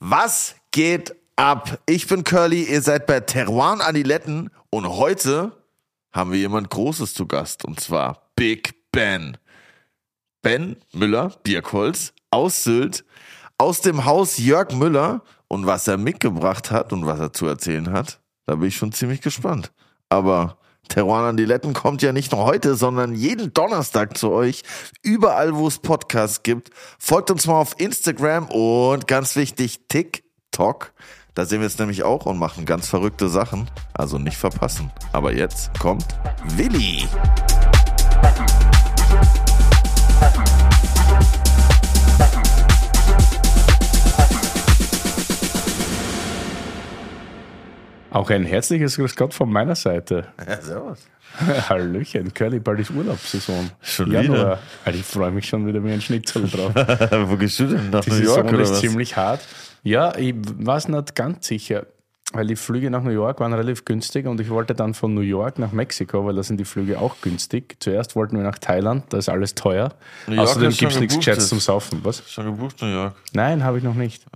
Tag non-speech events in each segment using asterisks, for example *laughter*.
Was geht ab? Ich bin Curly, ihr seid bei Teruan Adiletten und heute haben wir jemand Großes zu Gast und zwar Big Ben. Ben Müller, Birkholz, aus Sylt, aus dem Haus Jörg Müller und was er mitgebracht hat und was er zu erzählen hat, da bin ich schon ziemlich gespannt. Aber Teruan Adiletten kommt ja nicht nur heute, sondern jeden Donnerstag zu euch. Überall, wo es Podcasts gibt. Folgt uns mal auf Instagram und ganz wichtig, TikTok. Da sehen wir es nämlich auch und machen ganz verrückte Sachen. Also nicht verpassen. Aber jetzt kommt Willi. Auch ein herzliches Grüß Gott von meiner Seite. Ja, servus. *laughs* Hallöchen, Curly, bald ist Urlaubssaison. Schon Januar. wieder? Alter, ich freue mich schon wieder wie ein Schnitzel drauf. *laughs* wo gehst du denn? Nach Die Saison ist ziemlich hart. Ja, ich weiß nicht ganz sicher, weil die Flüge nach New York waren relativ günstig und ich wollte dann von New York nach Mexiko, weil da sind die Flüge auch günstig. Zuerst wollten wir nach Thailand, da ist alles teuer. Außerdem gibt es nichts Gescheites jetzt. zum Saufen. Was? Schon gebucht, New York. Nein, habe ich noch nicht.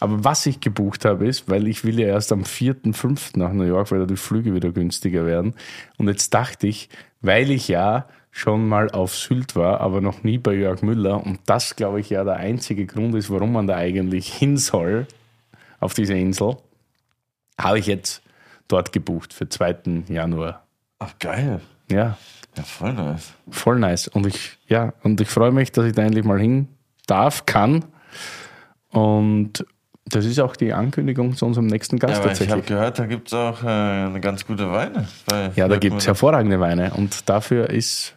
Aber was ich gebucht habe, ist, weil ich will ja erst am 4.5. nach New York, weil da die Flüge wieder günstiger werden. Und jetzt dachte ich, weil ich ja schon mal auf Sylt war, aber noch nie bei Jörg Müller und das, glaube ich, ja der einzige Grund ist, warum man da eigentlich hin soll, auf diese Insel, habe ich jetzt dort gebucht für 2. Januar. Ach, geil. Ja, Ja, voll nice. voll nice. Und ich, ja, und ich freue mich, dass ich da endlich mal hin darf, kann. Und das ist auch die Ankündigung zu unserem nächsten Gast Ja, aber ich habe tatsächlich. gehört, da gibt es auch äh, eine ganz gute Weine. Ja, da gibt es hervorragende Weine. Und dafür ist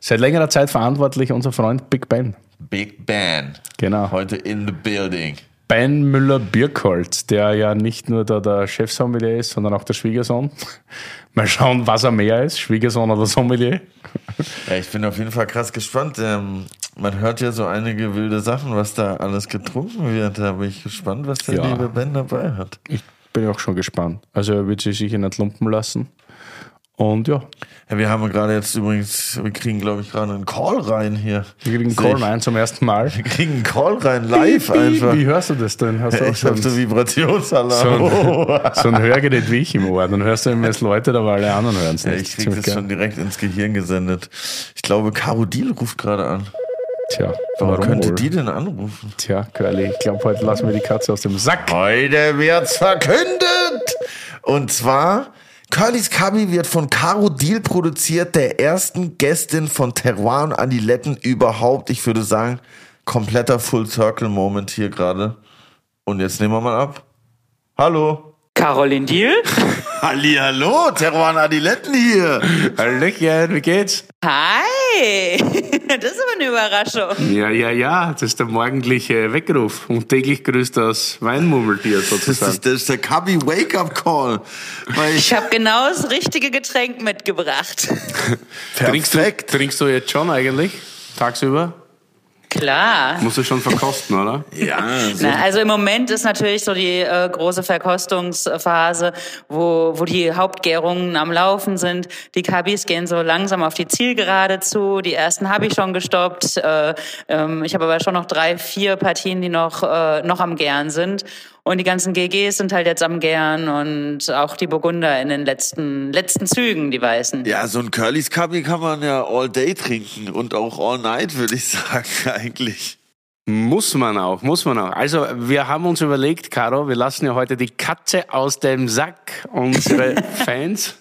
seit längerer Zeit verantwortlich unser Freund Big Ben. Big Ben. Genau. Heute in the building. Ben Müller-Birkholz, der ja nicht nur da der Chefsommelier ist, sondern auch der Schwiegersohn. *laughs* Mal schauen, was er mehr ist, Schwiegersohn oder Sommelier. Ja, ich bin auf jeden Fall krass gespannt. Ähm, man hört ja so einige wilde Sachen, was da alles getrunken wird. Da bin ich gespannt, was der Ja. liebe Ben dabei hat. Ich bin auch schon gespannt. Also er wird sich sicher nicht lumpen lassen. Und ja, Ja, wir haben gerade jetzt übrigens, wir kriegen, glaube ich, gerade einen Call rein hier. wir kriegen einen Call ich. rein zum ersten Mal. Wir kriegen einen Call rein, live Piep, einfach. Wie hörst du das denn? Hast du auch Ich so habe so so Vibrationsalarm. ein, *laughs* so ein Hörgerät wie ich im Ohr? Dann hörst du immer als Leute, aber alle anderen hören es Ja, nicht. ich krieg Ziemlich das geil. schon direkt ins Gehirn gesendet. Ich glaube, Caro Deal ruft gerade an. Tja, Warum, warum könnte wohl? die denn anrufen? Tja, Curly, ich glaube, heute lassen wir die Katze aus dem Sack. Heute wird's verkündet! Und zwar, Curlys Kabi wird von Caro Deal produziert, der ersten Gästin von Terroir und Adiletten überhaupt. Ich würde sagen, kompletter Full Circle Moment hier gerade. Und jetzt nehmen wir mal ab. Hallo. Caroline Diel? *laughs* Hallihallo, und Adiletten hier. Hallöchen, wie geht's? Hi! *laughs* Das ist aber eine Überraschung. Ja, ja, ja, das ist der morgendliche Weckruf und täglich grüßt das Weinmurmeltier Das sozusagen. ist, das ist der Kabi Wake-up Call. Weil ich Ich habe genau das richtige Getränk mitgebracht. Trinkst du, trinkst du jetzt schon eigentlich? Tagsüber? Klar. Musst du schon verkosten, oder? *laughs* Ja, so Na, also im Moment ist natürlich so die äh, große Verkostungsphase, wo, wo die Hauptgärungen am Laufen sind. Die Kabis gehen so langsam auf die Zielgerade zu. Die ersten habe ich schon gestoppt. Äh, ähm, ich habe aber schon noch drei, vier Partien, die noch, äh, noch am Gären sind. Und die ganzen GGs sind halt jetzt am Gären und auch die Burgunder in den letzten, letzten Zügen, die Weißen. Ja, so ein Curly's Kabi kann man ja all day trinken und auch all night, würde ich *laughs* sagen, eigentlich. Muss man auch, muss man auch. Also, wir haben uns überlegt, Caro, wir lassen ja heute die Katze aus dem Sack. Unsere *laughs* Fans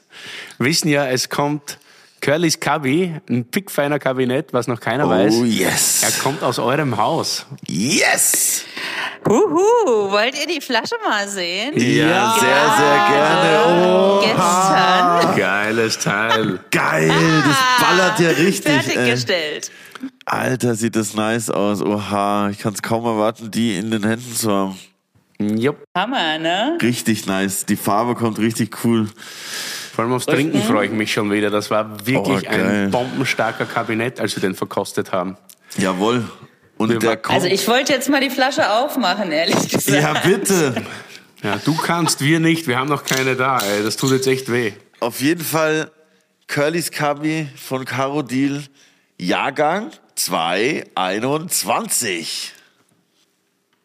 wissen ja, es kommt Curly's Kabi, ein pickfeiner Kabinett, was noch keiner weiß. Oh Er yes. kommt aus eurem Haus. Yes. Huhu, wollt ihr die Flasche mal sehen? Ja, sehr, sehr gerne. Oh, Gestern Geiles Teil. geil. Das ballert ja richtig. Ey. fertiggestellt. Alter, sieht das nice aus. Oha, ich kann es kaum erwarten, die in den Händen zu haben. Jupp. Hammer, ne? Richtig nice. Die Farbe kommt richtig cool. Vor allem aufs Trinken freue ich mich schon wieder. Das war wirklich Oh, ein bombenstarker Kabinett, als wir den verkostet haben. Jawohl. Und der kommt. Also ich wollte jetzt mal die Flasche aufmachen, ehrlich gesagt. ja, bitte. Ja, du kannst, wir nicht. Wir haben noch keine da. Ey. Das tut jetzt echt weh. Auf jeden Fall Curly's Kabi von Caro Deal, Jahrgang 221.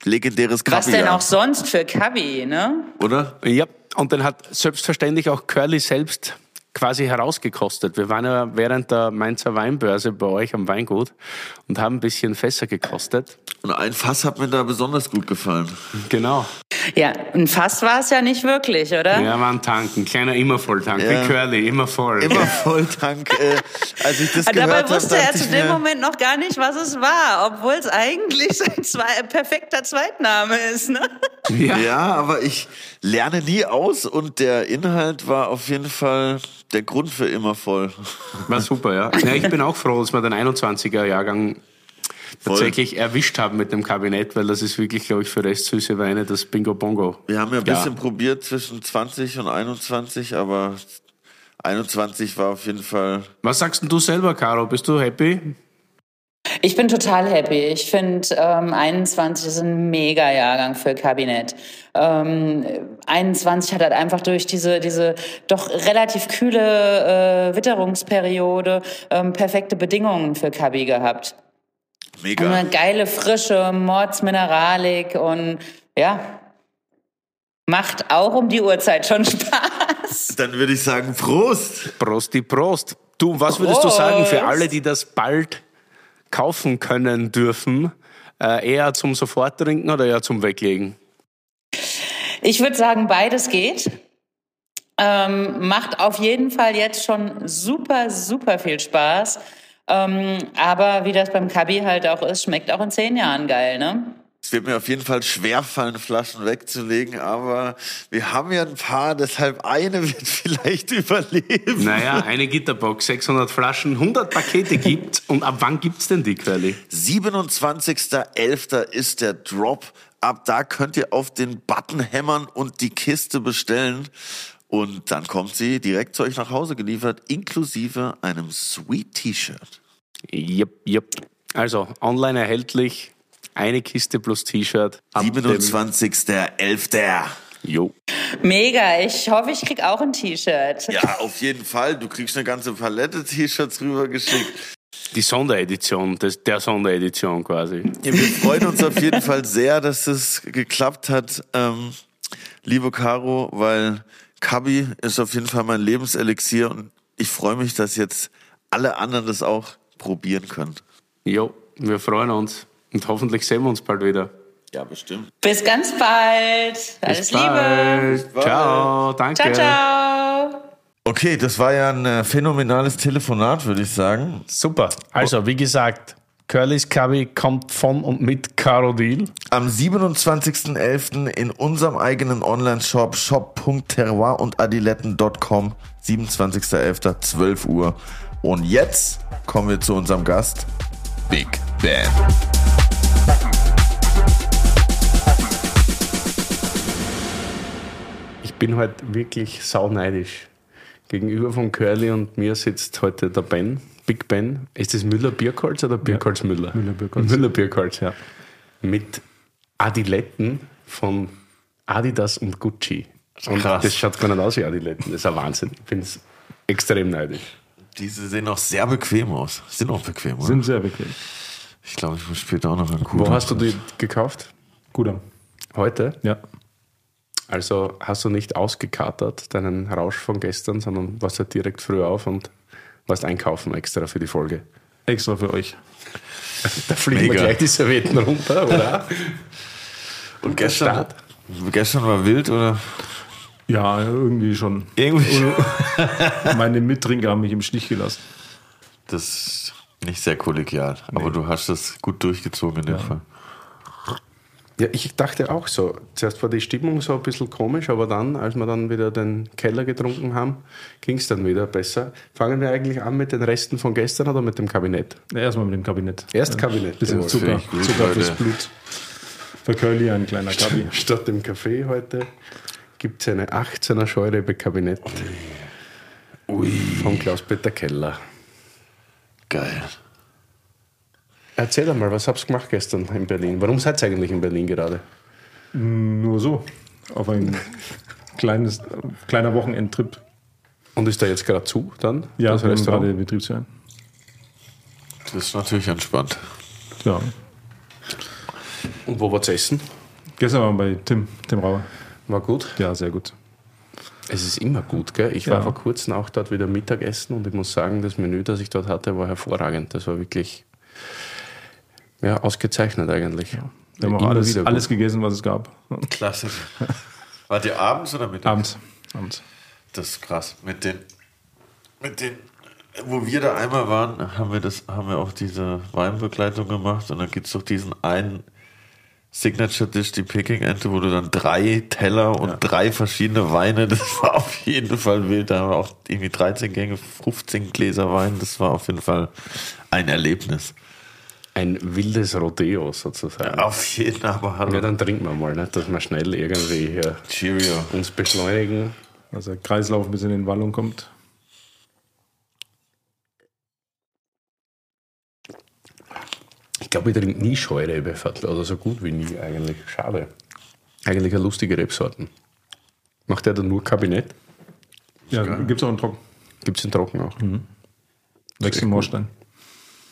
legendäres Kabi. Was denn auch sonst für Kabi, ne? Oder? Ja, und dann hat selbstverständlich auch Curly selbst quasi herausgekostet. Wir waren ja während der Mainzer Weinbörse bei euch am Weingut und haben ein bisschen Fässer gekostet. Und ein Fass hat mir da besonders gut gefallen. Genau. Ja, ein Fass war es ja nicht wirklich, oder? Ja, war ein Tank, ein kleiner Immervolltank, Ja. wie Curly, immer voll. Immer *laughs* Volltank. äh, als ich das Aber gehört Dabei wusste er dachte zu dem Moment noch gar nicht, was es war, obwohl es eigentlich *laughs* sein zwei, perfekter Zweitname ist. Ne? *laughs* Ja. Ja, aber ich lerne nie aus und der Inhalt war auf jeden Fall der Grund für immer voll. War super, ja. ja. Ich bin auch froh, dass wir den 21er-Jahrgang tatsächlich erwischt haben mit dem Kabinett, weil das ist wirklich, glaube ich, für restsüße Weine das Bingo Bongo. Wir haben ja ein Ja. bisschen probiert zwischen 20 und 21, aber 21 war auf jeden Fall. Was sagst denn du selber, Caro? Bist du happy? Ich bin total happy. Ich finde, ähm, 21 ist ein mega Jahrgang für Kabinett. Ähm, 21 hat halt einfach durch diese, diese doch relativ kühle äh, Witterungsperiode ähm, perfekte Bedingungen für Kabi gehabt. Mega. Eine geile, frische Mordsmineralik und ja, macht auch um die Uhrzeit schon *laughs* Spaß. Dann würde ich sagen, Prost! Prosti Prost. Du, was würdest du Prost. sagen für alle, die das bald kaufen können dürfen? Äh, eher zum Soforttrinken oder eher zum Weglegen? Ich würde sagen, beides geht. Ähm, macht auf jeden Fall jetzt schon super, super viel Spaß. Ähm, aber wie das beim Kabi halt auch ist, schmeckt auch in zehn Jahren geil, ne? Es wird mir auf jeden Fall schwerfallen, Flaschen wegzulegen, aber wir haben ja ein paar, deshalb eine *laughs* wird vielleicht überleben. Naja, eine Gitterbox, 600 Flaschen, 100 Pakete gibt. *laughs* Und ab wann gibt's denn die Quelle? 27.11. ist der Drop. Ab da könnt ihr auf den Button hämmern und die Kiste bestellen. Und dann kommt sie direkt zu euch nach Hause geliefert, inklusive einem Sweet T-Shirt. Yep, yep. Also, online erhältlich, eine Kiste plus T-Shirt. ab dem- 27.11. Jo. Mega, ich hoffe, ich krieg auch ein T-Shirt. Ja, auf jeden Fall. Du kriegst eine ganze Palette T-Shirts rübergeschickt. Die Sonderedition, das, der Sonderedition quasi. Ja, wir freuen uns auf jeden Fall sehr, dass es geklappt hat, ähm, liebe Caro, weil Kabi ist auf jeden Fall mein Lebenselixier und ich freue mich, dass jetzt alle anderen das auch probieren können. Jo, wir freuen uns. Und hoffentlich sehen wir uns bald wieder. Ja, bestimmt. Bis ganz bald. Alles Liebe. bald. bald. Ciao, danke. Ciao, ciao. Okay, das war ja ein phänomenales Telefonat, würde ich sagen. Super. Also, wie gesagt, Curly's Cubby kommt von und mit Caro Deal. Am 27.11. in unserem eigenen Online-Shop shop.terroir und adiletten.com 27.11. 12 Uhr. Und jetzt kommen wir zu unserem Gast, Big Ben. Ich bin heute wirklich sauneidisch. Gegenüber von Curly und mir sitzt heute der Ben, Big Ben. Ist das Müller Birkholz oder Birkholz Müller? Müller Birkholz. Müller Birkholz, ja. Mit Adiletten von Adidas und Gucci. Und Krass. das schaut gar nicht aus wie Adiletten. Das ist ein Wahnsinn. Ich bin extrem neidisch. Diese sehen auch sehr bequem aus. Sind auch bequem, oder? Sind sehr bequem. ich glaube, ich muss später auch noch einen Wo hast du die gekauft? Guter. Heute? Ja. Also hast du nicht ausgekatert, deinen Rausch von gestern, sondern warst halt direkt früh auf und warst einkaufen extra für die Folge. Extra für euch. Da fliegen wir Mega. gleich die Servietten runter, oder? *laughs* Und gestern, Start. gestern war wild, oder? Ja, irgendwie schon. Irgendwie. *laughs* Meine Mittrinker haben mich im Stich gelassen. Das ist nicht sehr kollegial, aber du hast das gut durchgezogen in dem Fall. Ja, ich dachte auch so. Zuerst war die Stimmung so ein bisschen komisch, aber dann, als wir dann wieder den Keller getrunken haben, ging es dann wieder besser. Fangen wir eigentlich an mit den Resten von gestern oder mit dem Kabinett? Ja, Erstmal mit dem Kabinett. Erst Kabinett. Bisschen. Zucker, gut, Zucker fürs. Blut. Für Curly ein kleiner Kabi. Statt dem Kaffee heute gibt es eine 18er Scheurebe Kabinett von Klaus-Peter Keller. Geil. Erzähl einmal, was habt ihr gemacht gestern in Berlin? Warum seid ihr eigentlich in Berlin gerade? Nur so. Auf ein *laughs* kleines, kleiner Wochenendtrip. Und ist da jetzt gerade zu dann? Ja, das Restaurant? gerade Betriebsferien. Das ist natürlich entspannt. Ja. Und wo war's essen? Gestern waren wir bei Tim, Tim Rauer. War gut. Ja, sehr gut. Es ist immer gut, gell? Ich Ja. war vor kurzem auch dort wieder Mittagessen und ich muss sagen, das Menü, das ich dort hatte, war hervorragend. Das war wirklich ja, ausgezeichnet eigentlich. Wir haben auch Immer alles, alles gegessen, was es gab. Klasse. Wart ihr abends oder mittags? Abends. Abends. Das ist krass. Mit den, mit den, wo wir da einmal waren, haben wir das, haben wir auch diese Weinbegleitung gemacht und dann gibt es doch diesen einen Signature Dish, die Peking Ente, wo du dann drei Teller und drei verschiedene Weine, das war auf jeden Fall wild. Da haben wir auch irgendwie 13 Gänge, 15 Gläser Wein, das war auf jeden Fall ein Erlebnis. Ein wildes Rodeo sozusagen. Auf jeden Fall. Ja, dann trinken wir mal, nicht? dass wir schnell irgendwie hier Cheerio. uns beschleunigen. Also der Kreislauf ein bisschen in Wallung kommt. Ich glaube, ich trinke nie Scheurebe, oder so gut wie nie eigentlich. Schade. Eigentlich eine lustige Rebsorten. Macht der dann nur Kabinett? Ja, gibt es auch einen Trocken. Gibt es den Trocken auch? Wechselmoorstein.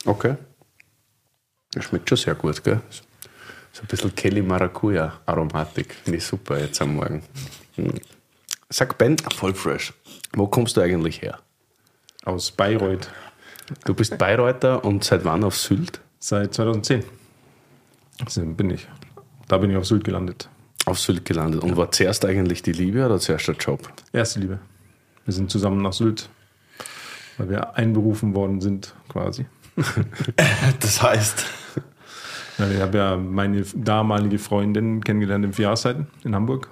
Okay. Das schmeckt schon sehr gut, gell? So ein bisschen Kelly Maracuja Aromatik. Finde ich super jetzt am Morgen. Hm. Sag Ben, Voll fresh. wo kommst du eigentlich her? Aus Bayreuth. Du bist Bayreuther und seit wann auf Sylt? Seit 2010. So bin ich. Da bin ich auf Sylt gelandet. Auf Sylt gelandet. Und war zuerst eigentlich die Liebe oder zuerst der Job? Erste Liebe. Wir sind zusammen nach Sylt, weil wir einberufen worden sind, quasi. *laughs* Das heißt, ich habe ja meine damalige Freundin kennengelernt im Vierjahreszeiten in Hamburg.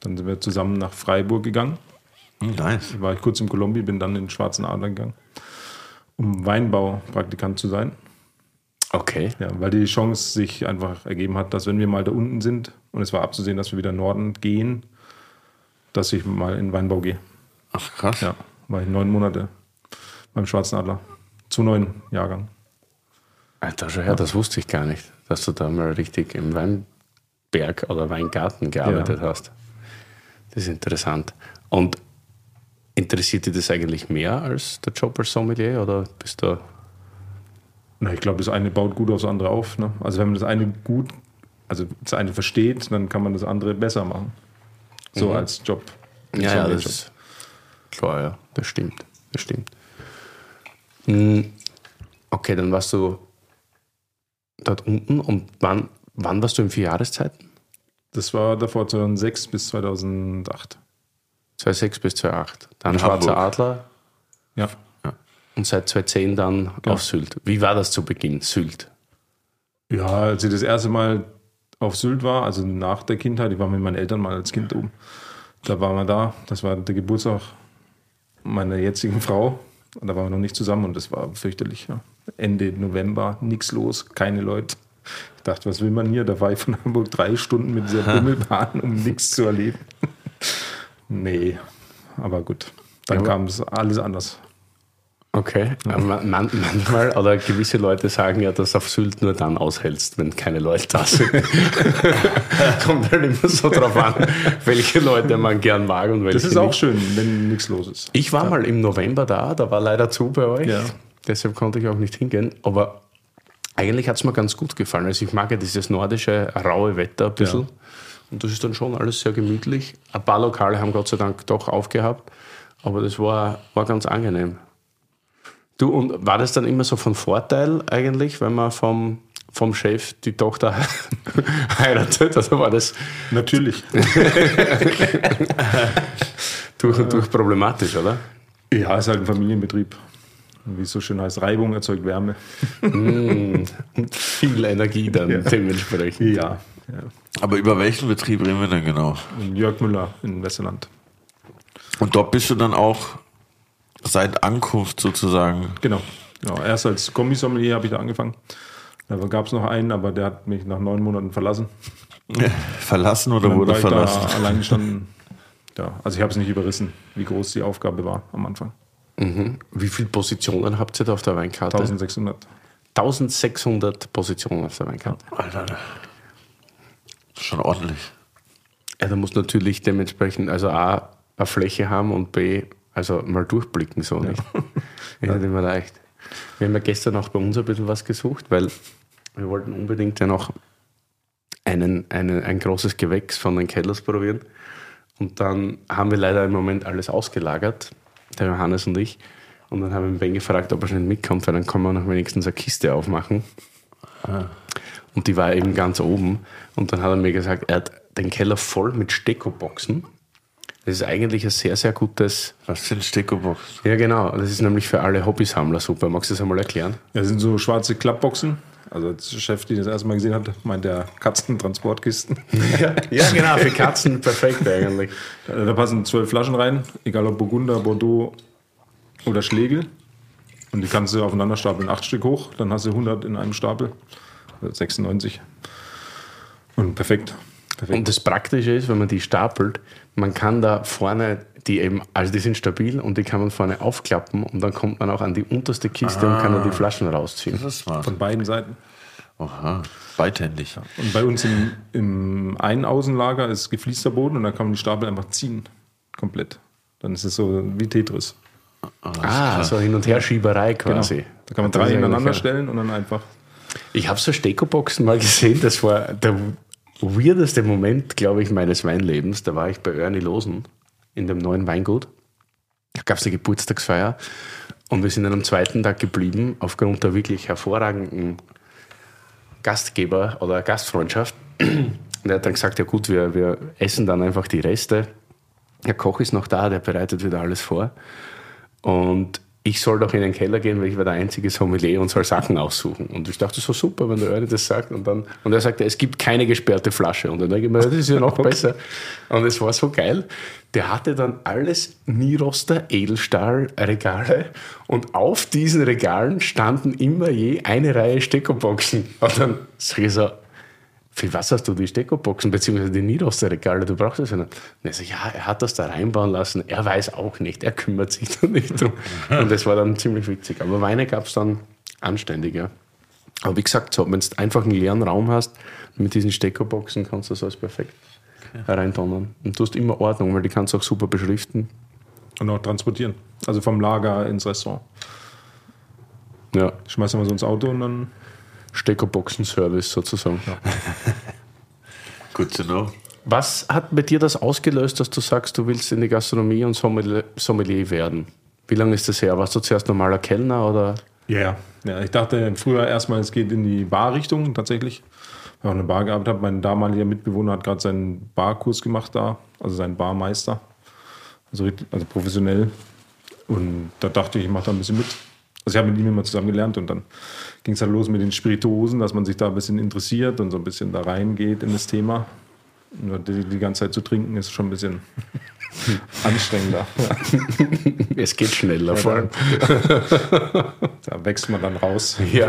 Dann sind wir zusammen nach Freiburg gegangen. Nice. war ich kurz im Kolumbi, bin dann in den Schwarzen Adler gegangen, um Weinbaupraktikant zu sein. Okay. Ja, weil die Chance sich einfach ergeben hat, dass wenn wir mal da unten sind und es war abzusehen, dass wir wieder Norden gehen, dass ich mal in Weinbau gehe. Ach krass. Ja, war ich neun Monate beim Schwarzen Adler. Zu neun Jahrgang. Alter, schau her, das wusste ich gar nicht, dass du da mal richtig im Weinberg oder Weingarten gearbeitet hast. Das ist interessant. Und interessiert dich das eigentlich mehr als der Job als Sommelier oder bist du. Na, ich glaube, das eine baut gut aufs andere auf. Ne? Also wenn man das eine gut, also das eine versteht, dann kann man das andere besser machen. So als Job. Ja, ja, das ist klar, ja, das stimmt. Das stimmt. Hm, Okay, dann warst du dort unten und wann, wann warst du in vier Jahreszeiten? Das war davor 2006 bis 2008. 2006 bis 2008. Dann Schwarzer. Adler Ja. und seit 2010 dann auf Sylt. Wie war das zu Beginn, Sylt? Ja, als ich das erste Mal auf Sylt war, also nach der Kindheit, ich war mit meinen Eltern mal als Kind oben, da waren wir da, das war der Geburtstag meiner jetzigen Frau und da waren wir noch nicht zusammen und das war fürchterlich. Ja. Ende November, nichts los, keine Leute. Ich dachte, was will man hier? Da war ich von Hamburg drei Stunden mit dieser Bummelbahn, um nichts zu erleben. nee, aber gut. Dann Ja, kam es alles anders. Okay. Aber man, man, manchmal, oder gewisse Leute sagen ja, dass auf Sylt nur dann aushältst, wenn keine Leute da sind. *laughs* Kommt halt immer so drauf an, welche Leute man gern mag und welche Das ist auch nicht. schön, wenn nichts los ist. Ich war mal im November da, da war leider zu bei euch. Ja. Deshalb konnte ich auch nicht hingehen. Aber eigentlich hat es mir ganz gut gefallen. Also ich mag ja dieses nordische, raue Wetter ein bisschen. Ja. Und das ist dann schon alles sehr gemütlich. Ein paar Lokale haben Gott sei Dank doch aufgehabt. Aber das war, war ganz angenehm. Du, und war das dann immer so von Vorteil eigentlich, wenn man vom, vom Chef die Tochter *laughs* heiratet? Also war das Natürlich. *laughs* durch und durch problematisch, oder? Ja, ist halt ein Familienbetrieb. Wie es so schön heißt, Reibung erzeugt Wärme. Und *laughs* viel Energie dann Ja. dementsprechend. Ja. ja. Aber über welchen Betrieb reden wir denn genau? Und Jörg Müller in Westerland. Und dort bist du dann auch seit Ankunft sozusagen. Genau. genau. Erst als Kombisommelier habe ich da angefangen. Da gab es noch einen, aber der hat mich nach neun Monaten verlassen. Verlassen oder wurde war ich verlassen? Da allein gestanden. Ja, also ich habe es nicht überrissen, wie groß die Aufgabe war am Anfang. Mhm. Wie viele Positionen habt ihr da auf der Weinkarte? 1600. 1600 Positionen auf der Weinkarte. Alter, schon ordentlich. Ja, da muss natürlich dementsprechend also A, eine Fläche haben und B, also mal durchblicken, so nicht. *laughs* Ist nicht immer leicht. Wir haben ja gestern auch bei uns ein bisschen was gesucht, weil wir wollten unbedingt ja noch einen, einen, ein großes Gewächs von den Kellers probieren. Und dann haben wir leider im Moment alles ausgelagert, der Johannes und ich. Und dann haben wir Ben gefragt, ob er schnell mitkommt, weil dann können wir noch wenigstens eine Kiste aufmachen. Und die war eben ganz oben. Und dann hat er mir gesagt, er hat den Keller voll mit Steckoboxen. Das ist eigentlich ein sehr, sehr gutes. Was sind Steckobox? Ja, genau. Das ist nämlich für alle Hobbysammler super. Magst du das einmal erklären? Ja, das sind so schwarze Klappboxen. Also als Chef, die das erste Mal gesehen hat, meint der Katzentransportkisten. Ja, ja genau. Für Katzen perfekt eigentlich. Da da passen zwölf Flaschen rein, egal ob Burgunder, Bordeaux oder Schlegel. Und die kannst du aufeinander stapeln, acht Stück hoch, dann hast du 100 in einem Stapel. Also 96. Und perfekt. Perfekt. Und das Praktische ist, wenn man die stapelt, man kann da vorne die eben, also die sind stabil und die kann man vorne aufklappen und dann kommt man auch an die unterste Kiste und kann dann die Flaschen rausziehen. Das ist smart. Von beiden Seiten. Aha, beidhändig. Und bei uns im, im einen Außenlager ist gefließter Boden und dann kann man die Stapel einfach ziehen. Komplett. Dann ist es so wie Tetris. Ah, so Hin- und Herschieberei quasi. Da kann man drei ineinander stellen und dann einfach. Ich habe so Stekoboxen mal gesehen, das war der weirdeste Moment, glaube ich, meines Weinlebens. Da war ich bei Ernie Losen in dem neuen Weingut. Da gab es eine Geburtstagsfeier und wir sind dann am zweiten Tag geblieben, aufgrund der wirklich hervorragenden Gastgeber oder Gastfreundschaft. Und er hat dann gesagt, ja gut, wir, wir essen dann einfach die Reste. Der Koch ist noch da, der bereitet wieder alles vor. Und ich soll doch in den Keller gehen, weil ich war der einzige Sommelier und soll Sachen aussuchen. Und ich dachte, so super, wenn der Ernie das sagt. Und, dann, und er sagte, es gibt keine gesperrte Flasche. Und dann denke ich mir, das ist ja noch *laughs* besser. Und es war so geil. Der hatte dann alles Niroster, Edelstahl, Regale. Und auf diesen Regalen standen immer je eine Reihe Steckerboxen. Und dann sag ich so, für was hast du die Steckerboxen, beziehungsweise die Niederosterregale, du brauchst das ja nicht. Und er so, ja, er hat das da reinbauen lassen, er weiß auch nicht, er kümmert sich da nicht drum. *laughs* Und das war dann ziemlich witzig. Aber Weine gab es dann anständig, ja. Aber wie gesagt, so, wenn du einfach einen leeren Raum hast, mit diesen Steckerboxen kannst du das alles perfekt reindonnern. Und du hast immer Ordnung, weil die kannst du auch super beschriften. Und auch transportieren. Also vom Lager ins Restaurant. Ja, Schmeißen wir so ins Auto und dann. Steckerboxen-Service sozusagen. Good *laughs* to know. Was hat bei dir das ausgelöst, dass du sagst, du willst in die Gastronomie und Sommelier, Sommelier werden? Wie lange ist das her? Warst du zuerst normaler Kellner oder? Ja, yeah. ja. Ich dachte früher erstmal, es geht in die Barrichtung tatsächlich. Ich auch eine Bar gehabt habe. Mein damaliger Mitbewohner hat gerade seinen Barkurs gemacht da, also seinen Barmeister. Also, also professionell. Und da dachte ich, ich mache da ein bisschen mit. Also ich habe mit ihm immer zusammen gelernt und dann ging es halt los mit den Spirituosen, dass man sich da ein bisschen interessiert und so ein bisschen da reingeht in das Thema. Und die, die ganze Zeit zu trinken ist schon ein bisschen *laughs* anstrengender. *laughs* Es geht schneller vor allem. *laughs* Da wächst man dann raus Ja.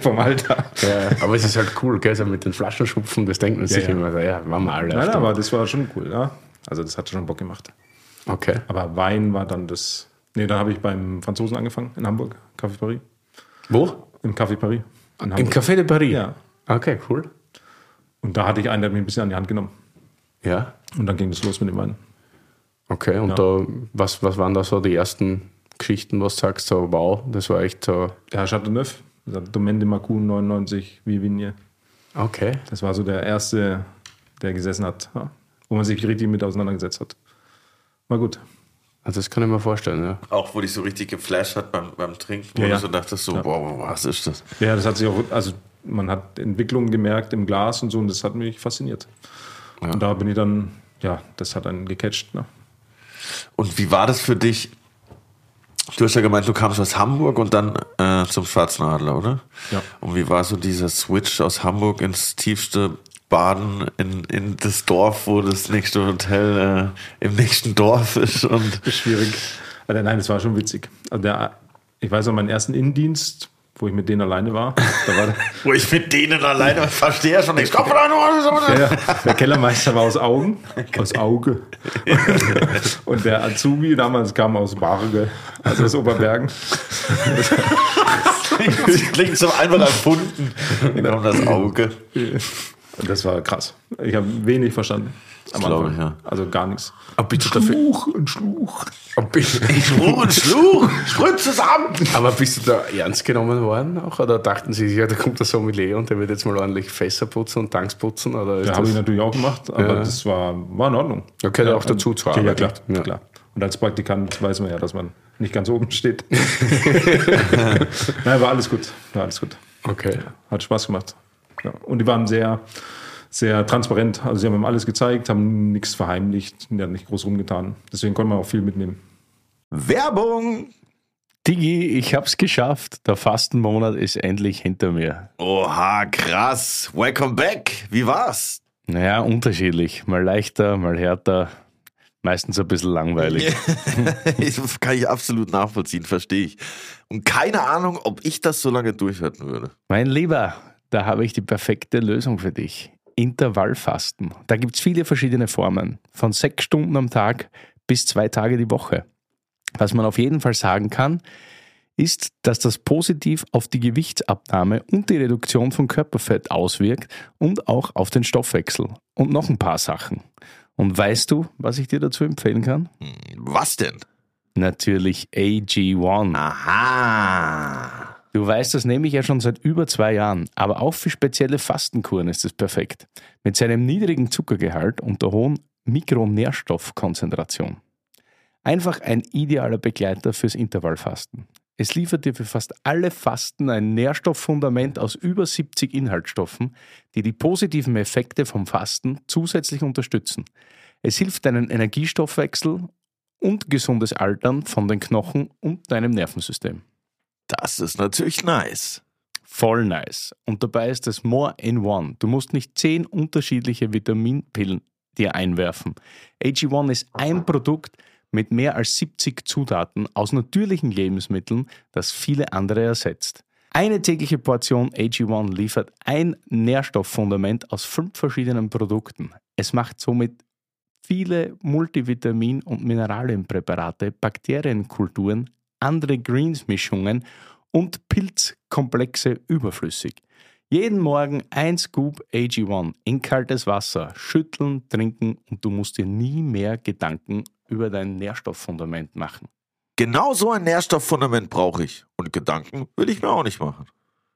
vom Alter. Ja, aber es ist halt cool, gell? So mit den Flaschenschupfen, das denkt man sich ja. immer, ja, waren wir alle. Nein, aber das war schon cool, ja. Also das hat schon Bock gemacht. okay. Aber Wein war dann das. Nee, dann habe ich beim Franzosen angefangen in Hamburg, Café Paris. Wo? Im Café Paris. In Im. Café de Paris? Ja. Okay, cool. Und da hatte ich einen, der hat mich ein bisschen an die Hand genommen. Ja. Und dann ging das los mit dem Wein. Okay, und da, was, was waren da so die ersten Geschichten, was du sagst, so wow, das war echt so, Ja, Chateauneuf, Domaine de Macun 99, Vivigne. okay. Das war so der erste, der gesessen hat, ja, wo man sich richtig mit auseinandergesetzt hat. War gut. Also das kann ich mir vorstellen, ja. Auch wo dich so richtig geflasht hat beim, beim Trinken, wo Ja, du ja. so dachtest, so, wow, was ist das? Ja, das hat sich auch, also man hat Entwicklungen gemerkt im Glas und so und das hat mich fasziniert. Und da bin ich dann, ja, das hat einen gecatcht. Ne? Und wie war das für dich? Du hast ja gemeint, du kamst aus Hamburg und dann äh, zum Schwarzen Adler, oder? Ja. Und wie war so dieser Switch aus Hamburg ins tiefste Baden in, in das Dorf, wo das nächste Hotel äh, im nächsten Dorf ist? Und Schwierig. Also, nein, das war schon witzig. Also der, ich weiß noch, meinen ersten Innendienst, wo ich mit denen alleine war, da war der, *laughs* wo ich mit denen alleine, ich verstehe ja schon nichts. Komm rein, ja. Der Kellermeister war aus Augen, aus Auge. *laughs* Und der Azubi damals kam aus Barge, also aus Oberbergen. Das klingt so einfach erfunden. Genau das Auge. Das war krass. Ich habe wenig verstanden. Am glaube Anfang. ich, ja. Also gar nichts. Aber bist du dafür, ein Schluch. bist, Schluch und Schluch, sprüht *laughs* zusammen. aber bist du da ernst genommen worden auch? Oder dachten sie, ja, da kommt der Sommelier und der wird jetzt mal ordentlich Fässer putzen und Tanks putzen? Oder ist Ja, habe das, ich natürlich auch gemacht, aber Ja. das war, war in Ordnung. Ja, gehört ja auch dazu zur Ja, Arbeit. klar, Ja. klar. Und als Praktikant weiß man ja, dass man nicht ganz oben steht. *laughs* *laughs* Nein, war alles gut. War alles gut. okay. Hat Spaß gemacht. Ja. Und die waren sehr, sehr transparent. Also sie haben ihm alles gezeigt, haben nichts verheimlicht, die haben nicht groß rumgetan. Deswegen konnte man auch viel mitnehmen. Werbung. Digi, ich hab's geschafft. Der Fastenmonat ist endlich hinter mir. Oha, krass. Welcome back. Wie war's? Naja, unterschiedlich. Mal leichter, mal härter. Meistens ein bisschen langweilig. Das *laughs* kann ich absolut nachvollziehen, verstehe ich. Und keine Ahnung, ob ich das so lange durchhalten würde. Mein Lieber, da habe ich die perfekte Lösung für dich. Intervallfasten. Da gibt's viele verschiedene Formen. Von sechs Stunden am Tag bis zwei Tage die Woche. Was man auf jeden Fall sagen kann, ist, dass das positiv auf die Gewichtsabnahme und die Reduktion von Körperfett auswirkt und auch auf den Stoffwechsel. Und noch ein paar Sachen. Und weißt du, was ich dir dazu empfehlen kann? Was denn? Natürlich AG1. Aha. Du weißt, das nehme ich ja schon seit über zwei Jahren, aber auch für spezielle Fastenkuren ist es perfekt. Mit seinem niedrigen Zuckergehalt und der hohen Mikronährstoffkonzentration. Einfach ein idealer Begleiter fürs Intervallfasten. Es liefert dir für fast alle Fasten ein Nährstofffundament aus über 70 Inhaltsstoffen, die die positiven Effekte vom Fasten zusätzlich unterstützen. Es hilft deinen Energiestoffwechsel und gesundes Altern von den Knochen und deinem Nervensystem. Das ist natürlich nice. Voll nice. Und dabei ist es more in one. Du musst nicht zehn unterschiedliche Vitaminpillen dir einwerfen. AG1 ist ein Produkt mit mehr als 70 Zutaten aus natürlichen Lebensmitteln, das viele andere ersetzt. Eine tägliche Portion AG1 liefert ein Nährstofffundament aus fünf verschiedenen Produkten. Es macht somit viele Multivitamin- und Mineralienpräparate, Bakterienkulturen, andere Greens-Mischungen und Pilzkomplexe überflüssig. Jeden Morgen ein Scoop AG1 in kaltes Wasser, schütteln, trinken und du musst dir nie mehr Gedanken über dein Nährstofffundament machen. Genau so ein Nährstofffundament brauche ich. Und Gedanken will ich mir auch nicht machen.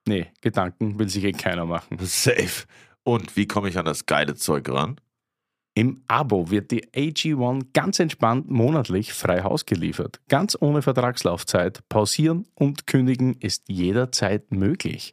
Nee, Gedanken will sich eh keiner machen. Safe. Und wie komme ich an das geile Zeug ran? Im Abo wird die AG1 ganz entspannt monatlich frei Haus geliefert. Ganz ohne Vertragslaufzeit. Pausieren und kündigen ist jederzeit möglich.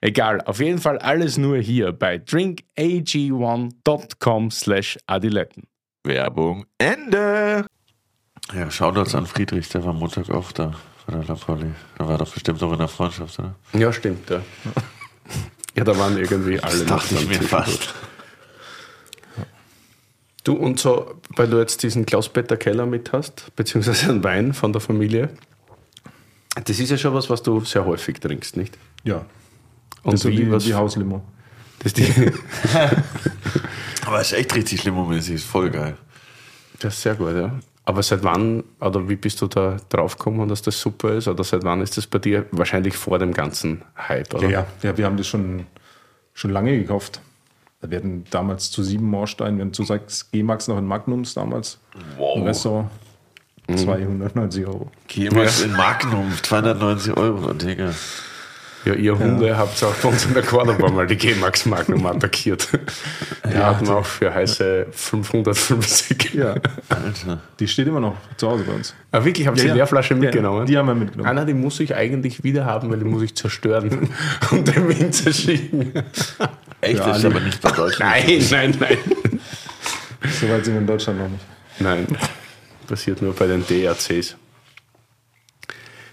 Egal, auf jeden Fall alles nur hier bei drinkag1.com slash adiletten. Werbung Ende. Ja, Shoutouts an Friedrich, der war Montag auch da bei der Lapoli. Der war doch bestimmt auch in der Freundschaft, oder? Ja, stimmt, ja. Ja, da waren irgendwie alle noch dachte ich mir fast. Du und so, weil du jetzt diesen Klaus-Peter Keller mit hast, beziehungsweise einen Wein von der Familie, das ist ja schon was, was du sehr häufig trinkst, nicht? Ja. Und das ist so wie, wie, was, wie Hauslimo. das, die, *laughs* Aber ist echt richtig limo-mäßig, ist voll geil. das ist sehr gut, ja. Aber seit wann, oder wie bist du da draufgekommen, dass das super ist? Oder seit wann ist das bei dir? Wahrscheinlich vor dem ganzen Hype, oder? Ja, ja, ja, wir haben das schon, schon lange gekauft. Wir hatten damals zu sieben Moorstein, wir hatten zu sechs G-Max noch in Magnums damals. Wow. Im Restaurant. 290 Euro. Jemals in Magnum, 290 Euro, Digga. Ja, ihr Hunde habt auch bei uns in der Cordoba mal die G-Max Magnum attackiert. Die hatten wir auch für heiße 550. Ja, Alter. die steht immer noch zu Hause bei uns. Ah, wirklich? Habt ihr Ja, die ja. Leerflasche mitgenommen? Ja, die haben wir mitgenommen. Anna, die muss ich eigentlich wieder haben, weil die muss ich zerstören *laughs* und dem Winter schicken. Echt, Ja, ist aber nicht bei Deutschland. Nein, nein, nein. So weit sind wir in Deutschland noch nicht. Nein, passiert nur bei den DRCs.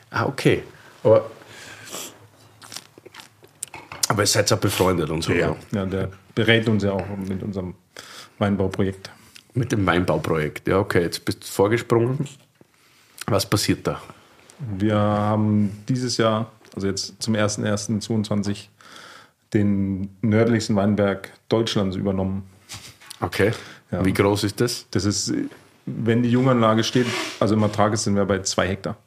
Ah, okay. Aber, aber ihr seid ja befreundet und so. Ja, der berät uns ja auch mit unserem Weinbauprojekt. Mit dem Weinbauprojekt. Ja, okay, jetzt bist du vorgesprungen. Was passiert da? Wir haben dieses Jahr, also jetzt zum 01.01.22, den nördlichsten Weinberg Deutschlands übernommen. Okay. Ja. Wie groß ist das? Das ist, wenn die Junganlage steht, also im Ertrag sind wir bei zwei Hektar.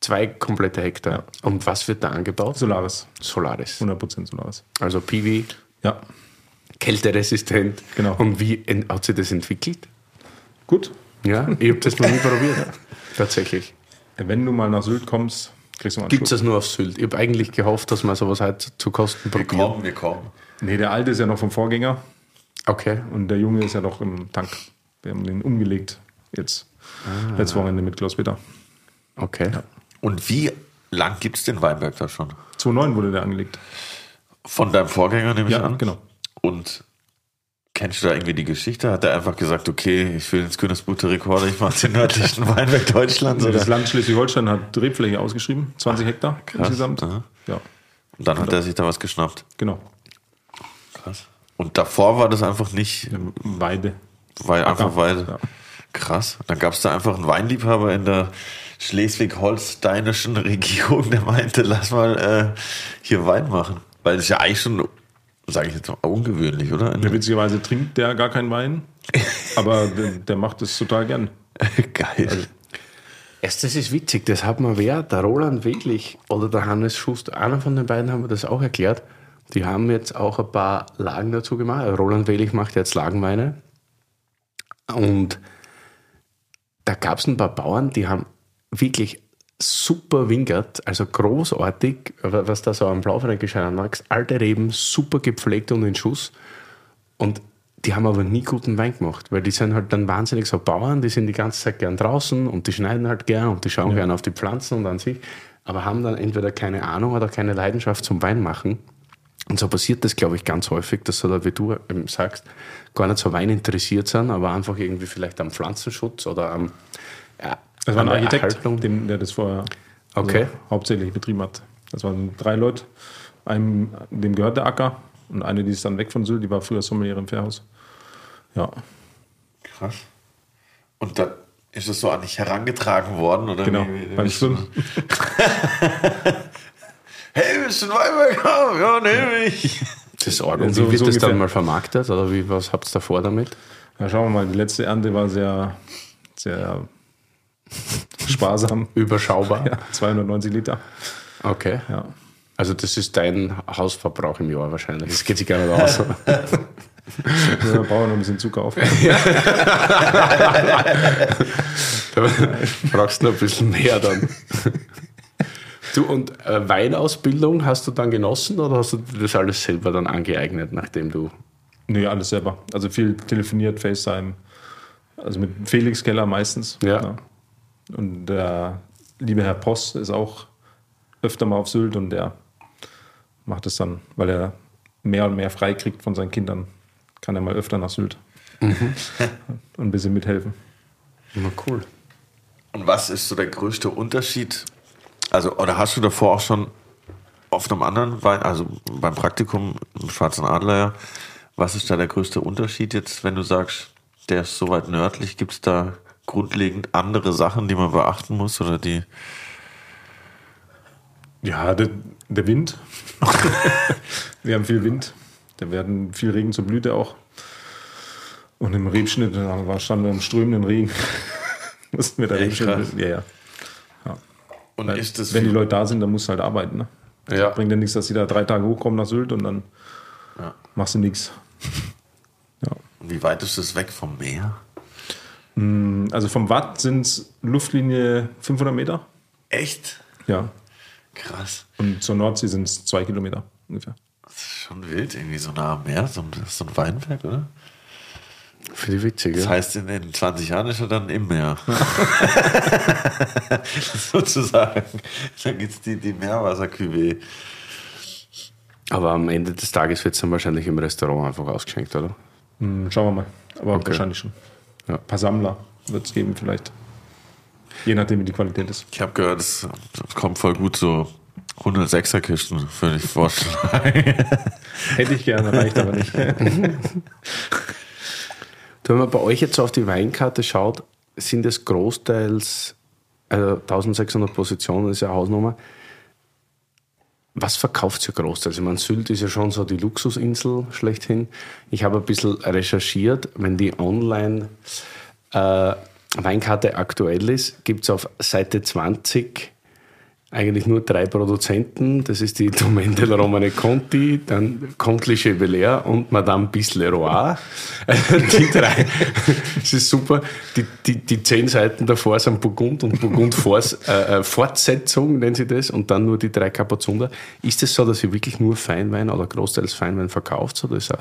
Zwei komplette Hektar. Und was wird da angebaut? Solaris, Solaris. 100% Solaris. Also Piwi, Ja, kälteresistent. Genau. Und wie hat sich das entwickelt? gut. Ja, ich habe das noch nie probiert. *laughs* Tatsächlich. Wenn du mal nach Sylt kommst, kriegst du mal einen Gibt es das nur auf Sylt? Ich habe eigentlich gehofft, dass man sowas halt zu Kosten Wir probiert. kommen, wir kommen. Nee, der alte ist ja noch vom Vorgänger Okay. und der junge ist ja noch im Tank. Wir haben den umgelegt jetzt. Letztes Wochenende mit Klaus Peter. Okay. Und wie lang gibt es den Weinberg da schon? 2009 wurde der angelegt. Von deinem Vorgänger nehme ich Ja, an? genau. Und kennst du da irgendwie die Geschichte? Hat er einfach gesagt, okay, ich will ins der Rekorde, ich mache den nördlichsten *laughs* Weinberg Deutschlands? Oder? das Land Schleswig-Holstein hat Rebfläche ausgeschrieben, 20 Hektar insgesamt. aha. Ja, Und dann hat er sich da was geschnappt. genau. Krass. Und davor war das einfach nicht, Weide. weil einfach Weide. ja. Krass. Dann gab es da einfach einen Weinliebhaber in der schleswig-holsteinischen Regierung, der meinte, lass mal äh, hier Wein machen. Weil das ist ja eigentlich schon, sage ich jetzt mal, ungewöhnlich, oder? Ja, witzigerweise trinkt der gar keinen Wein, *laughs* aber der, der macht es total gern. Geil. Erst, das ist witzig, das hat mir wer, der Roland Weglich oder der Hannes Schuster, einer von den beiden haben mir das auch erklärt. Die haben jetzt auch ein paar Lagen dazu gemacht. Also Roland Weglich macht jetzt Lagenweine. Und da gab es ein paar Bauern, die haben wirklich super Wingert, also großartig, was da so am Blaufränkisch magst, alte Reben, super gepflegt und in Schuss. Und die haben aber nie guten Wein gemacht, weil die sind halt dann wahnsinnig so Bauern, die sind die ganze Zeit gern draußen und die schneiden halt gern und die schauen gern auf die Pflanzen und an sich, aber haben dann entweder keine Ahnung oder keine Leidenschaft zum Weinmachen. Und so passiert das, glaube ich, ganz häufig, dass so, wie du eben sagst, gar nicht so Wein interessiert sind, aber einfach irgendwie vielleicht am Pflanzenschutz oder am ja, Das war an ein Architekt, dem, der das vorher Okay. also hauptsächlich betrieben hat. Das waren drei Leute. Einem, dem gehört der Acker und eine, die ist dann weg von Sylt, die war früher Sommelier im Fährhaus. Ja, Krass. Und dann ist es so an dich herangetragen worden, oder? genau. Wie- wie- Beim Schwimmen. *laughs* Hey, willst du einen Weinberg haben? Ja, nehme ich. Das ist. Und So- wie wird so das dann ungefähr. mal vermarktet? Oder wie, was habt ihr da vor damit? Ja, schauen wir mal, die letzte Ernte war sehr, sehr *laughs* sparsam. Überschaubar? Ja, 290 Liter. Okay. Ja. Also das ist dein Hausverbrauch im Jahr wahrscheinlich. Das geht sich gar nicht *laughs* aus. Wir brauchen noch ein bisschen Zucker auf. *laughs* Da brauchst du noch ein bisschen mehr dann. Du, und äh, Weinausbildung hast du dann genossen oder hast du das alles selber dann angeeignet, nachdem du. Nee, alles selber. Also viel telefoniert, FaceTime. Also mit Felix Keller meistens. Ja. Und der liebe Herr Post ist auch öfter mal auf Sylt und der macht es dann, weil er mehr und mehr frei kriegt von seinen Kindern, kann er mal öfter nach Sylt *laughs* und ein bisschen mithelfen. Na cool. Und was ist so der größte Unterschied? Also, oder hast du davor auch schon auf einem anderen Wein, also beim Praktikum im Schwarzen Adler, ja, was ist da der größte Unterschied jetzt, wenn du sagst, der ist so weit nördlich, gibt es da grundlegend andere Sachen, die man beachten muss oder die. Ja, der, der Wind. *laughs* Wir haben viel Wind. Da werden viel Regen zur Blüte auch. Und im Rebschnitt, da standen wir im strömenden Regen. *laughs* Mussten wir da Rebschnitt. krass. Ja, ja. Und ist das Wenn die Leute da sind, dann musst du halt arbeiten. Ne? Ja. Bringt ja nichts, dass die da drei Tage hochkommen nach Sylt und dann Ja. machst du nichts. Ja. wie weit ist das weg vom Meer? Also vom Watt sind es Luftlinie 500 Meter. Echt? Ja. Krass. Und zur Nordsee sind es zwei Kilometer ungefähr. Das ist schon wild, irgendwie so nah am Meer, so ein, so ein Weinberg, oder? Für die witzige. Das heißt, in, in 20 Jahren ist er dann im Meer. *laughs* *laughs* Sozusagen. Dann gibt es die, die Meerwasserkühe. Aber am Ende des Tages wird es dann wahrscheinlich im Restaurant einfach ausgeschenkt, oder? Hm, Schauen wir mal. Aber Okay. wahrscheinlich schon. Ja. Ein paar Sammler wird es geben vielleicht. Je nachdem, wie die Qualität ist. Ich habe gehört, es kommt voll gut so 106er Kisten, würde ich vorschlagen. *laughs* Hätte ich gerne, reicht aber nicht. *laughs* Wenn man bei euch jetzt auf die Weinkarte schaut, sind es großteils, also 1600 Positionen ist ja eine Hausnummer. Was verkauft ihr großteils? Ich meine, Sylt ist ja schon so die Luxusinsel schlechthin. Ich habe ein bisschen recherchiert, wenn die online äh, Weinkarte aktuell ist, gibt es auf Seite 20 eigentlich nur drei Produzenten. Das ist die *laughs* Domaine Romane Conti, dann Comte Chevalier und Madame Bisleroy. *laughs* die drei. Das ist super. Die, die, die zehn Seiten davor sind Burgund und Burgund *laughs* äh, äh, Fortsetzung, nennen sie das, und dann nur die drei Kapuzunder. Ist es so, dass ihr wirklich nur Feinwein oder großteils Feinwein verkauft? Oder ist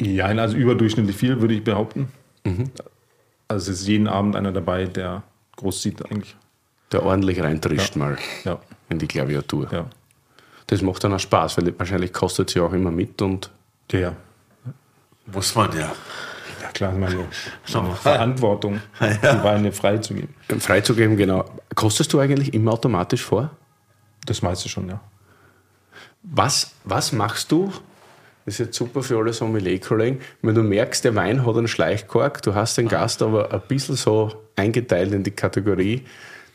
ja, also überdurchschnittlich viel, würde ich behaupten. Mhm. Also es ist jeden Abend einer dabei, der groß sieht eigentlich der ordentlich reintrischt ja. mal ja. in die Klaviatur. Ja. Das macht dann auch Spaß, weil wahrscheinlich kostet sie auch immer mit und. Ja. Muss man ja. Ja klar, meine, meine Verantwortung, *laughs* ja. die Weine freizugeben. Freizugeben, genau. Kostest du eigentlich immer automatisch vor? Das meiste schon, ja. Was, was machst du? Das ist jetzt super für alle Sommelier-Kollegen. Wenn du merkst, der Wein hat einen Schleichkork, du hast den Gast aber ein bisschen so eingeteilt in die Kategorie,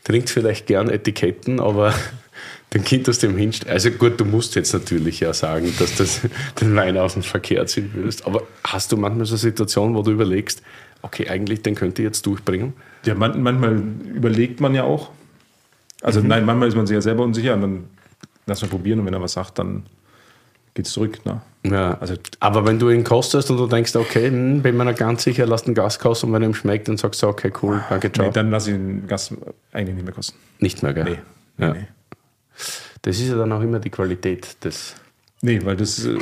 trinkt vielleicht gern Etiketten, aber *laughs* den Kind aus dem hinstellen. Also gut, du musst jetzt natürlich ja sagen, dass das *laughs* den Wein aus dem Verkehr ziehen würdest. Aber hast du manchmal so Situationen, wo du überlegst, okay, eigentlich den könnte ich jetzt durchbringen? Ja, man, manchmal überlegt man ja auch. Also mhm. nein, manchmal ist man sich ja selber unsicher und dann lass mal probieren und wenn er was sagt, dann geht's zurück. Ne? Ja, also, aber wenn du ihn kostest und du denkst, okay, hm, bin mir nicht ganz sicher, lass den Gas kosten und wenn ihm schmeckt, dann sagst du, okay, cool, danke, ciao. Nee, dann lass ich den Gas eigentlich nicht mehr kosten. Nicht mehr, gell? Nee. nee, ja. nee. Das ist ja dann auch immer die Qualität des. Nee, weil das äh,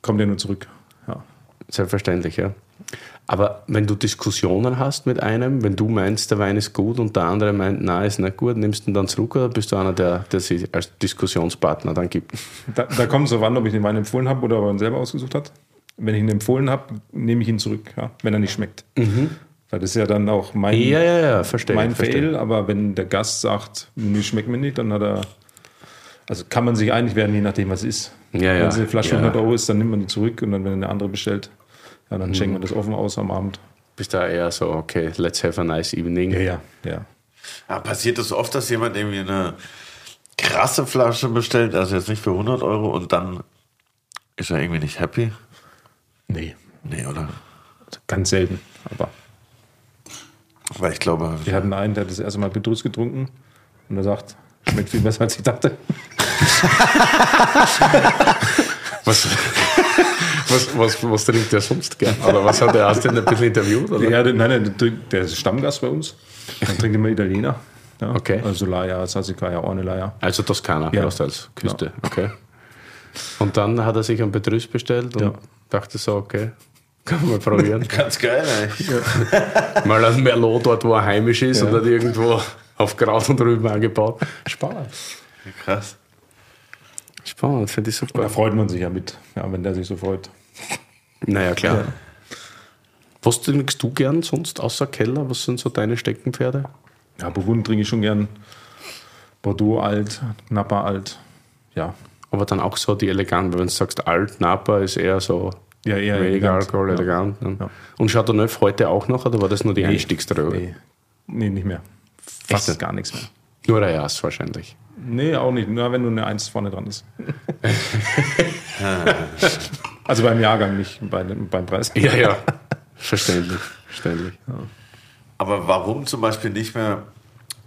kommt ja nur zurück. Ja. Selbstverständlich, ja. Aber wenn du Diskussionen hast mit einem, wenn du meinst, der Wein ist gut und der andere meint, nein, ist nicht gut, nimmst du ihn dann zurück oder bist du einer, der, der sich als Diskussionspartner dann gibt? Da, da kommt es so an, ob ich den Wein empfohlen habe oder ob er ihn selber ausgesucht hat. Wenn ich ihn empfohlen habe, nehme ich ihn zurück, ja, wenn er nicht schmeckt. Mhm. Weil das ist ja dann auch mein, ja, ja, ja, verstehe, mein verstehe. Fail. Aber wenn der Gast sagt, nee, schmeckt mir nicht, dann hat er. Also kann man sich einig werden, je nachdem, was es ist. Ja, wenn es eine Flasche ja. 100 Euro ist, dann nimmt man die zurück und dann, wenn eine andere bestellt, ja, dann mhm. schenken wir das offen aus am Abend. Bist da eher so, okay, let's have a nice evening. Ja, ja, ja. ja passiert es das oft, dass jemand irgendwie eine krasse Flasche bestellt, also jetzt nicht für 100 Euro und dann ist er irgendwie nicht happy? Nee. Nee, oder? Ganz selten, aber. Weil ich glaube. Wir hatten einen, der hat das erste Mal Petrus getrunken und er sagt, schmeckt viel besser als ich dachte. *laughs* was, was, was, was trinkt der sonst gern? Oder was hat er? Hast du ihn ein bisschen interviewt? Oder? Ja, nein, nein, der ist Stammgast bei uns. Dann trinkt immer Italiener. Ja. Okay. Also Laia, Sassicaia, Ornellaia. Also Toskana, ja. als Küste. Ja. Okay. Und dann hat er sich einen Petrus bestellt und ja. dachte so, okay, kann man mal probieren. *laughs* Ganz geil, eigentlich. *laughs* mal ein Merlot dort, wo er heimisch ist ja. und hat irgendwo auf Kraut und Rüben angebaut. Spannend. Krass. Spannend, finde ich super. Da freut man sich ja mit, ja, wenn der sich so freut. Naja, klar. Ja. Was trinkst du gern sonst außer Keller? Was sind so deine Steckenpferde? Ja, Burgund trinke ich schon gern. Bordeaux alt, Napa alt. Ja. Aber dann auch so die elegant, wenn du sagst alt, Napa ist eher so ja, eher weniger elegant. Alkohol, ja. elegant. Ja. Und Chateauneuf heute auch noch oder war das nur die nee. Einstiegsdroge? Nee. nee, nicht mehr. Fast Echt? gar nichts mehr. Nur der Jas wahrscheinlich. Nee, auch nicht. Nur wenn nur eine Eins vorne dran ist. *laughs* *laughs* also beim Jahrgang, nicht bei, beim Preis. Ja, ja. Verständlich. Verständlich. Ja. Aber warum zum Beispiel nicht mehr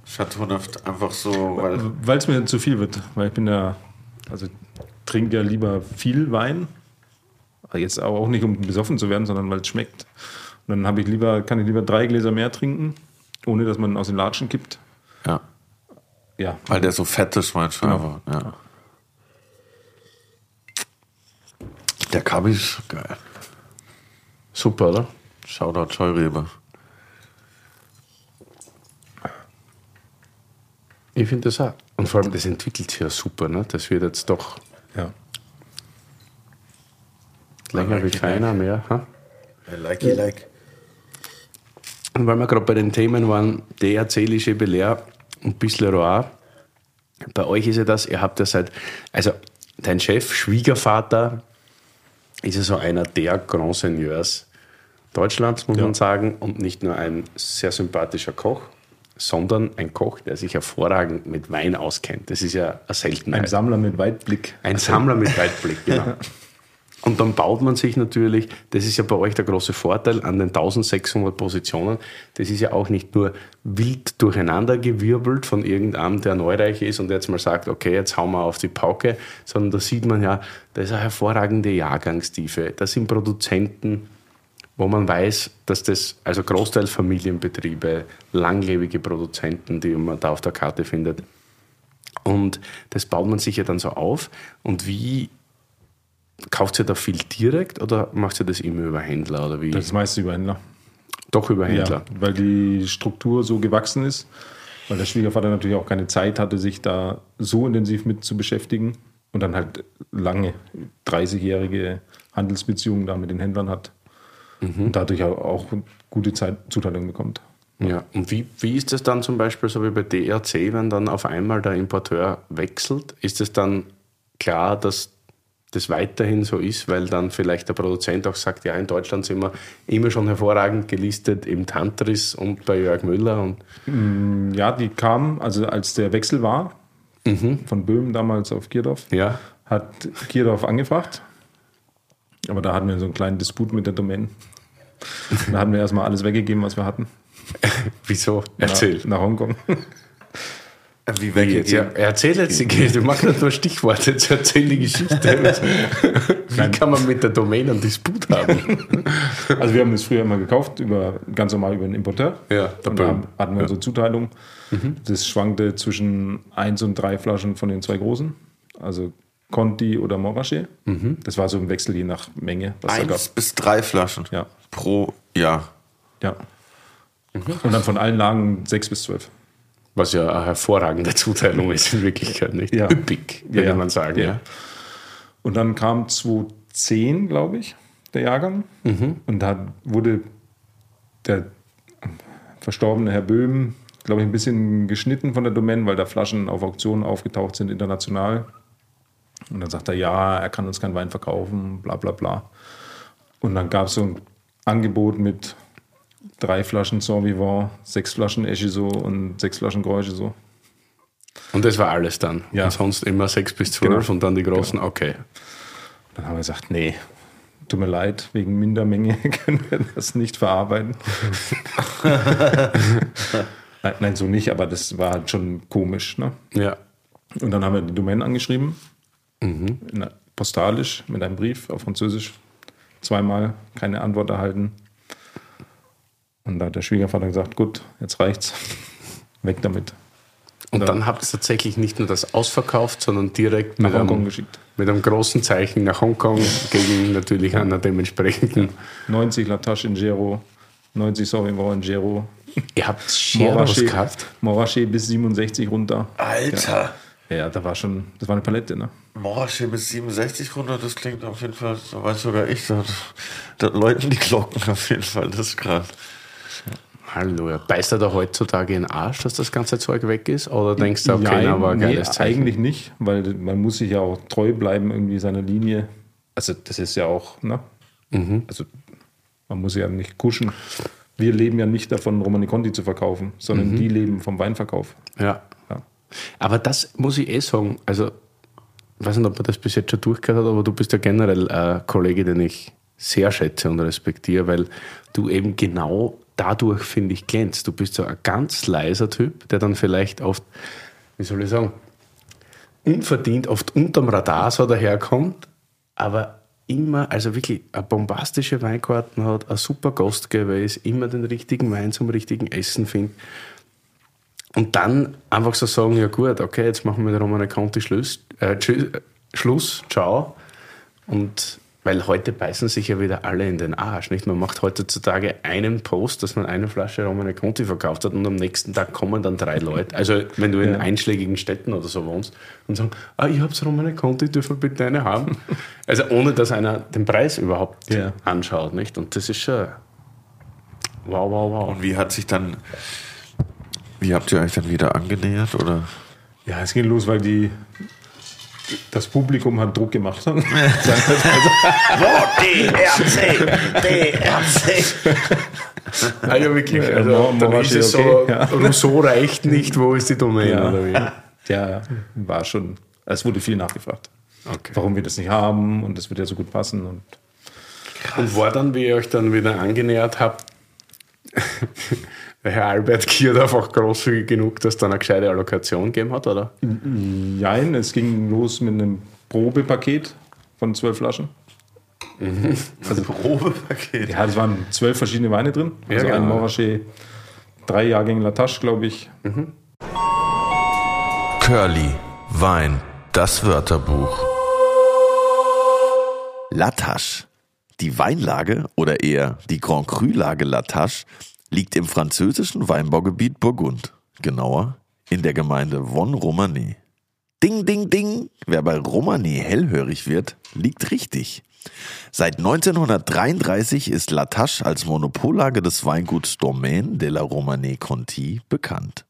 Chateauneuf einfach so? Weil es mir zu viel wird. Weil ich bin ja, also trinke ja lieber viel Wein. Jetzt auch nicht, um besoffen zu werden, sondern weil es schmeckt. Und dann habe ich lieber, kann ich lieber drei Gläser mehr trinken, ohne dass man aus den Latschen kippt. Ja. Ja. Weil der so fett ist manchmal. Genau. Ja. Der Kabi ist geil. Super, oder? Shoutout Scheurebe. Ich finde das auch. Und vor allem, das entwickelt sich ja super, ne? Das wird jetzt doch ja. länger like wie keiner like. mehr. Ha? I like it like. Und weil wir gerade bei den Themen waren, DRC, Belair, und Bisleroy. Bei euch ist ja das, ihr habt ja seit, also dein Chef, Schwiegervater, ist ja so einer der Grand Seigneurs Deutschlands, muss Ja. man sagen, und nicht nur ein sehr sympathischer Koch, sondern ein Koch, der sich hervorragend mit Wein auskennt. Das ist ja eine Seltenheit. Ein Sammler mit Weitblick. Ein Sammler mit Weitblick, genau. *laughs* Und dann baut man sich natürlich, das ist ja bei euch der große Vorteil an den 1600 Positionen, das ist ja auch nicht nur wild durcheinander gewirbelt von irgendeinem, der neureich ist und jetzt mal sagt, okay, jetzt hauen wir auf die Pauke, sondern da sieht man ja, da ist eine hervorragende Jahrgangstiefe, da sind Produzenten, wo man weiß, dass das, also Großteil Familienbetriebe, langlebige Produzenten, die man da auf der Karte findet. Und das baut man sich ja dann so auf. Und wie kauft ihr da viel direkt oder macht ihr das immer über Händler oder wie? Das meiste über Händler. Doch über Händler. Ja, weil die Struktur so gewachsen ist, weil der Schwiegervater natürlich auch keine Zeit hatte, sich da so intensiv mit zu beschäftigen und dann halt lange 30-jährige Handelsbeziehungen da mit den Händlern hat Mhm. und dadurch auch- gute Zeit, Zuteilung bekommt. Ja. Und wie, wie ist das dann zum Beispiel so wie bei DRC, wenn dann auf einmal der Importeur wechselt? Ist es dann klar, dass das weiterhin so ist, weil dann vielleicht der Produzent auch sagt, ja, in Deutschland sind wir immer schon hervorragend gelistet im Tantris und bei Jörg Müller und Ja, die kamen, also als der Wechsel war, von Böhmen damals auf Gierdorf, ja, hat Gierdorf angefragt. Aber da hatten wir so einen kleinen Disput mit der Domain. Da hatten wir erstmal alles weggegeben, was wir hatten. *laughs* wieso? Erzähl. Nach, nach Hongkong. Wie Jetzt, weggegeben? ja, erzähl jetzt die Geschichte. Du machst nur Stichworte, jetzt erzähl die Geschichte. *laughs* Wie kann man mit der Domain einen Disput haben? *laughs* Also wir haben das früher immer gekauft, über, ganz normal über einen Importeur. Ja, der und da Böhm. hatten wir unsere Zuteilung. Das schwankte zwischen eins und drei Flaschen von den zwei großen. Also Conti oder Morachet. Das war so ein Wechsel je nach Menge, was da gab. Eins bis drei Flaschen Ja. pro Jahr. Ja. Und dann von allen Lagen sechs bis zwölf. Was ja eine hervorragende Zuteilung ist in Wirklichkeit, nicht? Ja. Üppig, würde Ja, man sagen. Ja. Und dann kam 2010, glaube ich, der Jahrgang. Und da wurde der verstorbene Herr Böhm, glaube ich, ein bisschen geschnitten von der Domain, weil da Flaschen auf Auktionen aufgetaucht sind international. Und dann sagt er, ja, er kann uns keinen Wein verkaufen, bla bla bla. Und dann gab es so ein Angebot mit drei Flaschen Saint-Vivant, sechs Flaschen Echiso und sechs Flaschen Gräucheso. Und das war alles dann. Ja. Und sonst immer 6 bis 12 Genau. und dann die großen, okay. Dann haben wir gesagt, nee, tut mir leid, wegen Mindermenge *laughs* können wir das nicht verarbeiten. *laughs* nein, nein, so nicht, aber das war halt schon komisch. Ne? Ja. Und dann haben wir die Domain angeschrieben, einer- postalisch mit einem Brief auf Französisch, zweimal keine Antwort erhalten. Und da hat der Schwiegervater gesagt, gut, jetzt reicht's, *laughs* weg damit. Und Ja. dann habt ihr tatsächlich nicht nur das ausverkauft, sondern direkt Nach mit Hongkong einem, geschickt. mit einem großen Zeichen nach Hongkong *laughs* gegen natürlich einer dementsprechenden. 90 Latache in Gero, 90 Sauvignon in Gero, Ihr habt Scheros gehabt. Morachet bis 67 runter. Alter! Ja, da war schon, das war eine Palette, ne? Morasche bis 67 runter, das klingt auf jeden Fall, so weiß sogar ich, da, da läuten die Glocken auf jeden Fall, das ist krass. Halleluja. Beißt er da heutzutage in den Arsch, dass das ganze Zeug weg ist? Oder denkst du, okay, Nein, aber ein nee, geiles Zeichen? eigentlich nicht, weil man muss sich ja auch treu bleiben irgendwie seiner Linie. Also das ist ja auch, ne? Mhm. Also man muss ja nicht kuschen. Wir leben ja nicht davon, Romani Conti zu verkaufen, sondern Mhm. die leben vom Weinverkauf. Ja. Ja. Aber das muss ich eh sagen. Also, ich weiß nicht, ob man das bis jetzt schon durchgehört hat, aber du bist ja generell ein Kollege, den ich sehr schätze und respektiere, weil du eben genau dadurch, finde ich, glänzt. Du bist so ein ganz leiser Typ, der dann vielleicht oft, wie soll ich sagen, unverdient oft unterm Radar so daherkommt, aber immer, also wirklich eine bombastische Weinkarten hat, ein super Gastgeber ist, immer den richtigen Wein zum richtigen Essen findet. Und dann einfach so sagen, ja gut, okay, jetzt machen wir mit Romane Conti Schluss, äh, Schluss, ciao. Und weil heute beißen sich ja wieder alle in den Arsch, nicht? Man macht heutzutage einen Post, dass man eine Flasche Romane Conti verkauft hat und am nächsten Tag kommen dann drei Leute, also wenn du in Ja. einschlägigen Städten oder so wohnst und sagen, ah, ich hab's Romane Conti, dürfen wir bitte eine haben? *laughs* also ohne, dass einer den Preis überhaupt Ja. anschaut, nicht? Und das ist schon wow, wow, wow. Und wie hat sich dann, wie habt ihr euch dann wieder angenähert, oder? Ja, es ging los, weil die das Publikum hat Druck gemacht. *laughs* Wo? DRC! DRC! *laughs* Ah ja, wirklich. Ja, Also, Mo- dann ist es so, okay, ja. *laughs* Rousseau reicht nicht, wo ist die Domain, Ja. oder wie? Ja, war schon. Es wurde viel nachgefragt, Okay. warum wir das nicht haben und das wird ja so gut passen. Und Und war dann, wie ihr euch dann wieder angenähert habt, Herr Albert Kierdorf auch großzügig genug, dass dann eine gescheite Allokation gegeben hat, oder? Jein, es ging los mit einem Probepaket von zwölf Flaschen. Also Probepaket. Ja, es waren zwölf verschiedene Weine drin. Ja, Also ein genau. Morachet, drei Jahrgänge Latache, glaube ich. Curly, Wein, das Wörterbuch. Latache. Die Weinlage oder eher die Grand Cru-Lage Latache liegt im französischen Weinbaugebiet Burgund. Genauer in der Gemeinde Von-Romani. Ding, ding, ding. Wer bei Romani hellhörig wird, liegt richtig. Seit 1933 ist Latache als Monopollage des Weinguts Domaine de la Romanée Conti bekannt.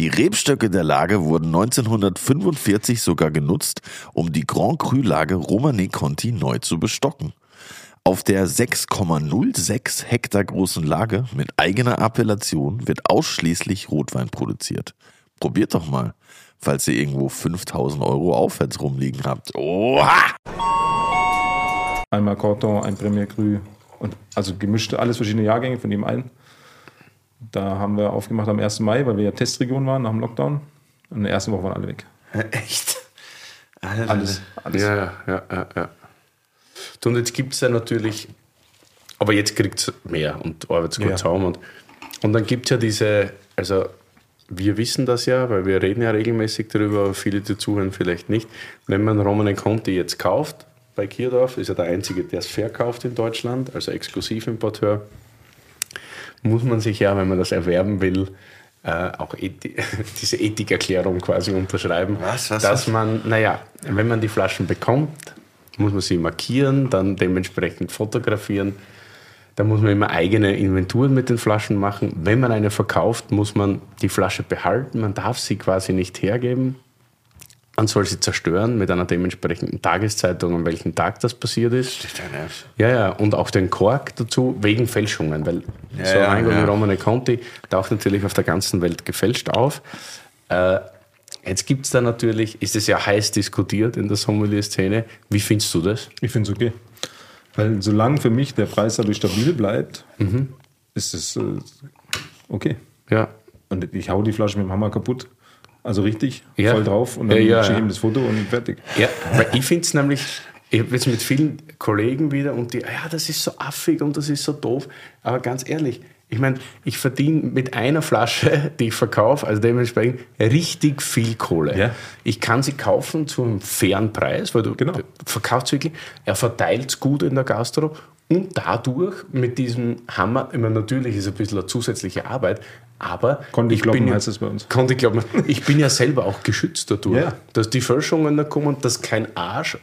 Die Rebstöcke der Lage wurden 1945 sogar genutzt, um die Grand Cru-Lage Romanée Conti neu zu bestocken. Auf der 6,06 Hektar großen Lage mit eigener Appellation wird ausschließlich Rotwein produziert. Probiert doch mal, falls ihr irgendwo 5000 Euro aufwärts rumliegen habt. Oha! Einmal Corton, ein Premier Cru und also gemischte, alles verschiedene Jahrgänge von dem einen. Da haben wir aufgemacht am 1. Mai, weil wir ja Testregion waren nach dem Lockdown. Und in der ersten Woche waren alle weg. *laughs* Echt? Alles. alles. Ja, ja, ja, ja. Und jetzt gibt es ja natürlich, aber jetzt kriegt es mehr und arbeitet gut Ja. zusammen. Und, und dann gibt es ja diese, also wir wissen das ja, weil wir reden ja regelmäßig darüber, aber viele, die zuhören, vielleicht nicht. Wenn man Romane Conti jetzt kauft, bei Kierdorf, ist er der Einzige, der es verkauft in Deutschland, also Exklusivimporteur, muss man sich ja, wenn man das erwerben will, äh, auch Ethi *laughs* diese Ethikerklärung quasi unterschreiben. Was, was, dass was? man, naja, wenn man die Flaschen bekommt, muss man sie markieren, dann dementsprechend fotografieren. Da muss man immer eigene Inventuren mit den Flaschen machen. Wenn man eine verkauft, muss man die Flasche behalten. Man darf sie quasi nicht hergeben. Man soll sie zerstören mit einer dementsprechenden Tageszeitung, an welchem Tag das passiert ist. Ja, ja, und auch den Kork dazu wegen Fälschungen, weil so ja, ein ja. Romane Conti taucht natürlich auf der ganzen Welt gefälscht auf. Äh, jetzt gibt es da natürlich, ist es ja heiß diskutiert in der Sommelier-Szene. Wie findest du das? Ich finde es okay. Weil solange für mich der Preis dadurch stabil bleibt, Mhm. ist es äh, okay. Ja. Und ich hau die Flasche mit dem Hammer kaputt. Also richtig, Ja. voll drauf und dann Ja, ja, schicke ich ihm das Foto und fertig. Ja, weil ich finde es nämlich, ich habe jetzt mit vielen Kollegen wieder und die, ja, das ist so affig und das ist so doof. Aber ganz ehrlich, ich meine, ich verdiene mit einer Flasche, die ich verkaufe, also dementsprechend richtig viel Kohle. Ja. Ich kann sie kaufen zu einem fairen Preis, weil du Genau. verkaufst wirklich, er verteilt es gut in der Gastro und dadurch mit diesem Hammer, ich meine, natürlich ist es ein bisschen eine zusätzliche Arbeit, aber Conti ich kloppen bin ja- heißt das bei uns. Conti kloppen. *laughs* Ich bin ja selber auch geschützt dadurch, Ja. dass die Fälschungen da kommen, dass kein Arsch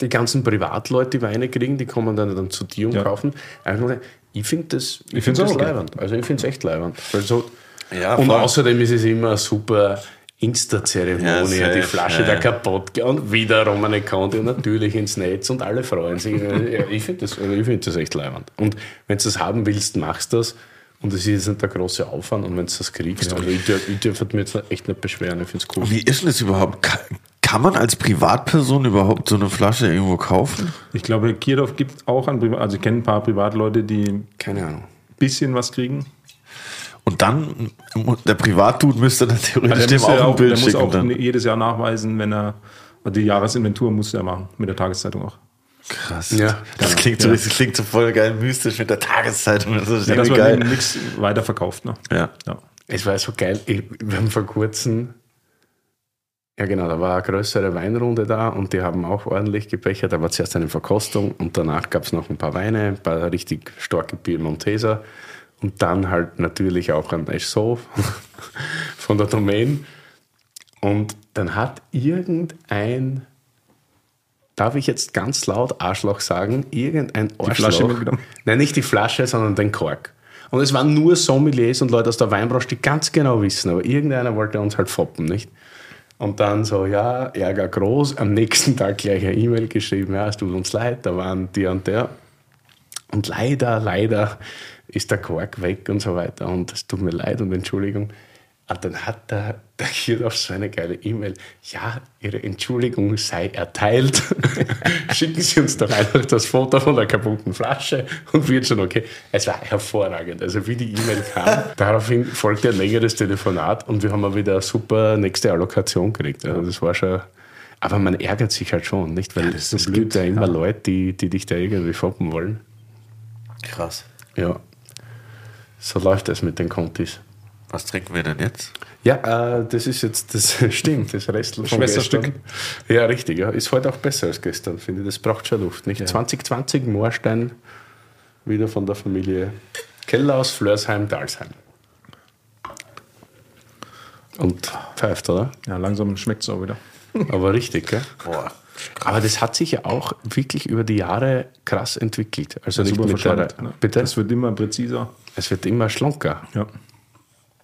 die ganzen Privatleute die Weine kriegen, die kommen dann, dann zu dir und Ja. kaufen. Einfach, Ich finde das, ich Ich find das okay. leibend. Also ich finde es echt leibend. Weil so, Ja, und voll. außerdem ist es immer eine super Insta-Zeremonie, Ja, die Flasche ja, der ja. kaputt und wiederum eine und natürlich ins Netz und alle freuen sich. *laughs* Ja, ich finde das, also ich find das echt leibend. Und wenn du das haben willst, machst du das. Und es ist jetzt nicht der große Aufwand. Und wenn du das kriegst, also ich dürfte ich dürf mich jetzt echt nicht beschweren. Ich finde es cool. Wie ist denn das überhaupt? Ka- Kann man als Privatperson überhaupt so eine Flasche irgendwo kaufen? Ich glaube, Kirdorf gibt auch an Privat, also ich kenne ein paar Privatleute, die ein Keine Ahnung. bisschen was kriegen. Und dann, der Privatdude müsste dann theoretisch Also der, dem muss auch ein auch, der Bild muss schicken. auch Dann. jedes Jahr nachweisen, wenn er also die Jahresinventur muss er machen, mit der Tageszeitung auch. Krass. Ja, das genau. klingt so, Ja. das klingt so voll geil mystisch mit der Tageszeitung. Das ist Ja, dass man geil. nichts weiterverkauft. Ne? Ja. Ja. Es war so geil. Ich, wir haben vor kurzem, ja genau, da war eine größere Weinrunde da und die haben auch ordentlich gebechert. Da war zuerst eine Verkostung und danach gab es noch ein paar Weine, ein paar richtig starke Piemonteser und dann halt natürlich auch ein Eschso *laughs* von der Domain. Und dann hat irgendein, darf ich jetzt ganz laut Arschloch sagen, irgendein Arschloch, Flasche mitgenommen? nein, nicht die Flasche, sondern den Kork. Und es waren nur Sommeliers und Leute aus der Weinbranche, die ganz genau wissen, aber irgendeiner wollte uns halt foppen, nicht? Und dann so, ja, Ärger groß. Am nächsten Tag gleich eine E-Mail geschrieben, ja, es tut uns leid, da waren die und der. Und leider, leider ist der Quark weg und so weiter. Und es tut mir leid und Entschuldigung. Und dann hat der, der hier auf so eine geile E-Mail, ja, Ihre Entschuldigung sei erteilt. *laughs* Schicken Sie uns doch einfach das Foto von der kaputten Flasche und wird schon okay. Es war hervorragend. Also wie die E-Mail kam, *laughs* daraufhin folgte ein längeres Telefonat und wir haben auch wieder eine super nächste Allokation gekriegt. Also das war schon... Aber man ärgert sich halt schon, nicht? Weil so es blöd, gibt ja immer ja. Leute, die, die dich da irgendwie foppen wollen. Krass. Ja. So läuft das mit den Kontis. Was trinken wir denn jetzt? Ja, äh, das ist jetzt, das *laughs* stimmt, das von Schwesterstück. gestern. Ja, richtig, ja. Ist heute auch besser als gestern, finde ich. Das braucht schon Luft, nicht? 2020 Moorstein, wieder von der Familie Keller aus Flörsheim, Dalsheim. Und pfeift, oder? Ja, langsam schmeckt es auch wieder. *laughs* Aber richtig, gell? Boah. Aber das hat sich ja auch wirklich über die Jahre krass entwickelt. Also nicht Super mit der, ne? Bitte? Es wird immer präziser. Es wird immer schlanker. Ja.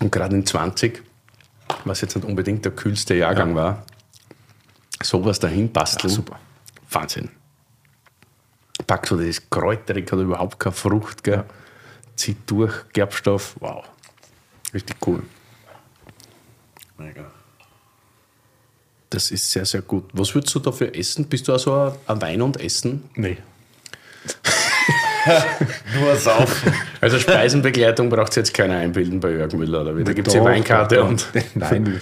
Und gerade in 20, was jetzt nicht unbedingt der kühlste Jahrgang war, sowas dahin basteln. super. Wahnsinn. Pack so das Kräuterig, hat überhaupt keine Frucht, gell? Zieht durch, Gerbstoff, wow. Richtig cool. Das ist sehr, sehr gut. Was würdest du dafür essen? Bist du also ein- ein Wein und Essen? Nee. *laughs* Nur saufen. Also Speisenbegleitung braucht es jetzt keiner einbilden bei Jörg Müller, oder wie? Da gibt es ja Weinkarte doch, und. *laughs* Nein.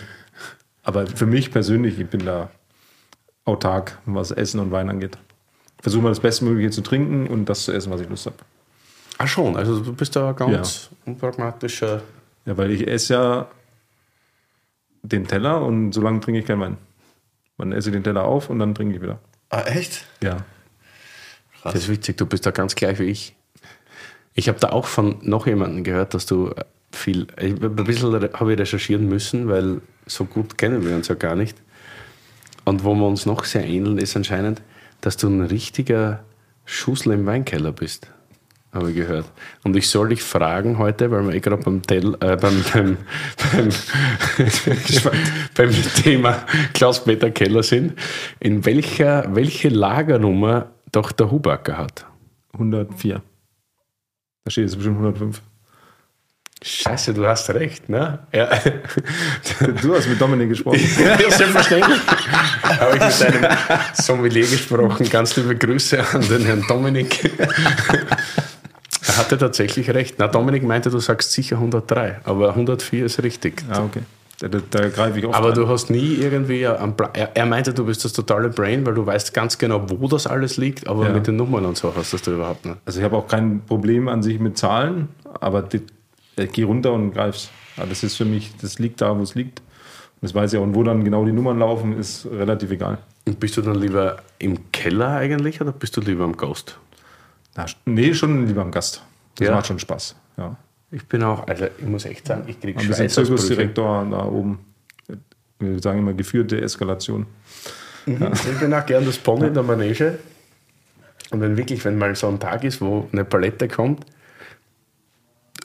Aber für mich persönlich, ich bin da autark, was Essen und Wein angeht. Versuche mal das Bestmögliche zu trinken und das zu essen, was ich Lust habe. Ach schon, also du bist da ganz unpragmatischer. Ja, weil ich esse ja den Teller und solange trinke ich keinen Wein. Dann esse ich den Teller auf und dann trinke ich wieder. Ah, echt? Ja. Das ist witzig, du bist da ganz gleich wie ich. Ich habe da auch von noch jemandem gehört, dass du viel. Ich, ein bisschen habe ich recherchieren müssen, weil so gut kennen wir uns ja gar nicht. Und wo wir uns noch sehr ähneln, ist anscheinend, dass du ein richtiger Schussel im Weinkeller bist. Habe ich gehört. Und ich soll dich fragen heute, weil wir eh gerade beim, Tell, äh, beim, beim, beim, *laughs* beim Thema Klaus-Peter Keller sind, in welcher, welche Lagernummer doch der Hubacker hat. 104. Da steht jetzt bestimmt 105. Scheiße, du hast recht, ne? Ja. *laughs* Du hast mit Dominik gesprochen. *laughs* ja, selbstverständlich. Habe ich mit einem Sommelier gesprochen. Ganz liebe Grüße an den Herrn Dominik. Er hatte tatsächlich recht. Na, Dominik meinte, du sagst sicher 103, aber 104 ist richtig. Ah, okay. Da, da, da greife ich oft Aber ein. du hast nie irgendwie er, meinte, du bist das totale Brain, weil du weißt ganz genau, wo das alles liegt, aber Ja. mit den Nummern und so hast du das überhaupt nicht. Also ich habe auch kein Problem an sich mit Zahlen, aber die, ich gehe runter und greif's. Ja, das ist für mich, das liegt da, wo es liegt. Und das weiß ich auch. Und wo dann genau die Nummern laufen, ist relativ egal. Und bist du dann lieber im Keller eigentlich oder bist du lieber am Ghost? Na, nee, schon lieber am Gast. Das Ja. macht schon Spaß. Ja. Ich bin auch, also ich muss echt sagen, ich kriege Ein bisschen Schweißausbrüche. Zirkusdirektor da oben. Wir sagen immer geführte Eskalation. Ich bin auch gern das Pony in der Manege. Und wenn wirklich, wenn mal so ein Tag ist, wo eine Palette kommt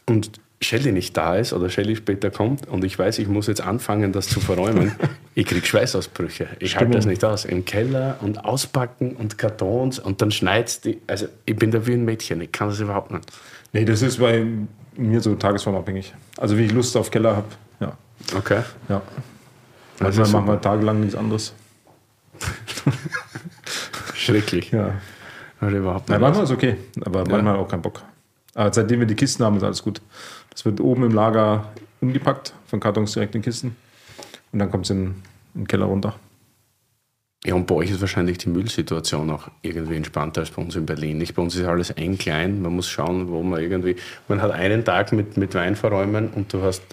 und Shelly nicht da ist oder Shelly später kommt und ich weiß, ich muss jetzt anfangen, das zu verräumen, *laughs* ich kriege Schweißausbrüche. Ich halte das nicht aus. Im Keller und auspacken und Kartons und dann schneit's die. Also ich bin da wie ein Mädchen, ich kann das überhaupt nicht. Nee, das ist bei mir so tagesformabhängig. Also wie ich Lust auf Keller habe. Ja. Okay. ja. Das Manchmal machen wir tagelang nichts anderes. *laughs* Schrecklich. Ja. Halt überhaupt nicht. manchmal ist okay, aber manchmal auch keinen Bock. Aber seitdem wir die Kisten haben, ist alles gut. Das wird oben im Lager umgepackt, von Kartons direkt in Kisten. Und dann kommt es in, in den Keller runter. Ja, und bei euch ist wahrscheinlich die Müllsituation auch irgendwie entspannter als bei uns in Berlin. Nicht bei uns ist alles eng klein. Man muss schauen, wo man irgendwie. Man hat einen Tag mit, mit Wein verräumen und du hast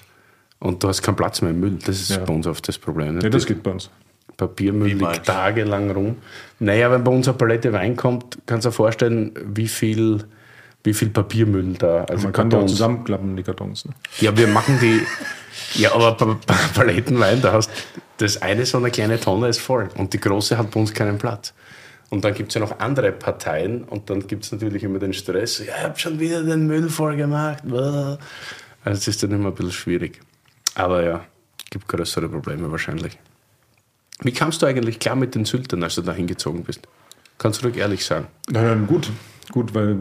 und du hast keinen Platz mehr im Müll. Das ist Ja. bei uns oft das Problem. Ja, das geht bei uns. Papiermüll liegt tagelang rum. Naja, wenn bei uns eine Palette Wein kommt, kannst du dir vorstellen, wie viel, wie viel Papiermüll da. Also Man kann die auch Kartons. zusammenklappen, die Kartons. Ne? Ja, wir machen die. Ja, aber Pa- Pa- Palettenwein, da hast das eine so eine kleine Tonne ist voll und die große hat bei uns keinen Platz. Und dann gibt es ja noch andere Parteien und dann gibt es natürlich immer den Stress. Ja, ich habe schon wieder den Müll voll gemacht. Also es ist dann immer ein bisschen schwierig. Aber ja, gibt größere Probleme wahrscheinlich. Wie kamst du eigentlich klar mit den Syltern, als du da hingezogen bist? Kannst du ruhig ehrlich sagen. Na ja, gut. Gut, weil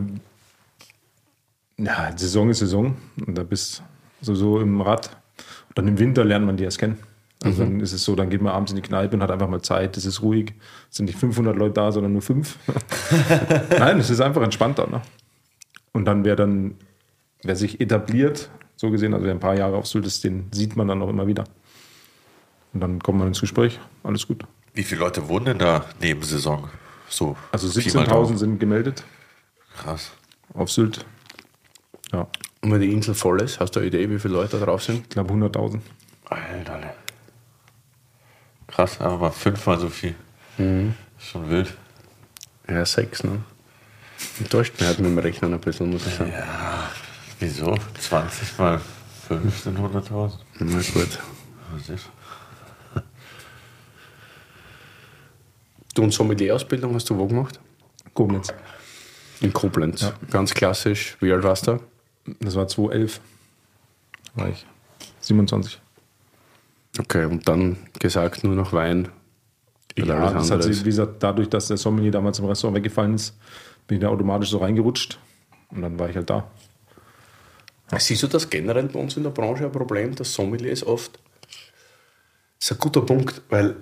ja, Saison ist Saison und da bist du so im Rad. Dann im Winter lernt man die erst kennen. Also dann ist es so, dann geht man abends in die Kneipe und hat einfach mal Zeit, es ist ruhig, es sind nicht 500 Leute da, sondern nur fünf. *laughs* Nein, es ist einfach entspannter. Ne? Und dann wer dann, wer sich etabliert, so gesehen, also wer ein paar Jahre auf Sylt ist, den sieht man dann auch immer wieder. Und dann kommt man ins Gespräch, alles gut. Wie viele Leute wohnen denn da neben Saison? So, Also Pi mal Daumen. 17.000 sind gemeldet Krass. auf Sylt. Ja, Und wenn die Insel voll ist, hast du eine Idee, wie viele Leute da drauf sind? ich glaube 100.000. Alter. ne. Krass, mal fünfmal so viel. Mhm. Schon wild. Ja, sechs, ne? Enttäuscht mich halt mit dem Rechnen ein bisschen, muss ich sagen. Wieso? 20 mal 5 sind 100.000. Na gut. Was ist? Du und Sommelier-Ausbildung hast du wo gemacht? Koblenz. In Koblenz. Ganz klassisch. Wie alt warst du? Das war 2011. War ich 27. Okay, und dann gesagt, nur noch Wein. Ja, das hat sich, ist- wie gesagt, dadurch, dass der Sommelier damals im Restaurant weggefallen ist, bin ich da automatisch so reingerutscht. Und dann war ich halt da. Siehst du das generell bei uns in der Branche ein Problem, dass Sommeliers oft? Das ist ein guter Punkt, weil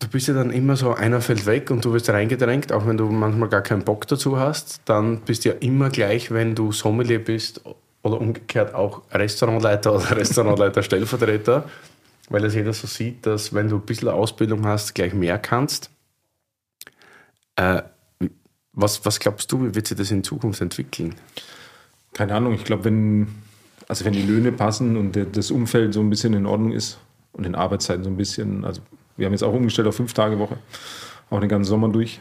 du bist ja dann immer so, einer fällt weg und du wirst reingedrängt, auch wenn du manchmal gar keinen Bock dazu hast, dann bist du ja immer gleich, wenn du Sommelier bist oder umgekehrt auch Restaurantleiter *laughs* oder Restaurantleiter Stellvertreter, weil das jeder so sieht, dass wenn du ein bisschen Ausbildung hast, gleich mehr kannst. Äh, was, was glaubst du, wie wird sich das in Zukunft entwickeln? Keine Ahnung, ich glaube, wenn, also wenn die Löhne passen und das Umfeld so ein bisschen in Ordnung ist und den Arbeitszeiten so ein bisschen, also wir haben jetzt auch umgestellt auf fünf Tage Woche, auch den ganzen Sommer durch.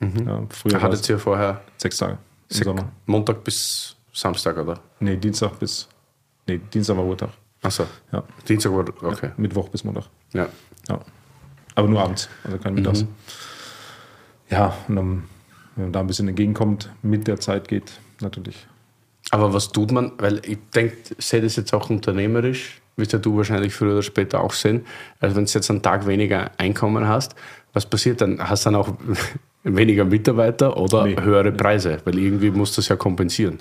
Ja, früher Hattet es ihr vorher sechs Tage im Sommer. Montag bis Samstag, oder? Nee, Dienstag bis, nee, Dienstag war Ruhetag. Achso. Ja, Dienstag war, okay. Mittwoch bis Montag. Ja. Ja. Aber nur abends, also kein Mittags. Ja, und dann, wenn man da ein bisschen entgegenkommt, mit der Zeit geht, natürlich. Aber was tut man? Weil ich denke, sehe das jetzt auch unternehmerisch, wirst ja du wahrscheinlich früher oder später auch sehen. Also wenn du jetzt einen Tag weniger Einkommen hast, was passiert dann? Hast dann auch *laughs* Weniger Mitarbeiter oder Nee. höhere Preise? Weil irgendwie muss das ja kompensieren.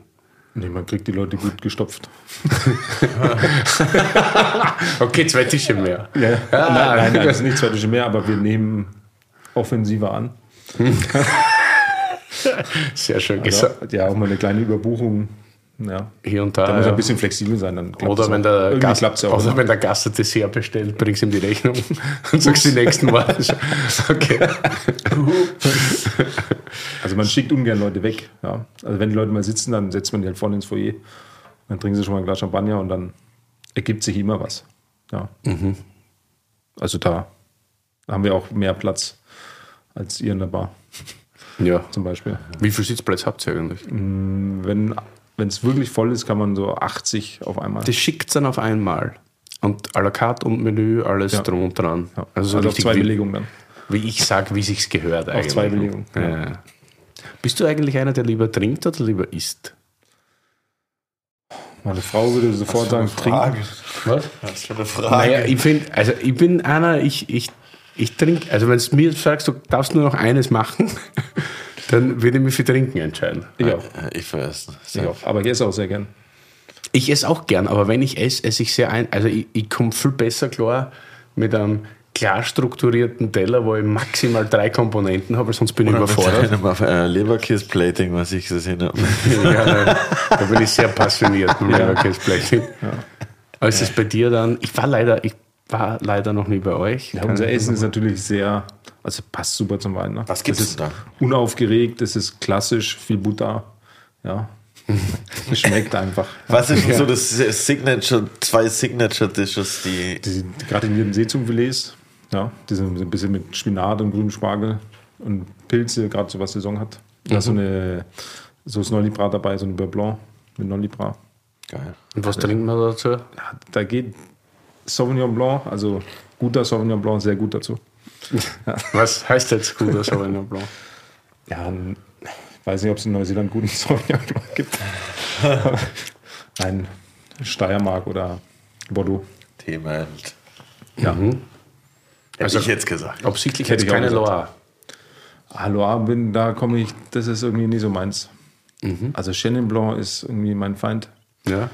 Nee, man kriegt die Leute gut gestopft. *laughs* Okay, zwei Tische mehr. Ja, nein, nein, nein, das ist nicht zwei Tische mehr, aber wir nehmen offensiver an. *laughs* Sehr schön gesagt. ja, auch mal eine kleine Überbuchung. Ja. Hier und da. Da muss ja. ein bisschen flexibel sein. Dann Oder wenn der, Gast, ja auch. oder wenn der Gast ein Dessert bestellt, bringst ihm die Rechnung *laughs* und sagst die nächsten Mal. *laughs* Okay. *laughs* Also man schickt ungern Leute weg. Ja. Also wenn die Leute mal sitzen, dann setzt man die halt vorne ins Foyer. Dann trinken sie schon mal ein Glas Champagner und dann ergibt sich immer was. Ja. Also da haben wir auch mehr Platz als ihr in der Bar Ja. zum Beispiel. Wie viele Sitzplätze habt ihr eigentlich? Wenn es wirklich voll ist, kann man so 80 auf einmal. Das schickt dann auf einmal. Und à la carte und Menü, alles Ja. drum und dran. Ja. Also, so Also auf zwei wie, Belegungen dann. wie ich sage, wie sich's gehört eigentlich. zwei Belegungen, Ja. Ja. Bist du eigentlich einer, der lieber trinkt oder lieber isst? Meine Frau würde sofort sagen, trinken. Was? Das ist schon eine Frage. Naja, ich finde, also ich bin einer, ich, ich, ich trinke, also wenn du mir sagst, du darfst nur noch eines machen, dann würde ich mich für Trinken entscheiden. Ich auch. Ja, ich weiß. Ich auch. Aber ich esse auch sehr gern. Ich esse auch gern, aber wenn ich esse, esse ich sehr ein. Also ich, ich komme viel besser klar mit einem klar strukturierten Teller, wo ich maximal drei Komponenten habe, weil sonst bin ich überfordert. Mit einem äh, Leberkäse-Plating, was ich gesehen habe. *laughs* ja, nein, da bin ich sehr passioniert mit Leberkäse-Plating. Aber ist es bei dir dann, ich war leider, ich war leider noch nie bei euch. Ja, Kann unser ich- Essen ist natürlich sehr, also passt super zum Wein. Ne? Was Das ist denn Unaufgeregt, es ist klassisch, viel Butter. Ja. Es *laughs* schmeckt einfach. Was ist denn so das Signature, zwei Signature-Dishes, die. Die, gerade in den Seezungenfilets, ja, die sind ein bisschen mit Spinat und grünem Spargel und Pilze, gerade so was Saison hat. Da ist so eine so ist Nolli-Brat dabei, so ein Beurre Blanc mit Nolli-Brat. Geil. Und was trinken wir dazu? Ja, da geht Sauvignon Blanc, also guter Sauvignon Blanc, sehr gut dazu. *laughs* Was heißt jetzt guter Sauvignon Blanc? Ja, ich weiß nicht, ob es in Neuseeland guten *laughs* Sauvignon Blanc gibt. *laughs* Ein Steiermark oder Bordeaux. Thema. Ja. Hätte Also- ich jetzt gesagt. Absichtlich Hätte jetzt ich auch keine gesagt. Loire. Hallo, bin, da komme ich, das ist irgendwie nie so meins. Also Chenin Blanc ist irgendwie mein Feind. Ja.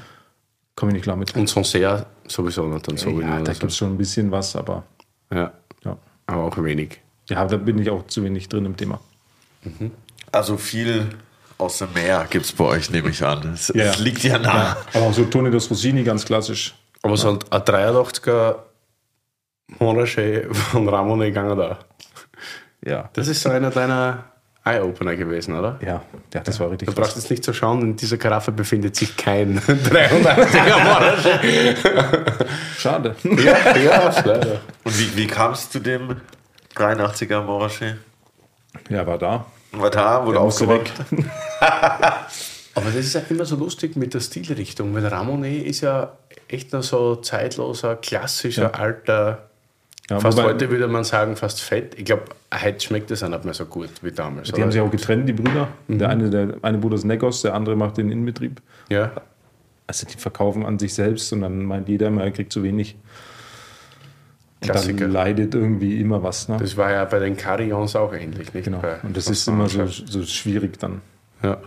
Komme ich nicht klar mit. Und Sancerre sowieso nicht. Dann Sauvignon ja, da gibt es schon ein bisschen was, aber ja, ja. Aber auch wenig. Ja, da bin ich auch zu wenig drin im Thema. Also viel aus dem Meer gibt es bei euch, nehme ich an. Es, Ja. es liegt ja nah. Aber auch so Tone dos Rossini, ganz klassisch. Aber so ein 83er Monarché von Ramone gegangen da. Ja. Das ist so einer deiner Eye-Opener gewesen, oder? Ja, ja das war richtig Du brauchst jetzt nicht zu schauen, in dieser Karaffe befindet sich kein *laughs* 380er *laughs* Monarché. Schade. ja, ja, leider. Und wie, wie kam es zu dem 83er Moraché? Ja, war da. War da, wurde aufgeräumt. *laughs* Aber das ist auch immer so lustig mit der Stilrichtung, weil Ramone ist ja echt noch so zeitloser, klassischer, Ja. alter, Ja, fast wobei- heute würde man sagen, fast fett. Ich glaube, heute schmeckt es auch nicht mehr so gut wie damals. Die oder? haben sich auch getrennt, die Brüder. Der eine, der eine Bruder ist Negos, der andere macht den Innenbetrieb. ja. Also die verkaufen an sich selbst und dann meint jeder er kriegt zu wenig. Und Klassiker. dann leidet irgendwie immer was. Ne? Das war ja bei den Carillons auch ähnlich, nicht? genau. Bei Und das ist immer so, so schwierig dann. Ja.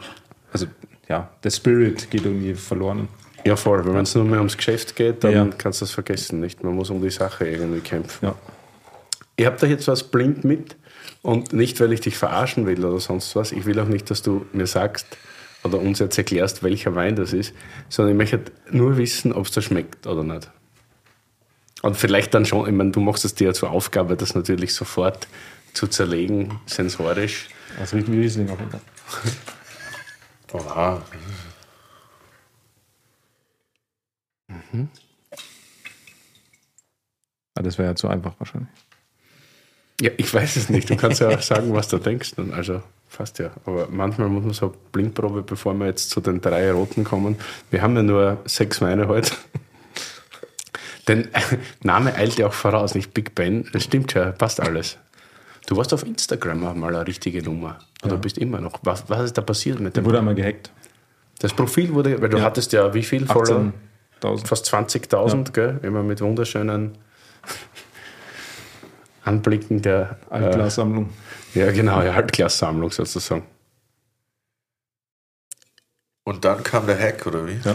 Also ja, der Spirit geht irgendwie verloren. Ja, voll. Wenn es nur mehr ums Geschäft geht, dann Ja. kannst du das vergessen, nicht? Man muss um die Sache irgendwie kämpfen. Ja. Ich habe da jetzt was blind mit und nicht, weil ich dich verarschen will oder sonst was. Ich will auch nicht, dass du mir sagst oder uns jetzt erklärst, welcher Wein das ist, sondern ich möchte nur wissen, ob es dir schmeckt oder nicht. Und vielleicht dann schon, ich meine, du machst es dir ja zur Aufgabe, das natürlich sofort zu zerlegen, sensorisch. Das riecht wie Riesling auf jeden Fall. Oha. Ah, das wäre ja zu einfach wahrscheinlich. Ja, ich weiß es nicht. Du kannst ja auch sagen, was du denkst. Dann. Also fast ja. Aber manchmal muss man so Blindprobe, bevor wir jetzt zu den drei Roten kommen. Wir haben ja nur sechs Weine heute. Denn Name eilt ja auch voraus, nicht Big Ben. Das stimmt ja, passt alles. Du warst auf Instagram mal eine richtige Nummer. Oder bist immer noch. Was, was ist da passiert mit Der dem? wurde einmal gehackt. Das Profil wurde, weil du Ja. hattest ja wie viel Follower? 18.000. Fast 20.000, gell? Immer mit wunderschönen Anblicken der äh, Altglassammlung. Ja, genau, ja, Altglas-Sammlung sozusagen. Und dann kam der Hack, oder wie? Ja.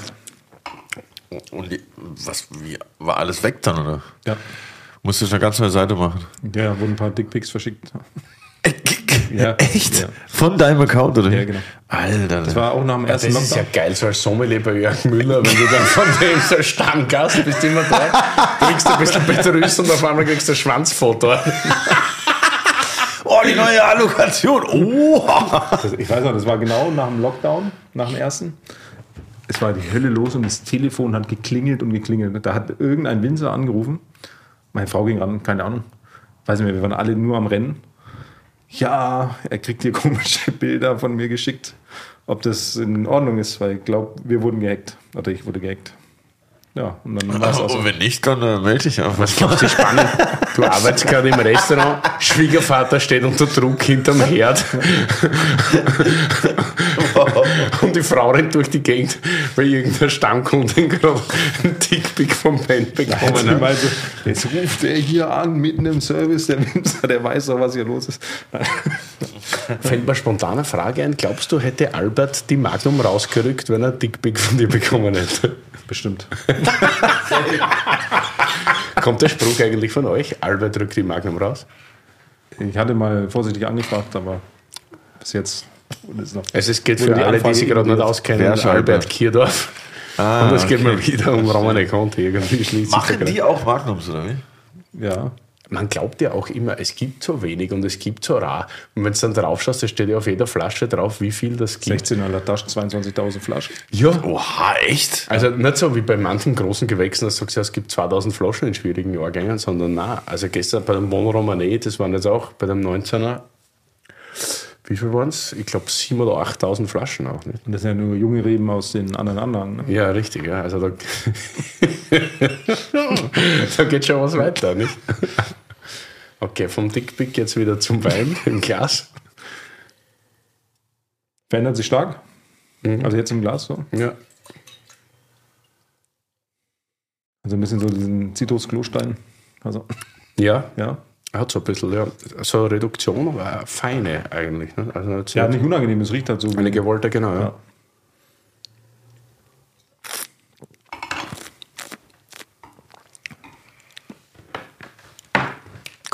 Und die, was, wie, war alles weg dann, oder? Ja. Musste ich eine ganz neue Seite machen. Ja, wurden ein paar Dickpics verschickt. Ja. *laughs* Echt? Ja. Von deinem Account, oder? Ja, genau. Alter. Das war auch nach dem Das ersten ist ja Lockdown. geil, so als Sommelier bei Jörg Müller, wenn du dann von dem so Stammgast bist, immer da, kriegst du ein bisschen Betrüß und auf einmal kriegst du ein Schwanzfoto. oh, die neue Allokation. Oh. Das, ich weiß noch, das war genau nach dem Lockdown, nach dem ersten. Es war die Hölle los und das Telefon hat geklingelt und geklingelt. Da hat irgendein Winzer angerufen. Meine Frau ging ran, keine Ahnung. Weiß nicht mehr, wir waren alle nur am Rennen. Ja, er kriegt hier *laughs* komische Bilder von mir geschickt. Ob das in Ordnung ist, weil ich glaube, wir wurden gehackt. Oder ich wurde gehackt. Ja, und dann war es auch so. Und wenn nicht, dann äh, melde dich einfach. Was glaubst du spannend? Du arbeitest gerade im Restaurant, Schwiegervater steht unter Druck hinterm Herd und die Frau rennt durch die Gegend, weil irgendein Stammkunden gerade einen Dickpick vom Ben bekommen hat. jetzt ruft er hier an, mitten im Service, der der weiß doch, was hier los ist. Fällt mir spontan eine Frage ein. Glaubst du, hätte Albert die Magnum rausgerückt, wenn er einen Dickpick von dir bekommen hätte? Bestimmt. *laughs* Kommt der Spruch eigentlich von euch? Albert rückt die Magnum raus? Ich hatte mal vorsichtig angefragt, aber bis jetzt wurde es noch. Also es geht Wurde für die alle, die sich gerade nicht auskennen, ist Albert Albert? Kierdorf. Ah, Und es geht okay. mal wieder um Romane Conti. Irgendwie Machen die auch Magnums, oder wie? Ja. Man glaubt ja auch immer, es gibt so wenig und es gibt so rar. Und wenn du dann drauf schaust, da steht ja auf jeder Flasche drauf, wie viel das gibt. 16er La Tasche, 22.000 Flaschen. Ja. Oha, echt? Also nicht so wie bei manchen großen Gewächsen, dass du sagst, ja, es gibt 2000 Flaschen in schwierigen Jahrgängen, sondern na, also gestern bei dem Bon Romané, das waren jetzt auch bei dem 19er, wie viel waren es? Ich glaube 7.000 oder 8.000 Flaschen auch nicht. Und das sind ja nur junge Reben aus den anderen Anlagen. Ne? Ja, richtig, ja. Also da, *laughs* da geht schon was weiter, nicht? *laughs* Okay, vom Dickpick jetzt wieder zum Wein *laughs* im Glas. Verändert sich stark. Also jetzt im Glas so. Ja. Also ein bisschen so diesen Zitrus-Klostein. Also, Ja, ja. hat so ein bisschen, ja. So eine Reduktion, aber eine feine eigentlich. Ne? Also Ja, nicht unangenehm, es riecht halt so. eine gewollte, genau. Ja. Ja.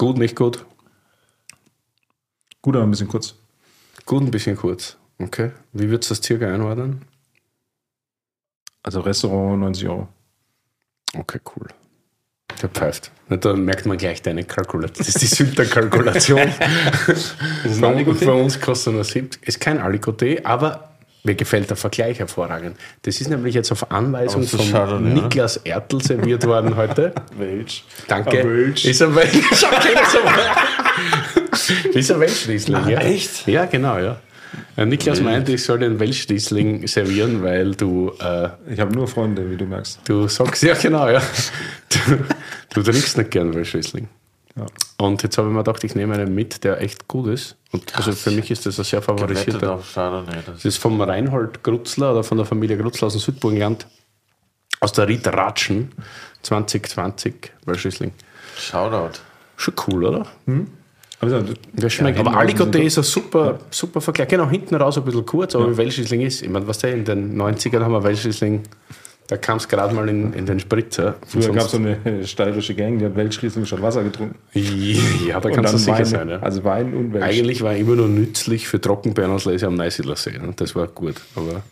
Gut, nicht gut. Gut, aber ein bisschen kurz. Gut, ein bisschen kurz. Okay. Wie würdest du das circa einordnen? Also Restaurant 90 Euro. Okay, cool. Der pfeift. Da merkt man gleich deine Kalkulation. Das ist die Sylter-Kalkulation. *laughs* Aligoté? bei uns kostet nur 70. Ist kein Aligoté, aber mir gefällt der Vergleich hervorragend. Das ist nämlich jetzt auf Anweisung von oder? Niklas Ertl serviert worden heute. *laughs* Welch. Danke. Ein Welsch. Ist ein *laughs* so. Ist ein Welschriesling, ja. echt? Ja, genau, ja. Äh, Niklas meinte, ich soll den Welschriesling servieren, weil du, äh, Ich habe nur Freunde, wie du merkst. du sagst, ja genau, ja. *laughs* Du, du trinkst nicht gern Welschriesling. Ja. Und jetzt habe ich mir gedacht, ich nehme einen mit, der echt gut ist. Und also für mich ist das ein sehr favorisierter. auf Chardonnay. Das Das ist vom Reinhold Grutzler oder von der Familie Grutzler aus dem Südburgenland. Aus der Ried Ratschen 2020 Welschriesling. Shoutout. Schon cool, oder? Aber das- Das schmeckt. Ja, aber Aligoté ist ein super, super Vergleich. Genau, hinten raus ein bisschen kurz, aber wie Welschriesling ist. Ich meine, was der in den 90ern haben wir Welschriesling, da kam es gerade mal in, in den Spritzer. Früher gab es so eine *laughs* steirische Gang, die hat Welschriesling statt Wasser getrunken. *laughs* Ja, da kannst du sicher Wein, sein. Ja. Also Wein und Welsch. Eigentlich war immer nur nützlich für Trockenbeerenauslese am Neusiedlersee. Ne? Das war gut, aber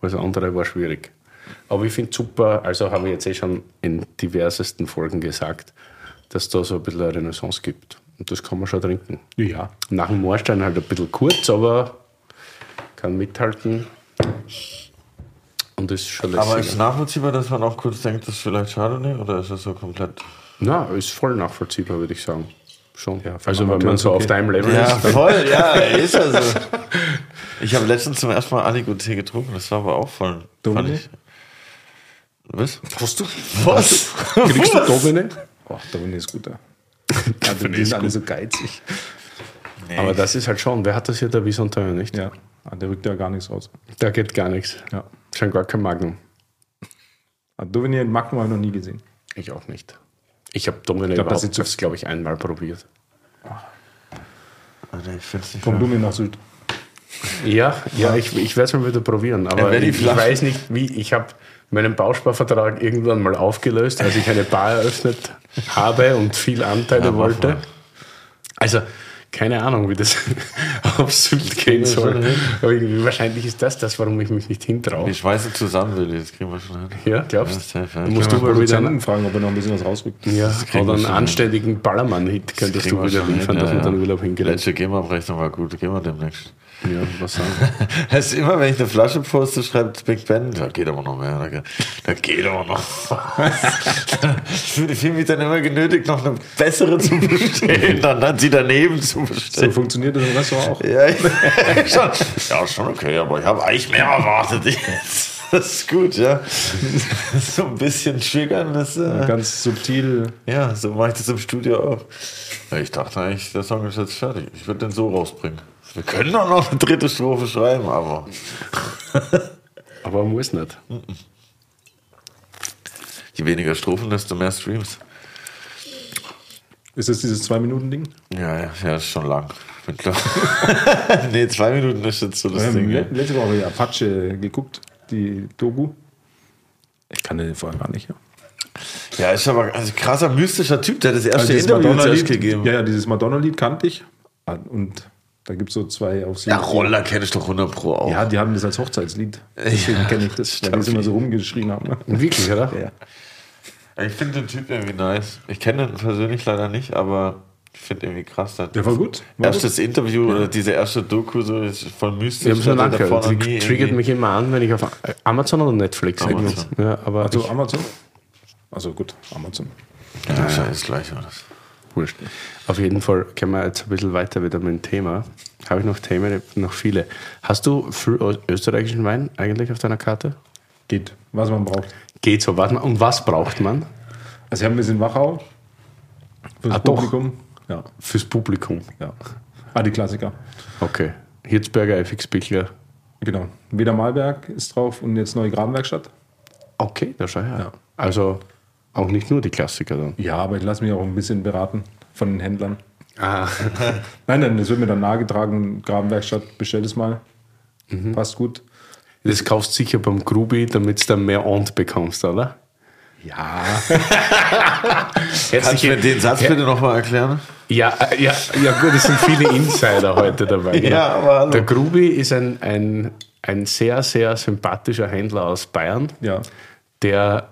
alles andere war schwierig. Aber ich finde super, also habe ich jetzt eh schon in diversesten Folgen gesagt, dass da so ein bisschen eine Renaissance gibt. Und das kann man schon trinken. ja. Nach dem Moorstein halt ein bisschen kurz, aber kann mithalten. Und ist schon Aber ist nachvollziehbar, dass man auch kurz denkt, das ist vielleicht Chardonnay oder ist das so komplett. Na, ist voll nachvollziehbar, würde ich sagen. Schon. Ja, also, wenn man so ist auf okay. deinem Level Ja, ist. dann- voll, ja, *laughs* ist ja so. Ich habe letztens zum ersten Mal Aligoté getrunken, das war aber auch voll. Fand Domine? ich. Was? Hast du? Was? Kriegst du Domine? Oh, Domine ist gut. Ja. *laughs* Also, die sind alle so geizig. Aber das ist halt schon, wer hat das hier, der Visontin, nicht? Ja, Ah, der rückt ja gar nichts raus. Da geht gar nichts. Ja. Schon gar kein Magnum. Also Dauvigny in Magnum ich noch nie gesehen. Ich auch nicht. Ich habe Domine glaub, das überhaupt, glaube ich, einmal probiert. Alter, ich Komm mehr. du mir nach Sylt. Ja, ja, ich, ich werde es mal wieder probieren. Aber Ja, ich, ich weiß nicht, wie. Ich habe meinen Bausparvertrag irgendwann mal aufgelöst, als ich eine Bar eröffnet habe und viel Anteile Ja, wollte. Also, keine Ahnung, wie das Sylt gehen soll. Aber irgendwie, wahrscheinlich ist das das, warum ich mich nicht hintraue. Wir schmeißen zusammen, Willi, das kriegen wir schon hin. Ja, glaubst Ja, du? safe, ja. Du musst du mal wieder fragen, ob er noch ein bisschen was rausrückt. ja, oder einen anständigen Ballermann-Hit könntest kriegen du wir wieder schon liefern, hin, dass ja, wir dann. Urlaub hingelegt Letzte GEMA-Abrechnung war gut, gehen wir demnächst. Ja, was *laughs* sagen? Heißt immer, wenn ich eine Flasche poste, schreibt Big Ben, da geht aber noch mehr, da geht, da geht aber noch Ich fühle fühl mich dann immer genötigt, noch eine bessere zu bestellen, dann hat sie daneben zu So bestellen. funktioniert das im Restaurant auch. Ja, *laughs* schon, ja, schon okay, aber ich habe eigentlich mehr erwartet. jetzt. Das ist gut, ja. So ein bisschen triggern, das, äh, Ganz subtil. ja, so mache ich das im Studio auch. Ich dachte eigentlich, der Song ist jetzt fertig. Ich würde den so rausbringen. Wir können doch noch eine dritte Strophe schreiben, aber *laughs* Aber muss nicht. je weniger Strophen, desto mehr Streams. Ist das dieses Zwei-Minuten-Ding? Ja, ja, ja, ist schon lang. *laughs* Nee, zwei Minuten ist jetzt so das Ding. Ja. le- letzte Woche die Apache geguckt, die Doku. Ich kannte den vorher gar nicht. Ja. ja, ist aber also krasser mystischer Typ, der hat das erste dieses Interview zuerst Madonna-Lied, gegeben. ja, Ja, dieses Madonna-Lied kannte ich. Und da gibt es so zwei auf sie. Roller kenne ich doch 100 Pro auch. Ja, die haben das als Hochzeitslied. Deswegen kenne ich das, weil die es immer so rumgeschrien haben. *laughs* Wirklich, oder? Ja. Ich finde den Typ irgendwie nice. Ich kenne ihn persönlich leider nicht, aber ich finde irgendwie krass. Der war gut. War Erstes Interview, oder diese erste Doku, so ist voll mystisch. Ich habe Sie nie triggert irgendwie- mich immer an, wenn ich auf Amazon oder Netflix Amazon. Ja, aber Also ich, Amazon? Also gut, Amazon. Ja, scheiß gleich war das. Wurscht. Auf jeden Fall können wir jetzt ein bisschen weiter wieder mit dem Thema. Habe ich noch Themen? Noch viele. Hast du österreichischen Wein eigentlich auf deiner Karte? Geht, was man braucht. Geht so. Warte mal, Und was braucht man Also, wir haben ein bisschen Wachau. Für das Ah, doch. Publikum. Ja, fürs Publikum? ja. Ah, die Klassiker. Okay. Hirzberger, FX Bichler. Genau. Weder Malberg ist drauf und jetzt neue Grabenwerkstatt. Okay, da schau her. Ja. Also auch nicht nur die Klassiker dann. Ja, aber ich lasse mich auch ein bisschen beraten von den Händlern. Ah. *laughs* Nein, nein, es wird mir dann nahegetragen, Grabenwerkstatt, bestell es mal. Mhm. Passt gut. Das kaufst sicher beim Grubi, damit du dann mehr Ont bekommst, oder? Ja. *laughs* Kannst du mir den Satz bitte nochmal erklären? Ja, äh, ja, ja gut, es sind viele Insider heute dabei. genau. Ja, aber hallo. Der Grubi ist ein, ein, ein sehr, sehr sympathischer Händler aus Bayern, Ja. der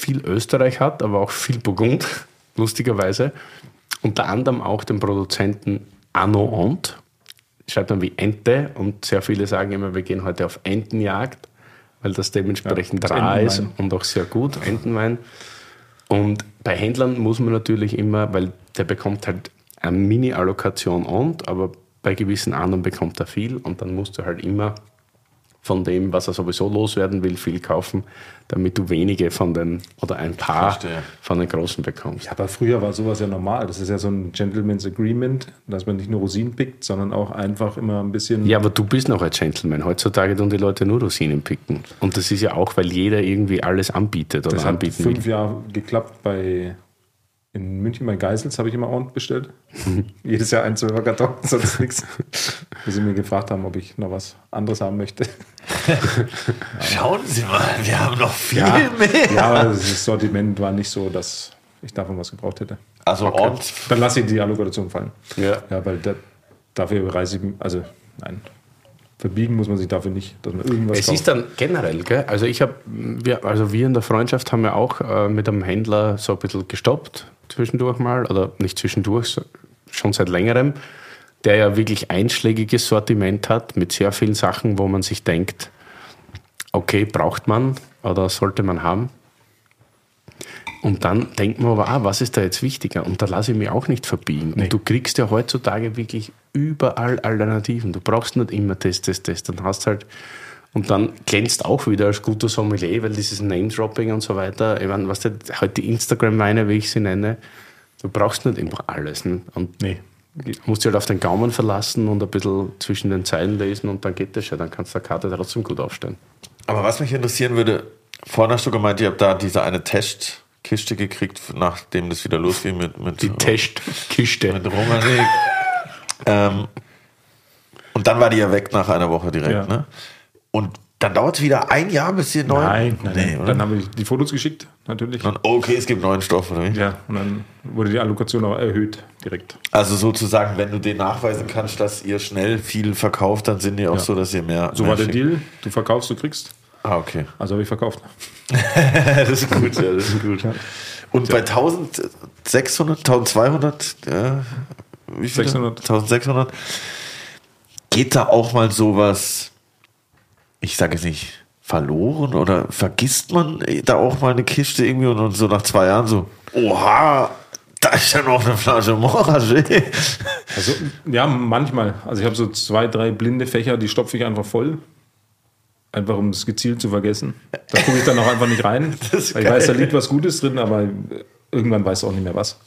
viel Österreich hat, aber auch viel Burgund, lustigerweise. Unter anderem auch den Produzenten Anno Ont. Schreibt man wie Ente und sehr viele sagen immer, wir gehen heute auf Entenjagd, weil das dementsprechend Ja, rar ist und auch sehr gut, Entenwein. Und bei Händlern muss man natürlich immer, weil der bekommt halt eine Mini-Allokation und, aber bei gewissen anderen bekommt er viel und dann musst du halt immer von dem, was er sowieso loswerden will, viel kaufen, damit du wenige von den oder ein paar von den großen bekommst. Ja, aber früher war sowas ja normal. Das ist ja so ein Gentleman's Agreement, dass man nicht nur Rosinen pickt, sondern auch einfach immer ein bisschen. Ja, aber du bist noch ein Gentleman. Heutzutage tun die Leute nur Rosinen picken. Und das ist ja auch, weil jeder irgendwie alles anbietet oder das hat anbieten fünf will. Jahre geklappt bei. In München bei Geisels habe ich immer Ort bestellt. *laughs* Jedes Jahr ein Zwölfer Karton, *laughs* sonst nichts. Bis sie mir gefragt haben, ob ich noch was anderes haben möchte. *laughs* Schauen Sie mal, wir haben noch viel Ja, mehr. ja aber das Sortiment war nicht so, dass ich davon was gebraucht hätte. Also und Dann lasse ich die Allokation fallen. Ja. Ja, weil da, dafür reise ich, also nein, verbiegen muss man sich dafür nicht, dass man irgendwas Es kauft. ist dann generell, gell? also ich habe, wir, also wir in der Freundschaft haben ja auch äh, mit einem Händler so ein bisschen gestoppt, zwischendurch mal, oder nicht zwischendurch, schon seit längerem, der ja wirklich einschlägiges Sortiment hat mit sehr vielen Sachen, wo man sich denkt, okay, braucht man oder sollte man haben. Und dann denkt man aber, ah, was ist da jetzt wichtiger? Und da lasse ich mich auch nicht verbiegen. Und du kriegst ja heutzutage wirklich überall Alternativen. Du brauchst nicht immer das, das, das. Dann hast halt, und dann glänzt auch wieder als guter Sommelier, weil dieses Name-Dropping und so weiter, ich meine, was halt die Instagram-Weine, wie ich sie nenne, du brauchst nicht immer alles. Ne? Und Nee. du musst dich halt auf den Gaumen verlassen und ein bisschen zwischen den Zeilen lesen und dann geht das schon. Dann kannst du der Karte trotzdem gut aufstellen. Aber was mich interessieren würde, vorhin hast du gemeint, ihr habt da diese eine Testkiste gekriegt, nachdem das wieder losging mit, mit, Die Testkiste. mit Romanik. Ähm, und dann war die ja weg nach einer Woche direkt, Ja. ne? Und dann dauert es wieder ein Jahr, bis die neuen. Nein, nein, nee, nein. Dann habe ich die Fotos geschickt, natürlich. Und okay, es gibt neuen Stoff, oder wie? Ja, und dann wurde die Allokation auch erhöht direkt. Also sozusagen, wenn du den nachweisen kannst, dass ihr schnell viel verkauft, dann sind die auch Ja. so, dass ihr mehr. So mehr war der schickt. Deal. Du verkaufst, du kriegst. Ah, okay. Also habe ich verkauft. *laughs* das ist gut, ja, das ist gut. Und bei 1600, 1200, ja, wie viel? 600. 1600, geht da auch mal sowas, ich sage es nicht, verloren oder vergisst man da auch mal eine Kiste irgendwie und, und so nach zwei Jahren so, oha, da ist ja noch eine Flasche Morage. Also, ja, manchmal. Also ich habe so zwei, drei blinde Fächer, die stopfe ich einfach voll. Einfach um es gezielt zu vergessen. Da gucke ich dann auch einfach nicht rein. *laughs* Ich weiß, da liegt was Gutes drin, aber irgendwann weiß auch nicht mehr was.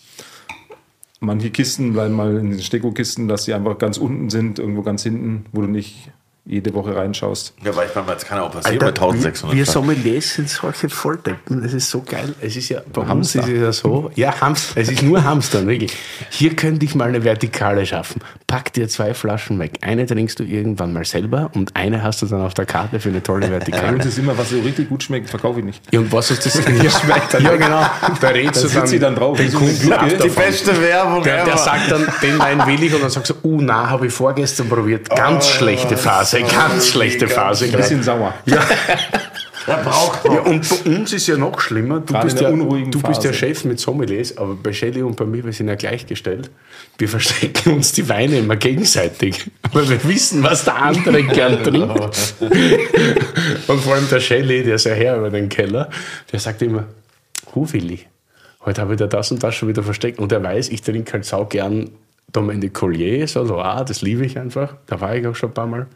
Manche Kisten bleiben mal in den Steko-Kisten, dass die einfach ganz unten sind, irgendwo ganz hinten, wo du nicht jede Woche reinschaust. Ja, weil ich meine, das kann ja auch passieren bei 1600. wir. Sommeliers sind solche Volldeppen. Das ist so geil. Es ist ja, bei uns Hamster. ist es ja so, ja, Hamster, es ist nur Hamster, wirklich. Hier könnte ich mal eine Vertikale schaffen. Pack dir zwei Flaschen weg. Eine trinkst du irgendwann mal selber und eine hast du dann auf der Karte für eine tolle Bei Vertikale. uns ist immer, was so richtig gut schmeckt, verkaufe ich nicht. Ja, und was ist das? Ja, schmeckt ja genau. Da redest du sitzt sie dann drauf. den Kunden ab Die davon. beste Werbung Der, der sagt dann, den Wein will ich und dann sagst du, uh, na, habe ich vorgestern probiert. Ganz schlechte Phase, ganz schlechte Phase. Ein bisschen sauer. Der *laughs* braucht Ja, und bei uns ist ja noch schlimmer. Du, bist in ja, der du bist ja Phase. Chef mit Sommeliers, aber bei Shelly und bei mir, wir sind ja gleichgestellt. Wir verstecken uns die Weine immer gegenseitig, weil wir wissen, was der andere gern *laughs* trinkt. Und vor allem der Shelly, der ist ja Herr über den Keller, der sagt immer, Hu Willi, heute habe ich da das und das schon wieder versteckt. Und er weiß, ich trinke halt sau gern Domaine Colliers, also ah, das liebe ich einfach. Da war ich auch schon ein paar Mal.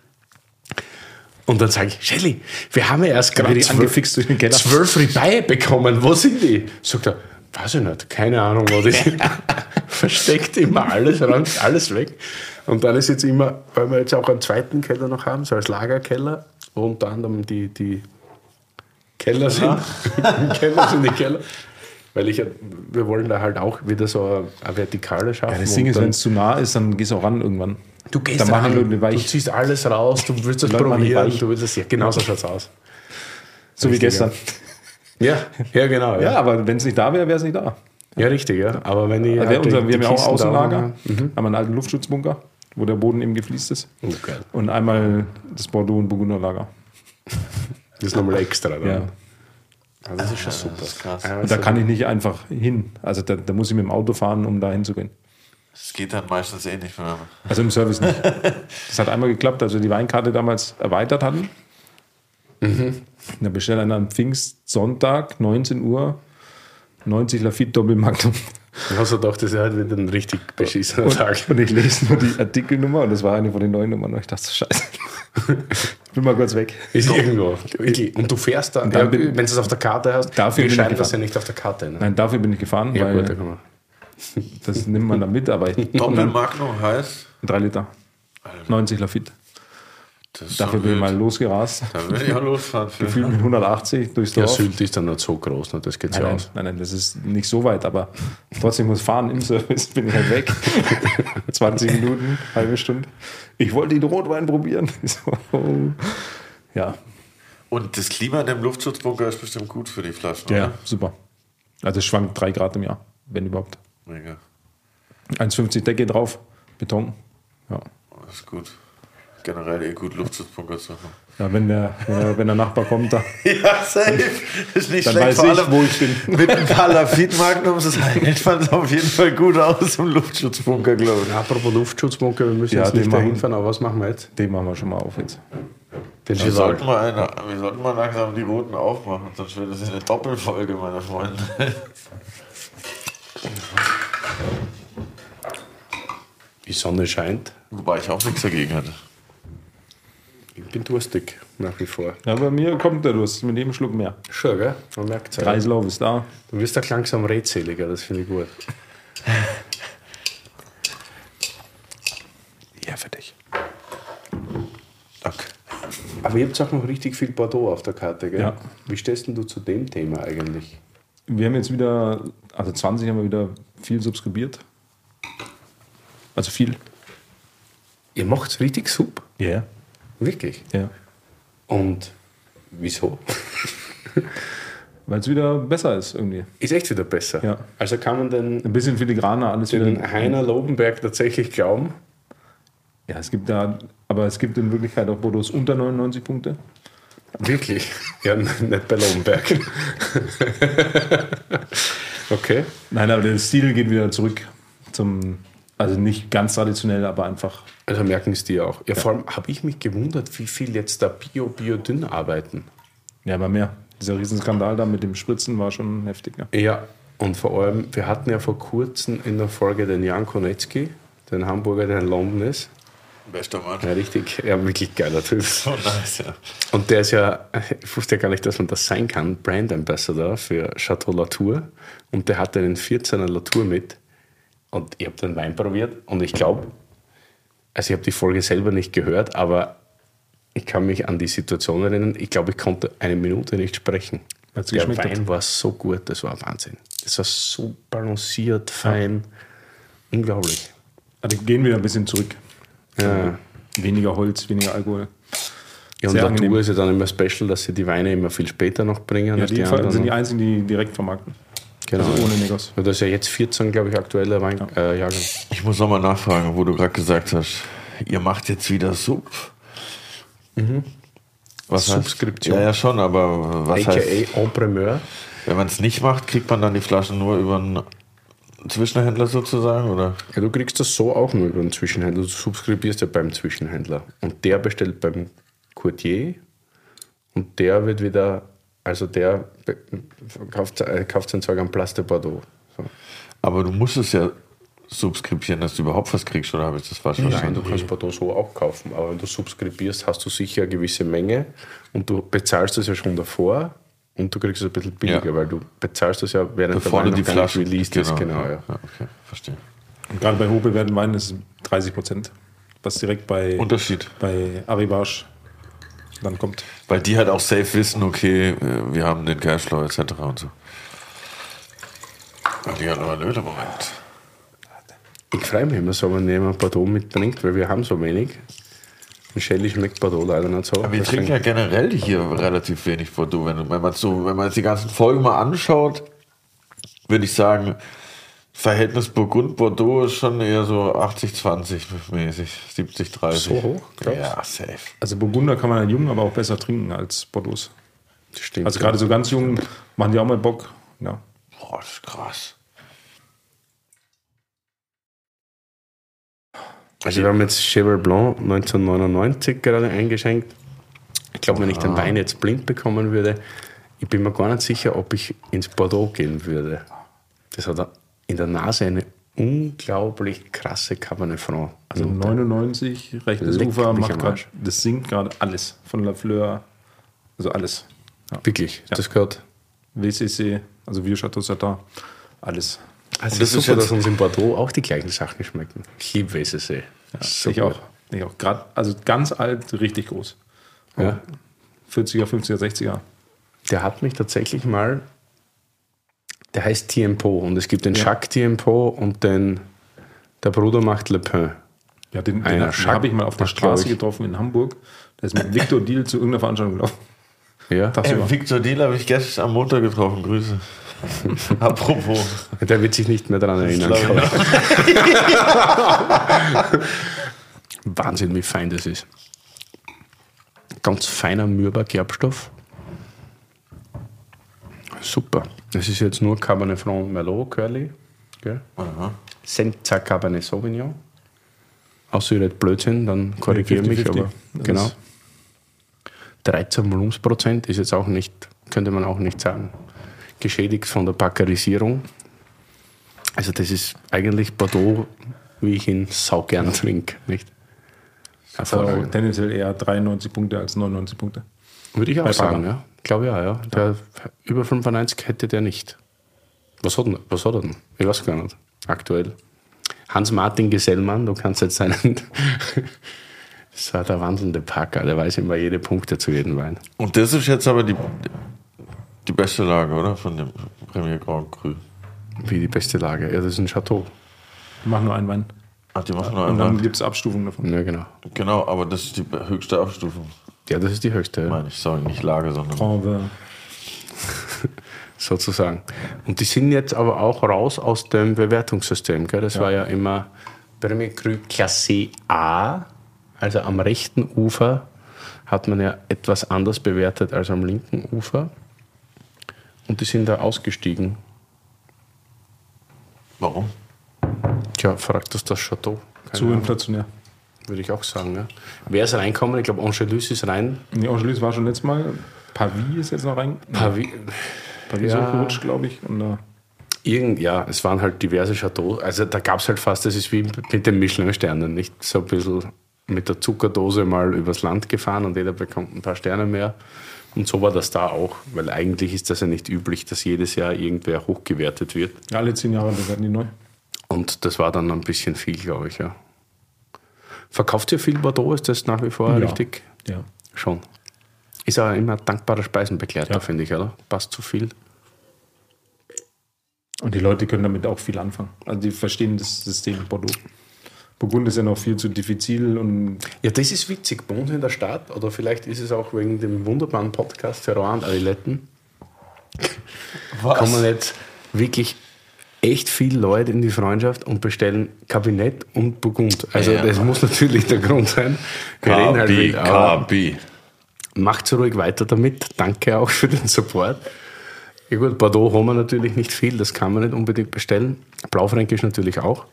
Und dann sage ich, Shelly, wir haben ja erst gerade angefixt durch den Keller. zwölf Ribeye bekommen. Wo sind die? Sagt er, weiß ich nicht, keine Ahnung, wo die sind. *laughs* Versteckt immer alles, räumt alles weg. Und dann ist jetzt immer, weil wir jetzt auch einen zweiten Keller noch haben, so als Lagerkeller, wo unter anderem die, die Keller sind. *laughs* Keller sind die Keller. Weil ich, wir wollen da halt auch wieder so eine, Vertikale schaffen. Ja, das Ding ist, wenn es zu nah ist, dann gehst du auch ran irgendwann. Du gehst dann ran, Leute du weich. ziehst alles raus, du willst das die probieren, du willst das, ja, genau so schaut's aus. So wie Richtig, gestern. Ja, ja genau. Ja, Ja, ja. aber wenn es nicht da wäre, wäre es nicht da. richtig, ja. Aber wenn ich Wir, halt unser, die- wir haben die ja auch Außenlager, mache- haben einen alten Luftschutzbunker, wo der Boden eben gefliest ist. Geil. Und einmal das Bordeaux- und Burgunderlager. Das ist nochmal extra. Dann. Ja. Ja, das ist schon super. das ist krass. Ja, Und da also- kann ich nicht einfach hin. Also da, da muss ich mit dem Auto fahren, um da hinzugehen. Das geht dann meistens eh nicht mehr. Also im Service nicht. Das hat einmal geklappt, als wir die Weinkarte damals erweitert hatten. Da bestellt einer am Pfingstsonntag, 19 Uhr, 90 Lafitte Doppelmagnum. Ich habe gedacht, das ist halt wieder ein richtig beschissener Tag. Und ich lese nur die Artikelnummer und das war eine von den neuen Nummern. Und ich dachte, so, scheiße. Ich bin mal kurz weg. Ist irgendwo. Und du fährst da, dann ja, bin- wenn du es auf der Karte hast, Dafür wir bin ich schreiben das ja nicht auf der Karte. Ne? Nein, dafür bin ich gefahren, Ja, weil gut. Das nimmt man dann mit, aber ich, Doppelmagnum heißt? drei Liter. 90 Lafitte. Dafür bin ich mal losgerast. Da will ich auch losfahren. Gefühlt mit 180 durchs Ja, Dorf. Sylt ist dann nicht so groß, ne? das geht Nein, ja nein, aus. nein, nein, das ist nicht so weit, aber trotzdem muss fahren im Service, *laughs* bin ich halt weg. *laughs* 20 Minuten, halbe Stunde. Ich wollte den Rotwein probieren. *laughs* Ja, Und das Klima in dem Luftschutzbunker ist bestimmt gut für die Flaschen. ja, oder? super. Also es schwankt 3 Grad im Jahr, wenn überhaupt. Mega. 1,50 Decke drauf, Beton. Ja. Das ist gut. Generell eh gut, Luftschutzbunker zu haben. Ja, wenn der, wenn der, Nachbar kommt, da, *laughs* Ja, safe. Ist nicht dann schlecht. weiß Vor ich, allem wo ich bin. mit ein paar Lafitte-Magnums, das hält man es auf jeden Fall gut aus im Luftschutzbunker, glaube ich. Apropos Luftschutzbunker, wir müssen Ja, jetzt nicht dahin fahren, aber was machen wir jetzt? Den machen wir schon mal auf jetzt. Den Wir sollten, mal eine, wir sollten mal langsam die Roten aufmachen, sonst wird das eine Doppelfolge, meine Freunde. *laughs* Die Sonne scheint. Wobei ich auch nichts dagegen hatte. Ich bin durstig, nach wie vor. Ja, bei mir kommt der Durst mit jedem Schluck mehr. Schon, gell? Man merkt es. Kreislauf ist da. Du wirst auch langsam redseliger, das finde ich gut. *laughs* Ja, für dich. Danke. Aber ihr habt auch noch richtig viel Bordeaux auf der Karte, gell? Ja. Wie stehst denn du zu dem Thema eigentlich? Wir haben jetzt wieder, also 20 haben wir wieder viel subskribiert. Also viel. Ihr macht es richtig super. Ja. Wirklich. Ja. Und wieso? Weil es wieder besser ist irgendwie. Ist echt wieder besser. Ja. Also kann man den, Ein bisschen filigraner, alles wieder. den Heiner Lobenberg tatsächlich glauben? Ja, es gibt da, aber es gibt in Wirklichkeit auch Bordeaux unter 99 Punkte. Wirklich? Ja, nicht bei Lobenberg. *laughs* okay. Nein, aber der Stil geht wieder zurück zum, also nicht ganz traditionell, aber einfach. Also merken es die auch. Ja, vor allem habe ich mich gewundert, wie viel jetzt da Bio-Biodünn arbeiten. Ja, aber mehr. Dieser Riesenskandal da mit dem Spritzen war schon heftig. Ja. Ja, und vor allem, wir hatten ja vor kurzem in der Folge den Jan Konetzki, den Hamburger, der in London ist. Bester Mann. Ja, richtig, ja, wirklich geiler Typ. So nice, ja. Und der ist ja, ich wusste ja gar nicht, dass man das sein kann, Brand Ambassador für Chateau Latour. Und der hatte einen 14er Latour mit. Und ich habe den Wein probiert und ich glaube, also ich habe die Folge selber nicht gehört, aber ich kann mich an die Situation erinnern. Ich glaube, ich konnte eine Minute nicht sprechen. Weil's Der geschmeckt hat. Wein war so gut, das war Wahnsinn. Das war so balanciert, fein, unglaublich. Also die gehen wieder ein bisschen zurück. Ja. Weniger Holz, weniger Alkohol. Ja, und Sehr angenehm. ist ja dann immer special, dass sie die Weine immer viel später noch bringen. Ja, als die anderen. sind die einzigen, die direkt vermarkten. Genau. Also ohne Negos. Ja, Das ist ja jetzt 14, glaube ich, aktueller Wein, äh, Jahrgang. Ich muss nochmal nachfragen, wo du gerade gesagt hast, ihr macht jetzt wieder Sub. Was heißt- Subskription. Ja, ja, schon, aber was AKA heißt, Primeur. wenn man es nicht macht, kriegt man dann die Flaschen nur über einen Zwischenhändler sozusagen, oder? Ja, du kriegst das so auch nur über den Zwischenhändler. Du subskribierst ja beim Zwischenhändler. Und der bestellt beim Courtier und der wird wieder, also der kauft, äh, kauft sein Zeug am Place de Bordeaux. So. Aber du musst es ja subskribieren, dass du überhaupt was kriegst, oder habe ich das falsch Nein, verstanden? du kannst Bordeaux so auch kaufen, aber wenn du subskribierst, hast du sicher eine gewisse Menge und du bezahlst das ja schon davor und du kriegst es ein bisschen billiger, Ja. weil du bezahlst das ja während Bevor der du Wein die Flaschen released ist. Genau, ja. okay, verstehe. Und gerade bei hochbewerteten Weinen ist es 30 Prozent, was direkt bei, Unterschied. bei Arrivage dann kommt. Weil die halt auch safe wissen, okay, äh, wir haben den Cashflow etc. und so. Ja, Die hat aber einen Moment. Ich freue mich immer so, wenn jemand Bordeaux mitbringt, weil wir haben so wenig. Shelly schmeckt Bordeaux leider nicht so. Aber wir trinken ja generell hier relativ wenig Bordeaux. Wenn, wenn man so, wenn man jetzt die ganzen Folgen mal anschaut, würde ich sagen, Verhältnis Burgund-Bordeaux ist schon eher so 80-20 mäßig, 70-30. So hoch, glaubst? Ja, safe. Also Burgunder kann man ja jung, aber auch besser trinken als Bordeaux. Stimmt. Also gerade so ganz jung machen die auch mal Bock. Ja. Boah, das ist krass. Also wir haben jetzt Cheval Blanc 1999 gerade eingeschenkt. Ich glaube, wenn ich den Wein jetzt blind bekommen würde, ich bin mir gar nicht sicher, ob ich ins Bordeaux gehen würde. Das hat in der Nase eine unglaublich krasse Cabernet Franc. Also Also 99, rechtes Leck Ufer, macht grad, das singt gerade alles. Von La Fleur, also alles. Ja. wirklich, das gehört. WCC, also Wir Chateau Satin, alles. Also das das ist ist super, jetzt- dass uns in Bordeaux auch die gleichen Sachen schmecken. Ich liebe WCC. Ja, So ich auch. Ich auch. Grad, also ganz alt, richtig groß. Ja. 40er, 50er, 60er. Der hat mich tatsächlich mal, der heißt Tiempo und es gibt den Jacques Tiempo und den, der Bruder macht Le Pen. Ja, den, den Schack- habe ich mal auf der Straße ich. getroffen in Hamburg. Der ist mit Victor Deal zu irgendeiner Veranstaltung gelaufen. Ja. Ey, Victor Deal habe ich gestern am Montag getroffen. Grüße. *laughs* Apropos. der wird sich nicht mehr daran erinnern. *laughs* Wahnsinn, wie fein das ist. Ganz feiner, mürber Gerbstoff. Super. Das ist jetzt nur Cabernet Franc Merlot, Curly. Gell? Senza Cabernet Sauvignon. Außer ihr redet Blödsinn, dann korrigiere Nee, mich. 50-50. Aber Das genau. ist- 13 Volumensprozent ist jetzt auch nicht, könnte man auch nicht sagen, geschädigt von der Backerisierung. Also das ist eigentlich Bordeaux, wie ich ihn saugern trinke, nicht? Also tendenziell eher 93 Punkte als 99 Punkte. Würde ich auch Bei sagen, Bagger. ja. Glaube ja, ja. Der, über 95 hätte der nicht. Was hat, denn- was hat er denn? Ich weiß gar nicht. Aktuell. Hans-Martin Gesellmann, du kannst jetzt seinen. *laughs* das war der wandelnde Packer, der weiß immer jede Punkte zu jedem Wein. Und das ist jetzt aber die, die beste Lage, oder? Von dem Premier Grand Cru. Wie die beste Lage. Ja, das ist ein Chateau. Ich mache nur einen Wein. Ach, die machen nur Und dann gibt es Abstufungen davon. Ja, genau. Genau, aber das ist die höchste Abstufung. Ja, das ist die höchste, ja. Meine ich, sorry, nicht Lage, sondern. Grand Vin. *laughs* sozusagen. Und die sind jetzt aber auch raus aus dem Bewertungssystem. Gell? Das war ja immer Premier Cru Klasse A, also am rechten Ufer hat man ja etwas anders bewertet als am linken Ufer. Und die sind da ausgestiegen. Warum? Tja, fragt das das Chateau. Keine Zu Ahnung, inflationär. Würde ich auch sagen. Ja. Wer ist reinkommen? Ich glaube, Angelus ist rein. Nee, Angelis war schon letztes Mal. Pavis ist jetzt noch rein. Pavi Pavis Ja. auch gerutscht, glaube ich. Und, äh, Irgend, ja, es waren halt diverse Chateaux. Also da gab es halt fast, das ist wie mit den Michelin-Sternen, nicht so ein bisschen mit der Zuckerdose mal übers Land gefahren und jeder bekommt ein paar Sterne mehr. Und so war das da auch, weil eigentlich ist das ja nicht üblich, dass jedes Jahr irgendwer hochgewertet wird. alle zehn Jahre werden die neu. Und das war dann ein bisschen viel, glaube ich, ja. Verkauft ihr viel Bordeaux? Ist das nach wie vor Ja. richtig? Ja. Schon. Ist aber immer ein dankbarer Speisenbegleiter, Ja. finde ich, oder? Passt zu viel. Und die Leute können damit auch viel anfangen. Also die verstehen das System Bordeaux. Burgund ist ja noch viel zu diffizil und Ja, das ist witzig. Bei uns in der Stadt, oder vielleicht ist es auch wegen dem wunderbaren Podcast Terroir und Adiletten, kommen jetzt wirklich echt viele Leute in die Freundschaft und bestellen Kabinett und Burgund. Also Ja. das muss natürlich der Grund sein. Wir halt KB, wild, aber KB. macht so ruhig weiter damit. Danke auch für den Support. Ja gut, Bordeaux haben wir natürlich nicht viel, das kann man nicht unbedingt bestellen. Blaufränkisch natürlich auch.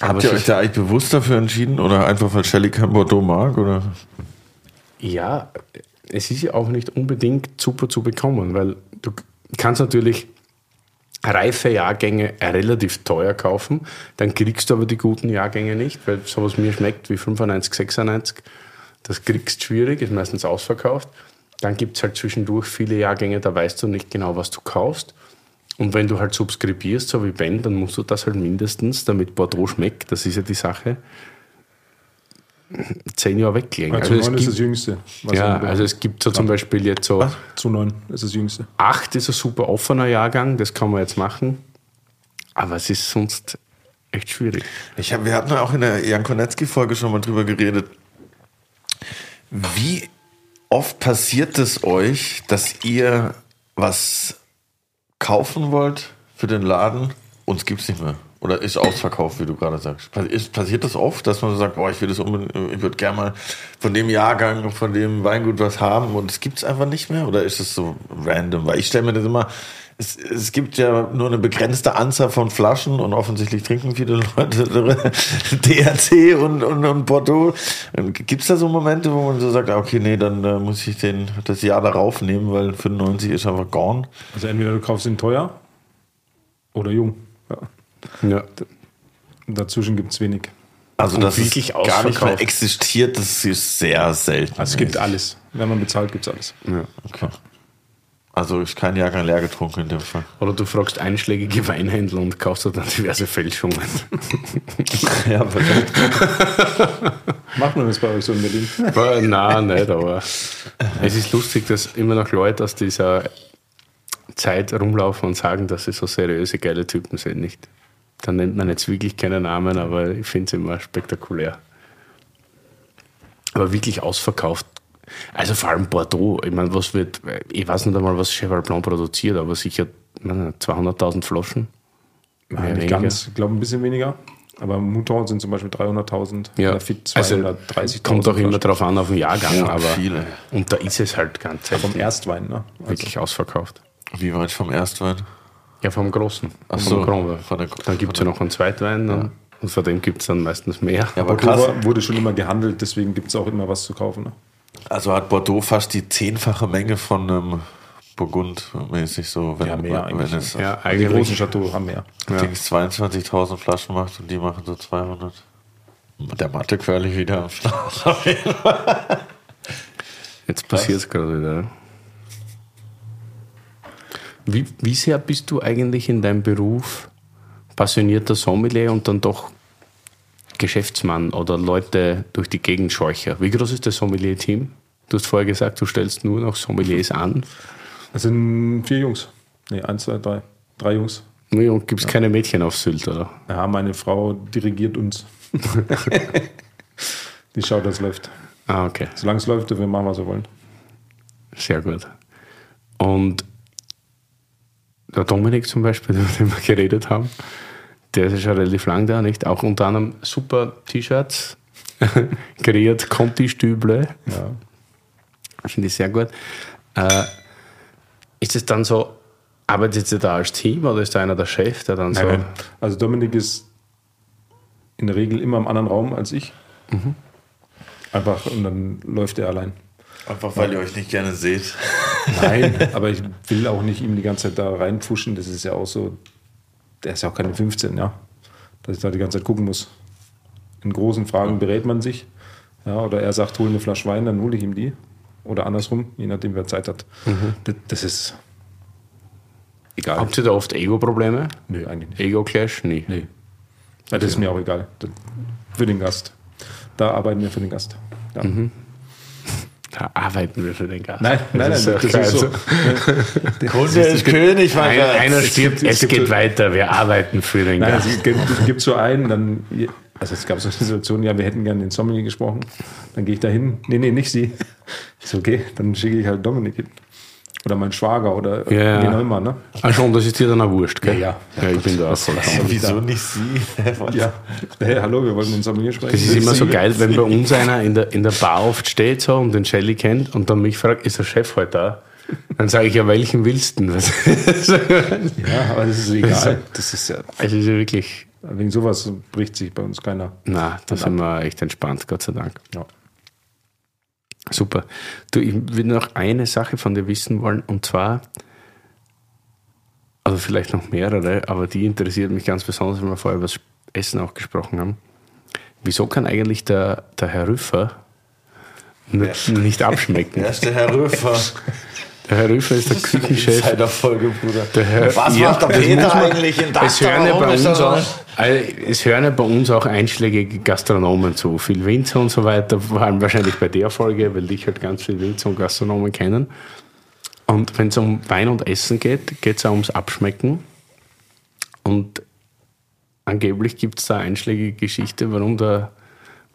Aber Habt ihr euch da eigentlich bewusst dafür entschieden? Oder einfach, weil Shelley kein Bordeaux mag? Oder? Ja, es ist ja auch nicht unbedingt super zu bekommen, weil du kannst natürlich reife Jahrgänge relativ teuer kaufen, dann kriegst du aber die guten Jahrgänge nicht, weil sowas mir schmeckt wie 95, 96, das kriegst du schwierig, ist meistens ausverkauft. Dann gibt es halt zwischendurch viele Jahrgänge, da weißt du nicht genau, was du kaufst. Und wenn du halt subskribierst, so wie Ben, dann musst du das halt mindestens, damit Bordeaux schmeckt, das ist ja die Sache, zehn Jahre weglegen. also es neun ist gibt- das Jüngste. ja, also es gibt so zum Beispiel jetzt so, zu neun ist das Jüngste. 8 ist ein super offener Jahrgang, das kann man jetzt machen. Aber es ist sonst echt schwierig. Ich hab, wir hatten auch in der Jan Konetzki-Folge schon mal drüber geredet. Wie oft passiert es euch, dass ihr was kaufen wollt für den Laden und es gibt es nicht mehr? Oder ist ausverkauft, wie du gerade sagst? Ist, passiert das oft, dass man so sagt, boah, ich will das unbedingt, ich würde gerne mal von dem Jahrgang, von dem Weingut was haben und es gibt es einfach nicht mehr? Oder ist es so random? Weil ich stelle mir das immer, es, es gibt ja nur eine begrenzte Anzahl von Flaschen und offensichtlich trinken viele Leute *laughs* DRC und, und, und Bordeaux. Gibt es da so Momente, wo man so sagt, ah, okay, nee, dann äh, muss ich den, das Jahr darauf nehmen, weil 95 ist einfach gone? Also entweder du kaufst ihn teuer oder jung. Ja. Ja. Dazwischen gibt es wenig. Also, dass es wirklich gar nicht mehr existiert, das ist sehr selten. Also es gibt alles. Wenn man bezahlt, gibt es alles. Okay. Also ist kein Jahrgang leer getrunken in dem Fall. Oder du fragst einschlägige Weinhändler und kaufst dann diverse Fälschungen. *laughs* Ja, perfekt. *laughs* Macht man das bei euch so in Berlin? Nein, nicht, aber es ist lustig, dass immer noch Leute aus dieser Zeit rumlaufen und sagen, dass sie so seriöse, geile Typen sind. Nicht? Dann nennt man jetzt wirklich keine Namen, aber ich finde es immer spektakulär. Aber wirklich ausverkauft. Also vor allem Bordeaux. Ich meine, was wird, ich weiß nicht einmal, was Cheval Blanc produziert, aber sicher ich meine, 200.000 Flaschen. Nein, nicht ganz. Ich glaube ein bisschen weniger. Aber Mouton sind zum Beispiel 300.000. Ja, Fit also 230.000. kommt auch immer drauf an auf den Jahrgang, Ja, aber viele. und da ist es halt ganz Vom Erstwein, ne? Also, wirklich ausverkauft. Wie weit vom Erstwein? Ja, vom Großen. Ach vom so, Grand von der- dann gibt es ja noch einen Zweitwein dann, und von dem gibt es dann meistens mehr. Ja, aber Bordeaux wurde schon immer gehandelt, deswegen gibt es auch immer was zu kaufen. Ne? Also hat Bordeaux fast die zehnfache Menge von einem Burgund mäßig so, wenn, Ja, mehr wenn eigentlich, es Ja, Die großen eigentlich. Chateaux haben mehr. Dings 22.000 Flaschen macht und die machen so 200. Der Mathe querlich wieder am Start. Jetzt passiert es gerade wieder. Wie, wie sehr bist du eigentlich in deinem Beruf passionierter Sommelier und dann doch Geschäftsmann oder Leute durch die Gegend scheucher? Wie groß ist das Sommelier-Team? Du hast vorher gesagt, du stellst nur noch Sommeliers an. Das sind vier Jungs. Nee, eins, zwei, drei. Drei Jungs. Nee, Und gibt es keine Mädchen auf Sylt, oder? Ja, meine Frau dirigiert uns. *laughs* Die schaut, dass es läuft. Ah, okay. Solange es läuft, wir machen, was wir wollen. Sehr gut. Und der Dominik zum Beispiel, *laughs* mit dem wir geredet haben, der ist ja schon relativ lang da, nicht? Auch unter anderem super T-Shirts, *laughs* kreiert Conti-Stüble. Ja. Finde ich sehr gut. Äh, ist es dann so, arbeitet ihr da als Team oder ist da einer der Chef, der dann so. Nein, nein. Also Dominik ist in der Regel immer im anderen Raum als ich. Einfach und dann läuft er allein. Einfach weil ihr euch nicht gerne seht. *laughs* Nein, aber ich will auch nicht ihm die ganze Zeit da reinpfuschen. Das ist ja auch so, der ist ja auch keine 15, ja. Dass ich da die ganze Zeit gucken muss. In großen Fragen berät man sich. Ja, oder er sagt, hol eine Flasche Wein, dann hole ich ihm die. Oder andersrum, je nachdem, wer Zeit hat. Das, das ist egal. Habt ihr da oft Ego-Probleme? Nö, eigentlich nicht. Ego-Clash? Nie. Nee. Ja, das ist mir auch egal. Für den Gast. Da arbeiten wir für den Gast. Ja. Da arbeiten wir für den Gast. Nein, nein, nein, Das das ist ist, ja geil. so. Kunde ist König, mein Einer, einer Es stirbt, es, es geht so- weiter, wir arbeiten für den Nein, Gast. es gibt, es gibt so einen, dann, also es gab so eine Situation, ja, wir hätten gerne den Sommelier gesprochen. Dann gehe ich da hin. Nee, nee, nicht sie. Ist okay, dann schicke ich halt Dominik hin. Oder mein Schwager oder Ja, ja. wen auch immer, ne? Ah, schon, das ist dir dann auch wurscht, gell? Ja, ja. ich bin da auch voll. *laughs* Wieso nicht sie? *laughs* Ja. Hey, hallo, wir wollten den Sommelier sprechen. Das ist immer so geil, wenn bei uns einer in der, in der Bar oft steht so und den Shelly kennt und dann mich fragt, ist der Chef heute da? Dann sage ich, ja, welchen willst du denn? *laughs* Ja, aber das ist egal. Das ist ja, es ist ja wirklich, wegen sowas bricht sich bei uns keiner. na, da sind wir echt entspannt, Gott sei Dank. Ja. Super. Du, ich will noch eine Sache von dir wissen wollen und zwar, also vielleicht noch mehrere, aber die interessiert mich ganz besonders, wenn wir vorher über das Essen auch gesprochen haben. Wieso kann eigentlich der, der Herr Rüffer nicht, nicht abschmecken? Wer ist der Herr Röfer? *laughs* Der Herr Rüffer ist der Küchenchef. Folge, Bruder. Der Herr, Was Ja, macht der Peter man- eigentlich in Es hören, ja bei uns auch, es hören ja bei uns auch einschlägige Gastronomen zu. Viel Winzer und so weiter, vor allem wahrscheinlich bei der Folge, weil dich halt ganz viele Winzer und Gastronomen kennen. Und wenn es um Wein und Essen geht, geht es auch ums Abschmecken. Und angeblich gibt es da einschlägige Geschichte, warum der,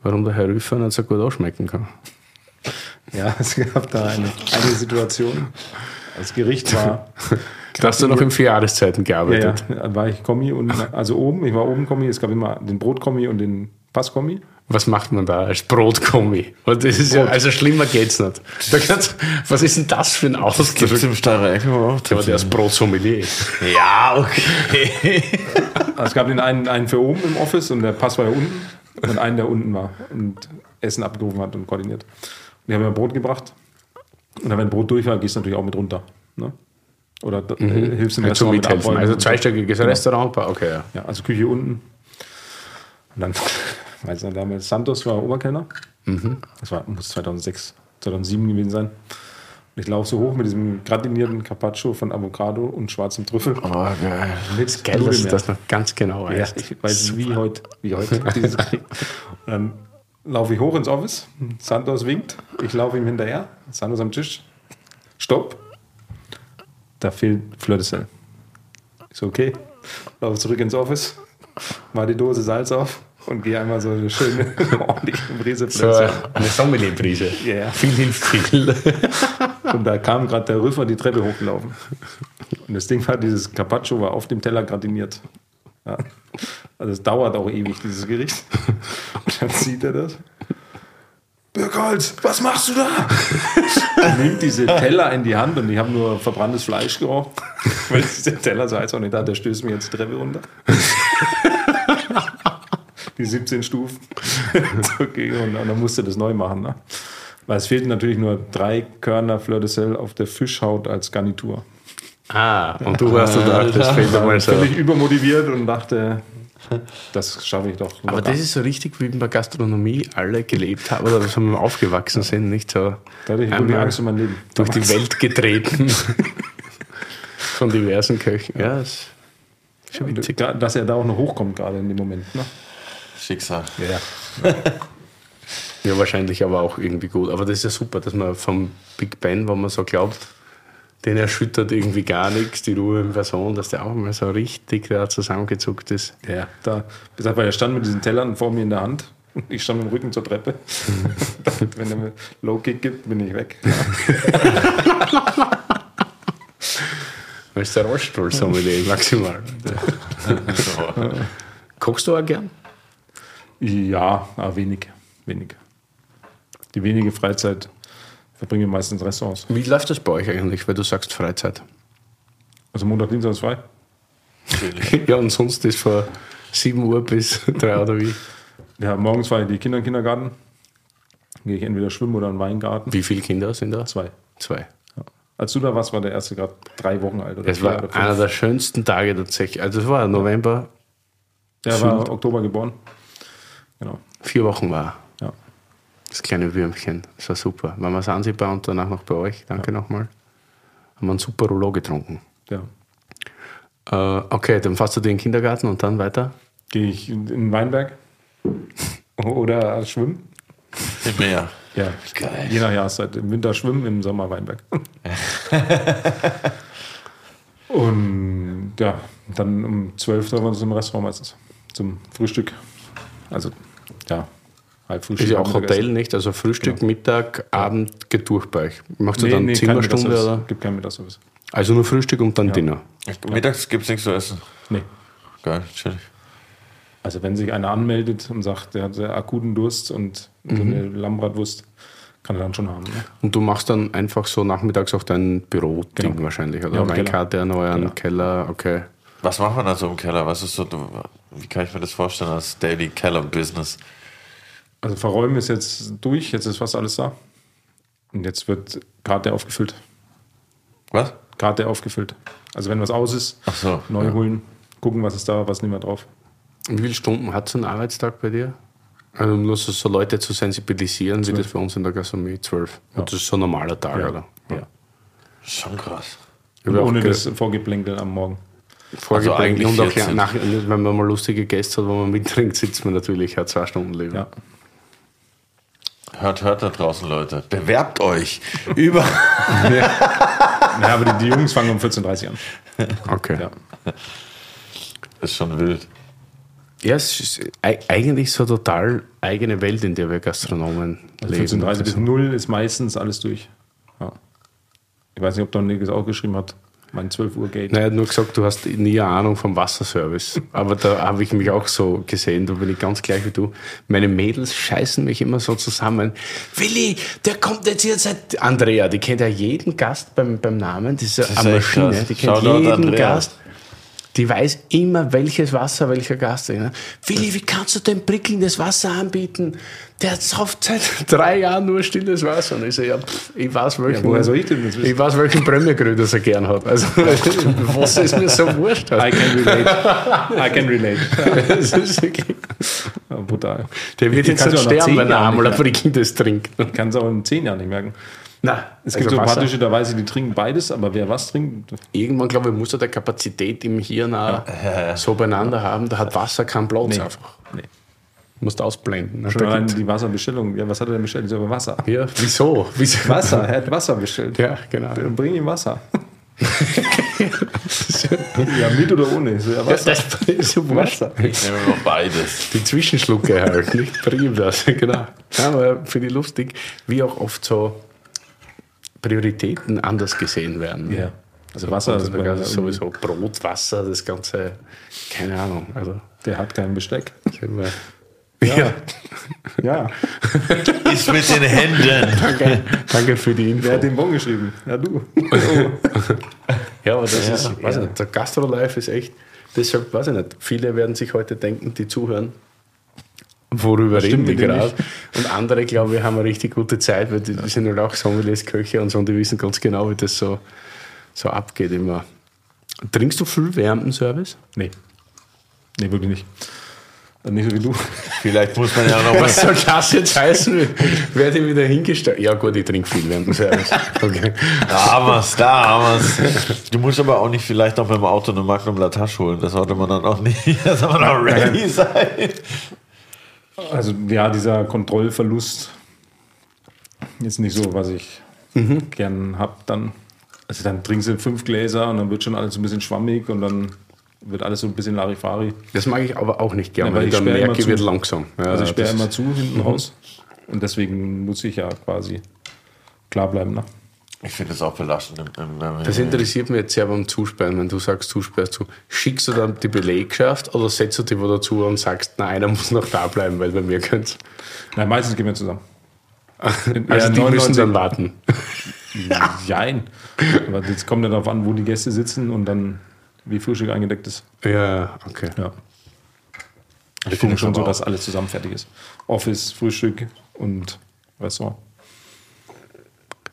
warum der Herr Rüffer nicht so gut ausschmecken kann. Ja, *laughs* es gab da eine, eine Situation. Das Gericht war. *laughs* Da hast du noch in vier Jahreszeiten Ja, gearbeitet. ja, da war ich Kommi und also oben, ich war oben Kommi, es gab immer den Brotkommi und den Passkommi. Was macht man da als Brotkommi? Und das ist ja, also schlimmer geht's nicht. Da kannst, was ist denn das für ein Gibt's Ausdruck? im Steirer Ecke auch? Aber der ist Brotsommelier. Ja, okay. *laughs* Also es gab den einen, einen für oben im Office und der Pass war ja unten und einen, der unten war und Essen abgerufen hat und koordiniert. Die haben mir Brot gebracht. Und dann, wenn Brot durch war, gehst du natürlich auch mit runter. Ne? Oder äh, hilfst im Halt so Restaurant mit mithelfen. abräumen. Also zweistöckiges Restaurant, okay, ja. Ja, also Küche unten. Und dann, *laughs* weiß ich noch, damals Santos war Oberkellner. Das war, muss 2006, 2007 gewesen sein. Und ich laufe so hoch mit diesem gratinierten Carpaccio von Avocado und schwarzem Trüffel. Oh, geil. Mit Geil, dass du das noch ganz genau Ja, weißt. ich weiß wie heute. Wie heute. *laughs* Und dann *laughs* laufe ich hoch ins Office. Santos winkt. Ich laufe ihm hinterher. Santos am Tisch. Stopp. Da fehlt Fleur de Sel. Ich so, okay. Laufe zurück ins Office. Mal die Dose Salz auf und gehe einmal so eine schöne, *laughs* ordentliche Prise So eine Sommelierprise. Ja, ja. Viel hilft viel. *laughs* Und da kam gerade der Rüffer die Treppe hochgelaufen. Und das Ding war, dieses Carpaccio war auf dem Teller gratiniert. Ja. Also es dauert auch ewig, dieses Gericht. Und dann sieht er das. Birkholz, was machst du da? Er nimmt diese Teller in die Hand und ich habe nur verbranntes Fleisch gerochen. Weil dieser Teller so heiß war nicht da, der stößt mir jetzt die Treppe runter. Die 17 Stufen. okay, und dann musste das neu machen. Ne? Weil es fehlten natürlich nur drei Körner Fleur de Sel auf der Fischhaut als Garnitur. Ah, und du hast gedacht, das fehlt mir mal so. Völlig übermotiviert und dachte, das schaffe ich doch. Aber das ist so richtig, wie in der Gastronomie alle gelebt haben oder so aufgewachsen sind, nicht so da hatte ich irgendwie einmal Angst um mein Leben. durch die Welt getreten *laughs* von diversen Köchen. Ja, das ist schon witzig. Dass er da auch noch hochkommt gerade in dem Moment. Ne? Schicksal. Ja. Ja, wahrscheinlich aber auch irgendwie gut. Aber das ist ja super, dass man vom Big Ben, wo man so glaubt, Den erschüttert irgendwie gar nichts, die Ruhe in Person, dass der auch mal so richtig da zusammengezuckt ist. Ja, da, weil er stand mit diesen Tellern vor mir in der Hand. und Ich stand mit dem Rücken zur Treppe. *laughs* Wenn er mir Low Kick gibt, bin ich weg. Ist der Rollstuhl-Sommelier maximal. *laughs* Kochst du auch gern? Ja, aber wenig. Wenig. Die wenige Freizeit verbringe ich meistens Restaurants. Wie läuft das bei euch eigentlich, weil du sagst Freizeit? Also Montag, Dienstag ist frei. *laughs* ja, und sonst ist von 7 Uhr bis *laughs* 3 oder wie? Ja, morgens fahre ich die Kinder in den Kindergarten. Gehe ich entweder schwimmen oder in den Weingarten. Wie viele Kinder sind da? Zwei. Zwei. Ja. Als du da warst, war der erste gerade drei Wochen alt. Oder Das war oder einer der schönsten Tage tatsächlich. Also es war November, Der war Oktober geboren. Genau. vier Wochen war er. Das kleine Würmchen. Das war super. Waren wir Sansibar und danach noch bei euch. Danke nochmal. Haben wir einen super Rouleau getrunken. ja. Äh, okay, dann fährst du den Kindergarten und dann weiter? Gehe ich in den Weinberg *laughs* oder schwimmen. Im Meer. Ja, Geil. je nach Jahreszeit. Im Winter schwimmen, im Sommer Weinberg. *laughs* Und ja, dann um 12 Uhr sind wir im Restaurant meistens. Zum Frühstück. Also, ja, Frühstück. Ist ja auch. Hotel, nicht? Also Frühstück, Mittag, Abend geht durch bei euch. Machst du Nee, dann nee, kein Zimmerstunde oder? Gibt keinen Mittagsservice. Also nur Frühstück und dann Dinner. Mittags gibt es nichts zu essen. Nee. Geil, chillig. Also wenn sich einer anmeldet und sagt, der hat sehr akuten Durst und so eine Lammbratwurst, kann er dann schon haben. Ne? Und du machst dann einfach so nachmittags auch dein Büro-Ding Genau. wahrscheinlich, oder? Ja. Weinkarte erneuern, Genau. Keller, okay. Was macht man da so im Keller? Was ist so, du- wie kann ich mir das vorstellen als Daily Keller Business? Also verräumen ist jetzt durch, jetzt ist fast alles da. Und jetzt wird Karte aufgefüllt. Was? Karte aufgefüllt. Also wenn was aus ist, Ach so. neu ja. holen, gucken, was ist da, was nehmen wir drauf. Und wie viele Stunden hat so ein Arbeitstag bei dir? Also nur so, so Leute zu sensibilisieren, wie das bei uns in der Gastronomie, zwölf. Und das ist so ein normaler Tag, oder? Ja. Schon krass. Ohne das Vorgeplänkel am Morgen. Also eigentlich und auch 14. nach, wenn man mal lustige Gäste hat, wo man mittrinkt, sitzt man natürlich halt zwei Stunden lieber. Ja. Hört, hört da draußen, Leute. Bewerbt euch. *laughs* Über. *laughs* Ja, aber die, die Jungs fangen um 14.30 Uhr an. Okay. Ja. ist schon wild. Ja, es ist ei- eigentlich so total eigene Welt, in der wir Gastronomen leben. 14.30 bis Also, 0 ist meistens alles durch. Ja. Ich weiß nicht, ob Don Nigels auch geschrieben hat, mein 12 Uhr Gate. Nein, er hat nur gesagt, du hast nie eine Ahnung vom Wasserservice. Aber da habe ich mich auch so gesehen, da bin ich ganz gleich wie du. Meine Mädels scheißen mich immer so zusammen. Willi, der kommt jetzt hier seit... Andrea, die kennt ja jeden Gast beim, beim Namen, das ist, Maschine. krass. Die kennt Shoutout jeden Andrea. Gast. Die weiß immer, welches Wasser welcher Gast ist. ne? Willi, wie kannst du dem prickelndes Wasser anbieten? Der sauft seit *laughs* drei Jahren nur stilles Wasser. Und ich so, ja, pff, ich weiß, welchen, soll ich das weiß, welchen Bremmergröder er gern hat. Also, *laughs* was ist mir so wurscht? I can relate. I can relate. *laughs* Das ist Ja, brutal. Der wird Ich jetzt nicht sterben, zehn wenn er einmal ein merken. prickelndes trinkt. Ich kann es auch in 10 Jahren nicht merken. Na, Es gibt so Pathische, da weiß ich, die trinken beides, aber wer was trinkt, Irgendwann, glaube ich, muss er der Kapazität im Hirn auch so beieinander haben, da hat Wasser keinen Platz Nee. einfach. nee. Musst ausblenden. Schon Da allein gibt- die Wasserbestellung. Ja, was hat er denn bestellt? Ich sage, Wasser. ja, wieso? wieso? Wasser, er hat Wasser bestellt. Ja, genau. Dann bring ihm Wasser. *laughs* ja, mit oder ohne? So, ja, Wasser. Das ist so. Wasser. Ich nehme immer beides. Die Zwischenschlucke halt, nicht bring ihm das. Genau. Ja, aber finde ich lustig, wie auch oft so Prioritäten anders gesehen werden. Ja. Also Wasser Also, ist da bei- gab es sowieso Brot, Wasser, das Ganze, keine Ahnung. Also, Der hat kein Besteck. Ja. Ja. *laughs* Ist mit den Händen. Danke, danke für die Info. Wer hat den Bon geschrieben? Ja, du. *laughs* Ja, aber das ist, weiß ich nicht, der Gastro-Life ist echt, deshalb weiß ich nicht, viele werden sich heute denken, die zuhören, worüber reden die gerade. Und andere, glaube ich, haben eine richtig gute Zeit, weil die, die sind halt auch Sommeliers, Köche und so, und die wissen ganz genau, wie das so, so abgeht immer. Trinkst du viel Wärmten-Service? Nee. Nee, wirklich nicht. Nicht so wie du. *laughs* Vielleicht muss man ja noch *laughs* Was soll das jetzt heißen? Werde ich wieder hingestellt? Ja gut, ich trinke viel Wärmten-Service. *laughs* Okay. Da haben wir's, da haben wir's. Du musst aber auch nicht vielleicht noch mit dem Auto eine Magnum Latache holen. Das sollte man dann auch nicht. Da soll man auch ready sein. Also ja, dieser Kontrollverlust ist nicht so, was ich gern hab dann. Also dann trinkst du fünf Gläser und dann wird schon alles ein bisschen schwammig und dann wird alles so ein bisschen Larifari. Das mag ich aber auch nicht gerne, Ja, weil ich dann merke, wird langsam. Ja, Also ich sperre das- immer zu hinten *laughs* raus und deswegen muss ich ja quasi klar bleiben. Ne? Ich finde es auch belastend. Das interessiert mich jetzt sehr beim Zusperren, wenn du sagst, du sperrst zu. Schickst du dann die Belegschaft oder setzt du dich wo dazu und sagst, na, einer muss noch da bleiben, weil bei mir könnt's. Nein, meistens gehen wir zusammen. *laughs* Also die 99 müssen dann warten. Jein. Aber jetzt kommt ja darauf an, wo die Gäste sitzen und dann wie Frühstück eingedeckt ist. Ja, okay. Ja. Ich Wir finde gucken schon so, dass alles zusammen fertig ist. Office, Frühstück und Restaurant.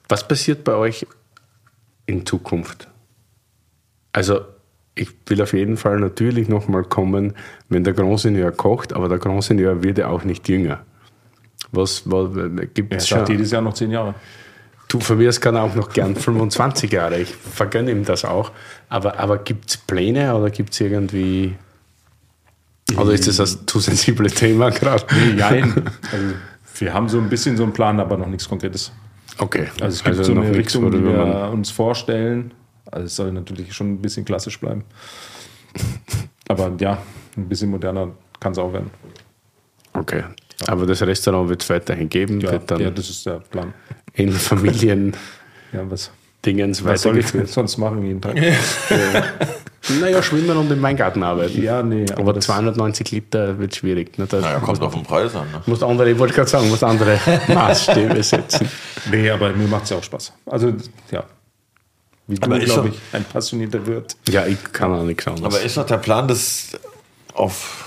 Was passiert bei euch in Zukunft? Also, ich will auf jeden Fall natürlich nochmal kommen, wenn der Grand Seigneur kocht, aber der Grand Seigneur wird ja auch nicht jünger. Was, was gibt Er es schafft schon? jedes Jahr noch zehn Jahre. Du, von mir aus kann er auch noch gern 25 Jahre. Ich vergönne ihm das auch. Aber, aber gibt es Pläne oder gibt es irgendwie. Oder ist das das zu sensible Thema gerade? Jein. Also, wir haben so ein bisschen so einen Plan, aber noch nichts Konkretes. Okay. Also es gibt so noch eine nichts, Richtung, die wir uns vorstellen. Also es soll natürlich schon ein bisschen klassisch bleiben. Aber ja, ein bisschen moderner kann es auch werden. Okay. Aber das Restaurant wird es weiterhin geben, Ja, ja, das ist der Plan. In Familiendingens *laughs* Ja, was, was soll ich sonst machen jeden Tag? *laughs* Naja, schwimmen und im Weingarten arbeiten. ja, nee, Aber das- 290 Liter wird schwierig. Ne? Da Naja, kommt auf den Preis an. Ne? muss andere, ich wollte gerade sagen, muss andere *laughs* Maßstäbe setzen. Nee, aber mir macht es ja auch Spaß. Also, ja. Wie Aber du, glaube ich, ein passionierter Wirt. Ja, ich kann auch nichts anderes. Aber ist doch der Plan, das auf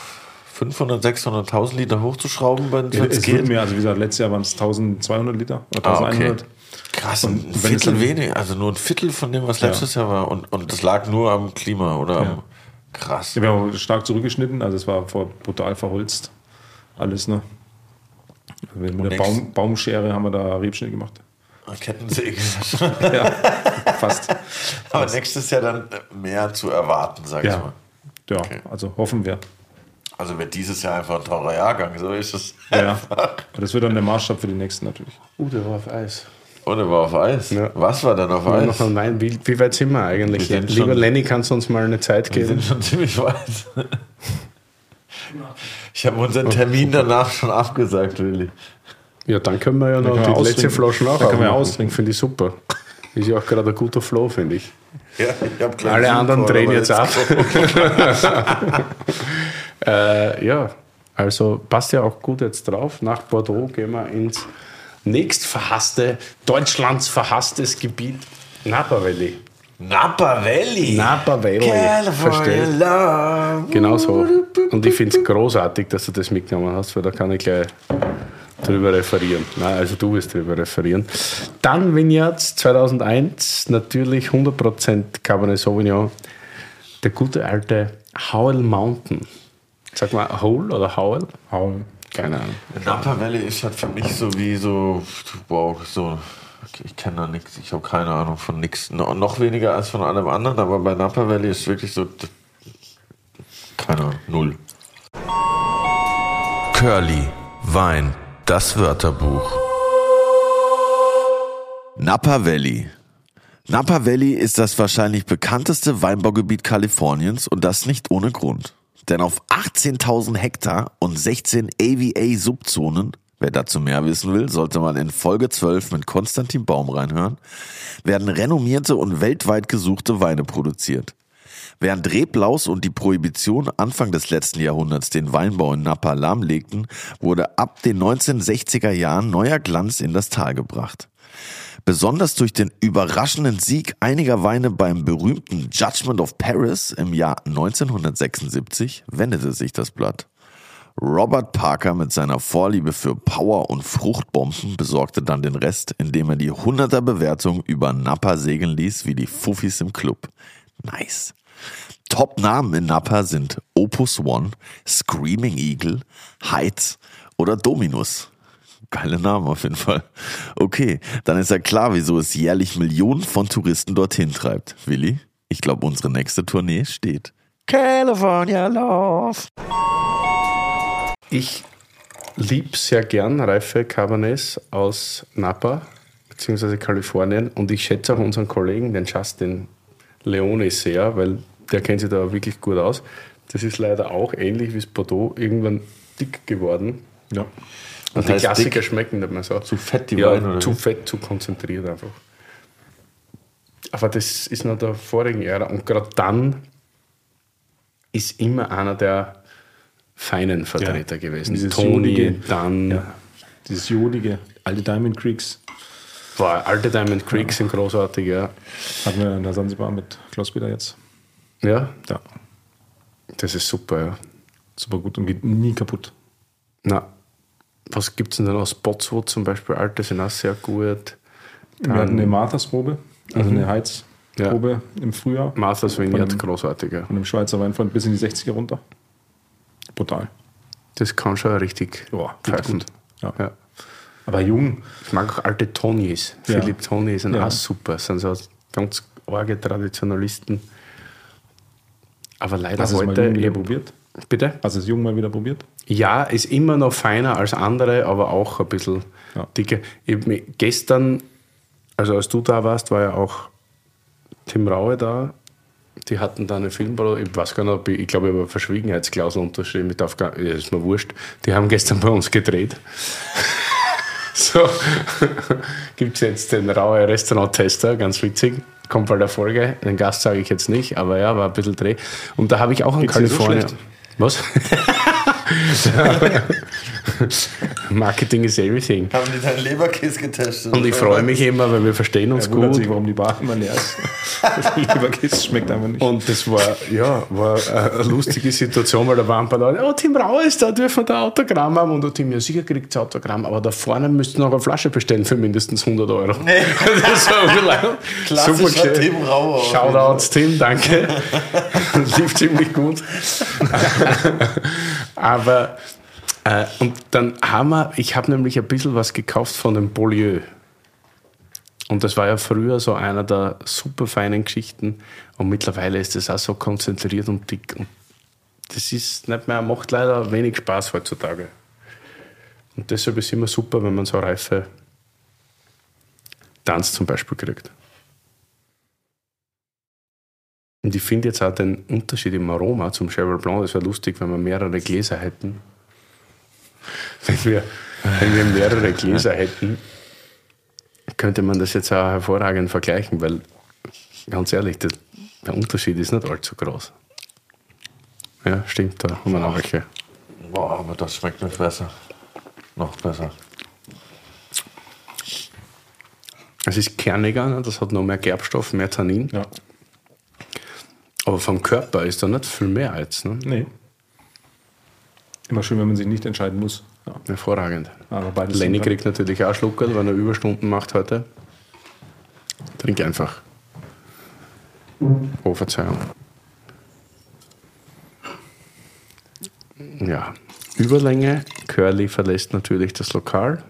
500, 600.000 Liter hochzuschrauben, wenn es Es geht? mir, also wie gesagt, letztes Jahr waren es 1200 Liter oder Ah, okay. 1100. Krass, Und ein Viertel weniger, also nur ein Viertel von dem, was letztes Jahr war. Und, und das lag nur am Klima oder am. Krass. Wir haben stark zurückgeschnitten, also es war brutal verholzt. Alles, ne? Mit der nix. Baum, Baumschere haben wir da Rebschnitt gemacht. Kettensäge. *laughs* Ja, fast. Aber nächstes Jahr dann mehr zu erwarten, sag ich Ja. mal. Ja, also hoffen wir. Also wird dieses Jahr einfach ein teurer Jahrgang, so ist es. Ja. Aber das wird dann der Maßstab für die nächsten natürlich. Uh, der war auf Eis. Und er war auf Eis. Ja. Was war denn auf Eis? noch ein Wein. Wie, wie weit sind wir eigentlich? Wir sind Lieber schon- Lenny, kannst du uns mal eine Zeit Wir geben? sind schon ziemlich weit. Ich habe unseren Termin danach schon abgesagt, Willi. Ja, dann können wir ja noch wir die letzte. Flasche auch Dann können wir austrinken. Finde ich super. Ist ja auch gerade ein guter Flow, finde ich. Ja, ich hab gleich Alle anderen drehen aber jetzt ab. *laughs* *laughs* äh, ja, also passt ja auch gut jetzt drauf. Nach Bordeaux gehen wir ins nächst verhasste, Deutschlands verhasstes Gebiet, Napa Valley. Napa Valley. Napa Valley. California. Genau so. Und ich finde es großartig, dass du das mitgenommen hast, weil da kann ich gleich drüber referieren. Nein, also du wirst drüber referieren. Dann Vineyards 2001, natürlich 100% Cabernet Sauvignon. Der gute alte Howell Mountain. Sag mal, Howell oder Howell? Hauen. Keine Ahnung. Napa Valley ist halt für mich so wie so, wow, so, ich kenne da nichts, ich habe keine Ahnung von nichts, no, noch weniger als von allem anderen, aber bei Napa Valley ist wirklich so, keine Ahnung, null. Curly, Wein, das Wörterbuch. Napa Valley. Napa Valley ist das wahrscheinlich bekannteste Weinbaugebiet Kaliforniens und das nicht ohne Grund. Denn auf 18.000 Hektar und 16 AVA-Subzonen, wer dazu mehr wissen will, sollte man in Folge 12 mit Konstantin Baum reinhören, werden renommierte und weltweit gesuchte Weine produziert. Während Reblaus und die Prohibition Anfang des letzten Jahrhunderts den Weinbau in Napa lahmlegten, wurde ab den 1960er Jahren neuer Glanz in das Tal gebracht. Besonders durch den überraschenden Sieg einiger Weine beim berühmten Judgment of Paris im Jahr 1976 wendete sich das Blatt. Robert Parker mit seiner Vorliebe für Power und Fruchtbomben besorgte dann den Rest, indem er die 100er Bewertung über Napa segeln ließ wie die Fuffis im Club. Nice. Top-Namen in Napa sind Opus One, Screaming Eagle, Heights oder Dominus. Geile Namen auf jeden Fall. Okay, dann ist ja klar, wieso es jährlich Millionen von Touristen dorthin treibt. Willi, ich glaube, unsere nächste Tournee steht. California Love. Ich lieb sehr gern reife Cabernets aus Napa. beziehungsweise Kalifornien. Und ich schätze auch unseren Kollegen, den Justin Leone, sehr, weil der kennt sich da wirklich gut aus. Das ist leider auch ähnlich wie das Bordeaux irgendwann dick geworden. Ja. Und Was die Klassiker dick? schmecken nicht mehr so. Zu fett, die ja, Weine, oder zu wie? fett, zu konzentriert einfach. Aber das ist noch der vorigen Ära. Und gerade dann ist immer einer der feinen Vertreter Ja. gewesen. Dieses Tony, jodige- dann ja. Dieses jodige, alte Diamond Creeks Boah, alte Diamond Creek sind großartig, ja. hatten wir in der Sansibar mit Klaus Peter jetzt. Ja, Ja, das ist super, ja. super gut und geht nie kaputt. Na, was gibt es denn noch? Spotswood zum Beispiel, alte sind auch sehr gut. wir hatten eine Marthas-Probe, also eine Heizprobe im Frühjahr Martha's Vineyard, Von- großartig, ja. von einem Schweizer Weinfreund bis in die 60er runter. Brutal. Das kann schon richtig Ja, geht pfeifen. Ja. Ja. Aber jung, Ich mag auch alte Tonys. Ja. Philipp Tony sind Ja. auch super. Das sind so ganz arge Traditionalisten. Aber leider mal heute. eben- probiert? Bitte? Hast du es jung mal wieder probiert? Ja, ist immer noch feiner als andere, aber auch ein bisschen Ja. dicker. Gestern, also als du da warst, war ja auch Tim Raue da. Die hatten da eine Filmpro, ich weiß gar nicht, ich, ich glaube, ich habe eine Verschwiegenheitsklausel unterschrieben. Ich darf gar, ja, ist mir wurscht. Die haben gestern bei uns gedreht. *laughs* so, *laughs* gibt es jetzt den Raue Restaurant-Tester, ganz witzig. Kommt bei der Folge. Den Gast sage ich jetzt nicht, aber ja, war ein bisschen Dreh. Und da habe ich auch in so Kalifornien. schlecht? Was? *laughs* *laughs* *laughs* Marketing is everything. Haben die deinen Leberkäse getestet? Und ich freue mich immer, weil wir verstehen uns gut. sich, warum die Bar immer leer ist. Leberkäse schmeckt einfach nicht. Und das war, ja, war eine lustige Situation, weil da waren ein paar Leute, oh, Tim Rau ist da, dürfen wir da Autogramm haben? Und der Tim, ja, sicher kriegt das Autogramm, aber da vorne müsst ihr noch eine Flasche bestellen für mindestens 100 Euro. Nee. *laughs* Das war. Klassischer geschehen. Tim Rauer. Shoutouts, Tim, danke. *laughs* Lief ziemlich gut. Aber, äh, und dann haben wir, ich habe nämlich ein bisschen was gekauft von dem Beaulieu. Und das war ja früher so einer der super feinen Geschichten. Und mittlerweile ist das auch so konzentriert und dick. Und das ist nicht mehr, macht leider wenig Spaß heutzutage. Und deshalb ist es immer super, wenn man so reife Tanz zum Beispiel kriegt. Und ich finde jetzt auch den Unterschied im Aroma zum Cheval Blanc, das wäre lustig, wenn wir mehrere Gläser hätten. Wenn wir, wenn wir mehrere Gläser hätten, könnte man das jetzt auch hervorragend vergleichen, weil ganz ehrlich, der, der Unterschied ist nicht allzu groß. Ja, stimmt, da haben wir noch welche. Boah, aber das schmeckt noch besser. Noch besser. Es ist kerniger, ne? das hat noch mehr Gerbstoff, mehr Tannin. Ja. Aber vom Körper ist da nicht viel mehr als. Ne? Nee. Immer schön, wenn man sich nicht entscheiden muss. Ja. Hervorragend. Aber beides Lenny kriegt natürlich auch Schluckerl, wenn er Überstunden macht heute. Trink einfach. Oh, Verzeihung. Ja, Überlänge. Curly verlässt natürlich das Lokal.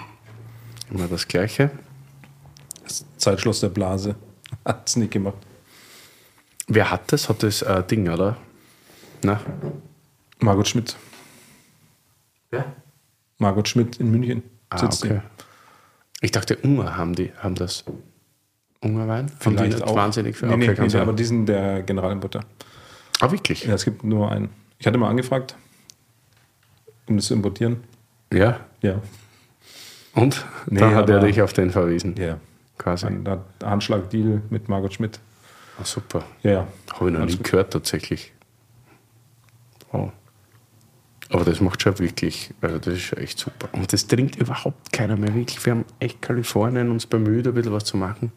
Immer das Gleiche. Zeitschloss der Blase. *laughs* Hat's nicht gemacht. Wer hat das? Hat das äh, Ding, oder? Na? Margot Schmidt. Ja. Margot Schmidt in München. Ah, sitzt okay. Ich dachte, Unger haben, die, haben das. Ungerwein? Haben die Vielleicht nicht auch. wahnsinnig viel? Nee, Okay, nee, sein. aber die sind der Generalimporteur. Ah, wirklich? Ja, es gibt nur einen. Ich hatte mal angefragt, um das zu importieren. Ja. Ja. Und? Nee, Dann hat er dich auf den verwiesen. Ja. Quasi. Ein ein Handschlag-Deal mit Margot Schmidt. Ah, super. Ja, ja. Habe ich noch nie gehört tatsächlich. Wow. Aber das macht schon wirklich, also das ist schon echt super. Und das trinkt überhaupt keiner mehr wirklich. Wir haben echt Kalifornien uns bemüht, ein bisschen was zu machen.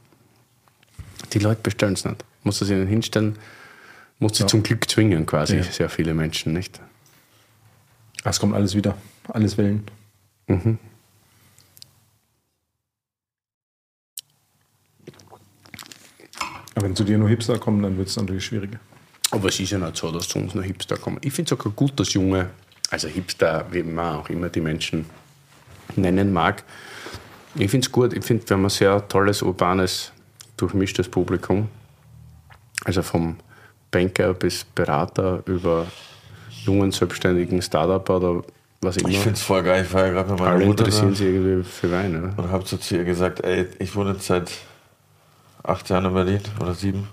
Die Leute bestellen es nicht. Muss das ihnen hinstellen, muss sie Ja. zum Glück zwingen quasi. Ja. Sehr viele Menschen, nicht? Es kommt alles wieder. Alles Wellen. Mhm. Aber wenn zu dir nur Hipster kommen, dann wird es natürlich schwieriger. Aber es ist ja nicht so, dass zu uns noch Hipster kommen. Ich finde es sogar gut, dass junge, also Hipster, wie man auch immer die Menschen nennen mag. Ich finde es gut. Ich finde, wir haben ein sehr tolles, urbanes, durchmischtes Publikum. Also vom Banker bis Berater über jungen, selbstständigen Startup oder was immer. Ich finde es voll geil. Ich war ja gerade mit meiner Alle Mutter interessieren sich irgendwie für Wein, oder? und habe so zu ihr gesagt, ey, ich wohne jetzt seit acht Jahren in Berlin oder sieben.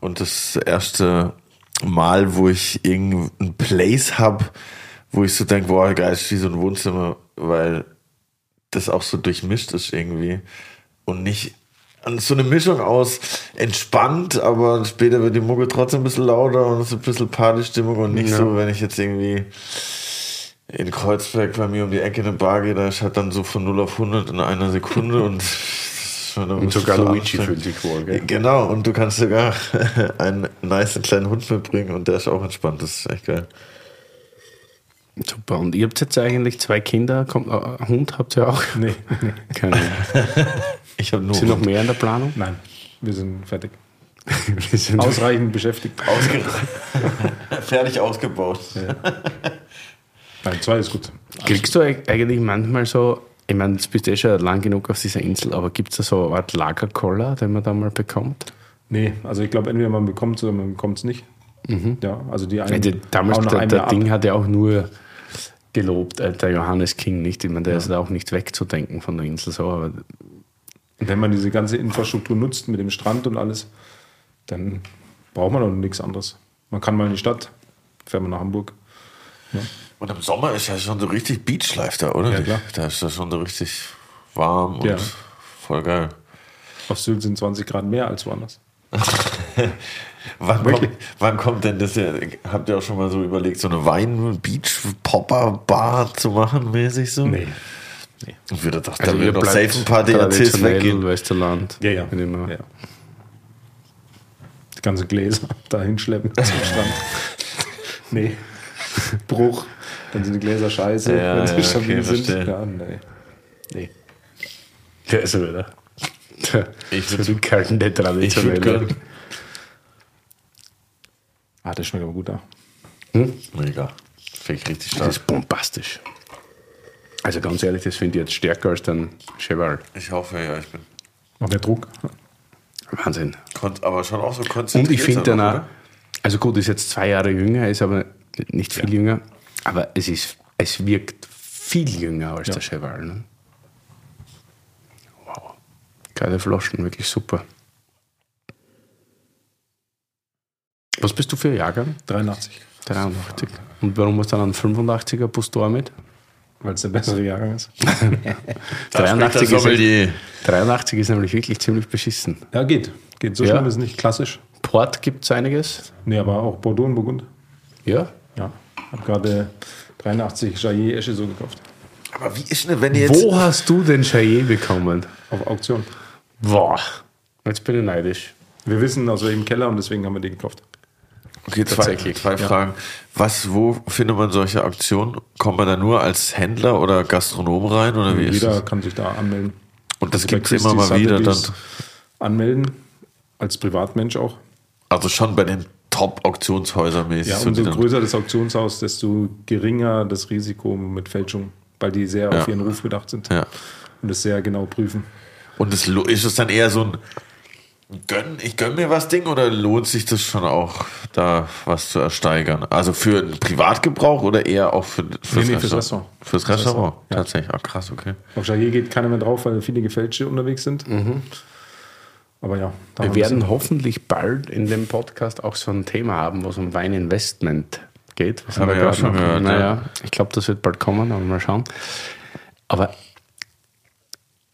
Und das erste Mal, wo ich irgendein Place habe, wo ich so denke, boah, geil, ist wie so ein Wohnzimmer, weil das auch so durchmischt ist irgendwie. Und nicht so eine Mischung aus entspannt, aber später wird die Mucke trotzdem ein bisschen lauter und es ist ein bisschen Partystimmung und nicht Ja. so, wenn ich jetzt irgendwie in Kreuzberg bei mir um die Ecke eine Bar gehe, da ist halt dann so von 0 auf 100 in einer Sekunde und, Und sogar Luigi fühlt sich wohl, gell? Genau, und du kannst sogar *laughs* einen nice kleinen Hund mitbringen und der ist auch entspannt, das ist echt geil. Super. Und ihr habt jetzt eigentlich zwei Kinder. Kommt, äh, Hund habt ihr auch? Nee, nee. *laughs* Keine Ahnung. Ich habe nur Sind noch mehr in der Planung? Nein, wir sind fertig. *laughs* Wir sind Ausreichend beschäftigt. ausge *laughs* fertig ausgebaut. Nein, zwei ist gut. Kriegst du eig- eigentlich manchmal so, ich meine, jetzt bist du eh schon lang genug auf dieser Insel, aber gibt es da so eine Art Lagerkoller, den man da mal bekommt? Nee, also ich glaube, entweder man bekommt es oder man bekommt es nicht. Ja, also die einen Also, damals, der, der Ding hat ja auch nur gelobt, äh, der Johannes King nicht. Ich meine, der ist ja auch nicht wegzudenken von der Insel so, aber Wenn man diese ganze Infrastruktur nutzt mit dem Strand und alles, dann braucht man doch nichts anderes. Man kann mal in die Stadt, fährt man nach Hamburg. Und im Sommer ist ja schon so richtig Beachlife da, oder? Ja, klar. Da ist das schon so richtig warm und Ja. voll geil. Auf Sylt sind 20 Grad mehr als woanders. *laughs* Wann kommt, wann kommt denn das? ja- Habt ihr auch schon mal so überlegt, so eine Wein-Beach-Popper-Bar zu machen, mäßig so? Nee. Ich würde doch, da also ihr würden doch safe ein paar DRCs weggehen. Westerland. Ja, ja. Immer. ja. Die ganze Gläser *laughs* da hinschleppen zum *laughs* Strand. nee. Bruch. Dann sind die Gläser scheiße, Ja, wenn sie ja, stabil okay, sind. verstehe. Ja, nee. Nee. Der ist er wieder. *laughs* Der Ich würd- zurückhaltende Ich würde Traditionelle. gern. Ah, das schmeckt aber gut da. Mega. Finde ich richtig Das stark. ist bombastisch. Also ganz ehrlich, das finde ich jetzt stärker als dein Cheval. Ich hoffe, ja, ich bin. Noch mehr Druck. Wahnsinn. kon- Aber schon auch so konzentriert. Und ich finde dann auch, also gut, ist jetzt zwei Jahre jünger, ist aber nicht viel jünger, aber es, ist, es wirkt viel jünger als Ja. der Cheval. Ne? Wow. Geile Flaschen, wirklich super. Was bist du für ein Jahrgang? 83. 83. Und warum hast du dann einen 85er Pustor mit? Weil es der bessere Jahrgang ist. *laughs* Da spricht der 83 ist, Sommelier. 83 ist nämlich wirklich ziemlich beschissen. Ja, geht. Geht. So Ja. schlimm ist es nicht klassisch. Port gibt es einiges. Nee, aber auch Bordeaux und Burgund. Ja. Ja. Hab gerade 83 Jaillet Esche so gekauft. Aber wie ist denn, wenn ihr jetzt. Wo hast du den Chaillet bekommen? Auf Auktion. Boah, jetzt bin ich neidisch. Wir wissen aus welchem Keller und deswegen haben wir den gekauft. Okay, zwei, zwei Fragen. Was, wo findet man solche Aktionen? Kommt man da nur als Händler oder Gastronom rein? Oder wie ist Jeder das? kann sich da anmelden. Und das Also gibt es immer mal wieder dann. Anmelden. Als Privatmensch auch. Also schon bei den Top-Auktionshäusern mäßig. Ja, umso größer das Auktionshaus, desto geringer das Risiko mit Fälschung, weil die sehr Ja. auf ihren Ruf bedacht sind Ja. und das sehr genau prüfen. Und es, lo- ist es dann eher so ein Gönn, ich gönn mir was Ding oder lohnt sich das schon auch, da was zu ersteigern? Also für einen Privatgebrauch oder eher auch für, fürs, Nee, nee, fürs Restaurant? Restaurant. Fürs Restaurant, Restaurant, ja. tatsächlich. Ah, krass, okay. Auf Jaillet geht keiner mehr drauf, weil viele Gefälschte unterwegs sind. Aber ja, da Wir werden hoffentlich bald in dem Podcast auch so ein Thema haben, wo es um Weininvestment geht. Was Haben wir ja schon gehört, Naja, ja. ich glaube, das wird bald kommen, aber mal schauen. Aber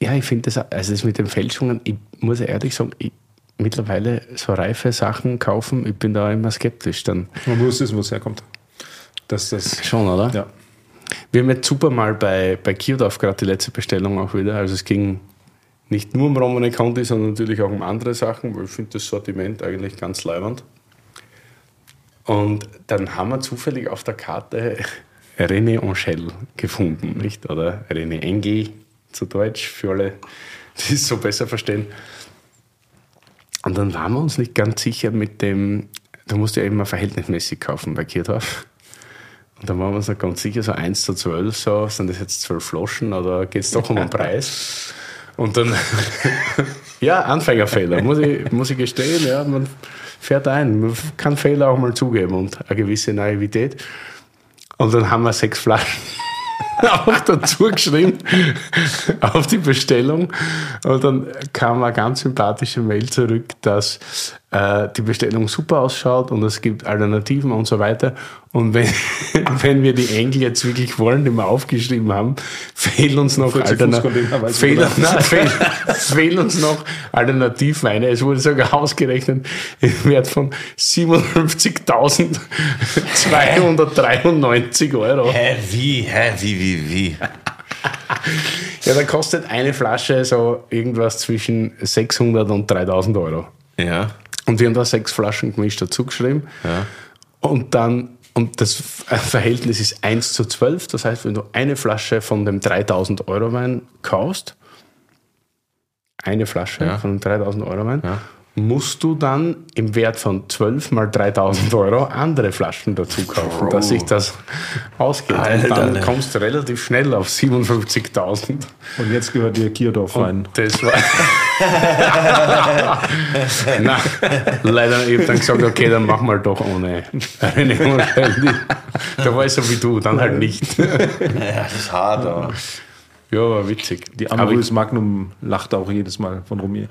ja, ich finde das, also das mit den Fälschungen, ich muss ehrlich sagen, ich, mittlerweile so reife Sachen kaufen, ich bin da immer skeptisch dann. Man muss wissen, wo es herkommt. Das, das, Schon, oder? ja. Wir haben jetzt super mal bei, bei Kiodorf gerade die letzte Bestellung auch wieder. Also es ging nicht nur um Romane Conti, sondern natürlich auch um andere Sachen, weil ich finde das Sortiment eigentlich ganz leibend. Und dann haben wir zufällig auf der Karte René Angel gefunden, nicht? Oder René Engel zu Deutsch, für alle, die es so besser verstehen. Und dann waren wir uns nicht ganz sicher mit dem, da musst du ja immer verhältnismäßig kaufen bei Kierdorf. Und dann waren wir uns nicht ganz sicher, so 1 zu 12, so, sind das jetzt 12 Flaschen oder geht es doch um den *laughs* Preis? Und dann, *laughs* ja, Anfängerfehler, muss ich, muss ich gestehen, ja, man fährt ein, man kann Fehler auch mal zugeben und eine gewisse Naivität. Und dann haben wir sechs Flaschen *laughs* auch dazu geschrieben auf die Bestellung. Und dann kam eine ganz sympathische Mail zurück, dass äh, die Bestellung super ausschaut und es gibt Alternativen und so weiter. Und wenn, *laughs* wenn wir die Engel jetzt wirklich wollen, die wir aufgeschrieben haben, fehlen uns noch, 40 Alterna fehlen, nein, *laughs* fehlen, fehlen uns noch Alternativweine. Es wurde sogar ausgerechnet im Wert von 57.293 Euro. Hä, wie? Hä, wie, wie, wie? Ja, da kostet eine Flasche so irgendwas zwischen 600 und 3000 Euro. Ja. Und wir haben da sechs Flaschen gemischt dazu geschrieben. Ja. Und dann, und das Verhältnis ist 1 zu 12. Das heißt, wenn du eine Flasche von dem 3000 Euro Wein kaufst, eine Flasche Ja. von dem 3000 Euro Wein, Ja. Musst du dann im Wert von 12 mal 3000 Euro andere Flaschen dazu kaufen, dass sich das ausgeht. Alter, und dann ne. kommst du relativ schnell auf 57.000. Und jetzt gehört dir Kierdorf rein. Das war. *laughs* Nein, leider, ich habe dann gesagt, okay, dann machen wir doch ohne. *laughs* Da war ich so wie du, dann halt nicht. Ja, das ist hart, aber. Ja, war witzig. Die ich, Magnum lacht auch jedes Mal von Romier.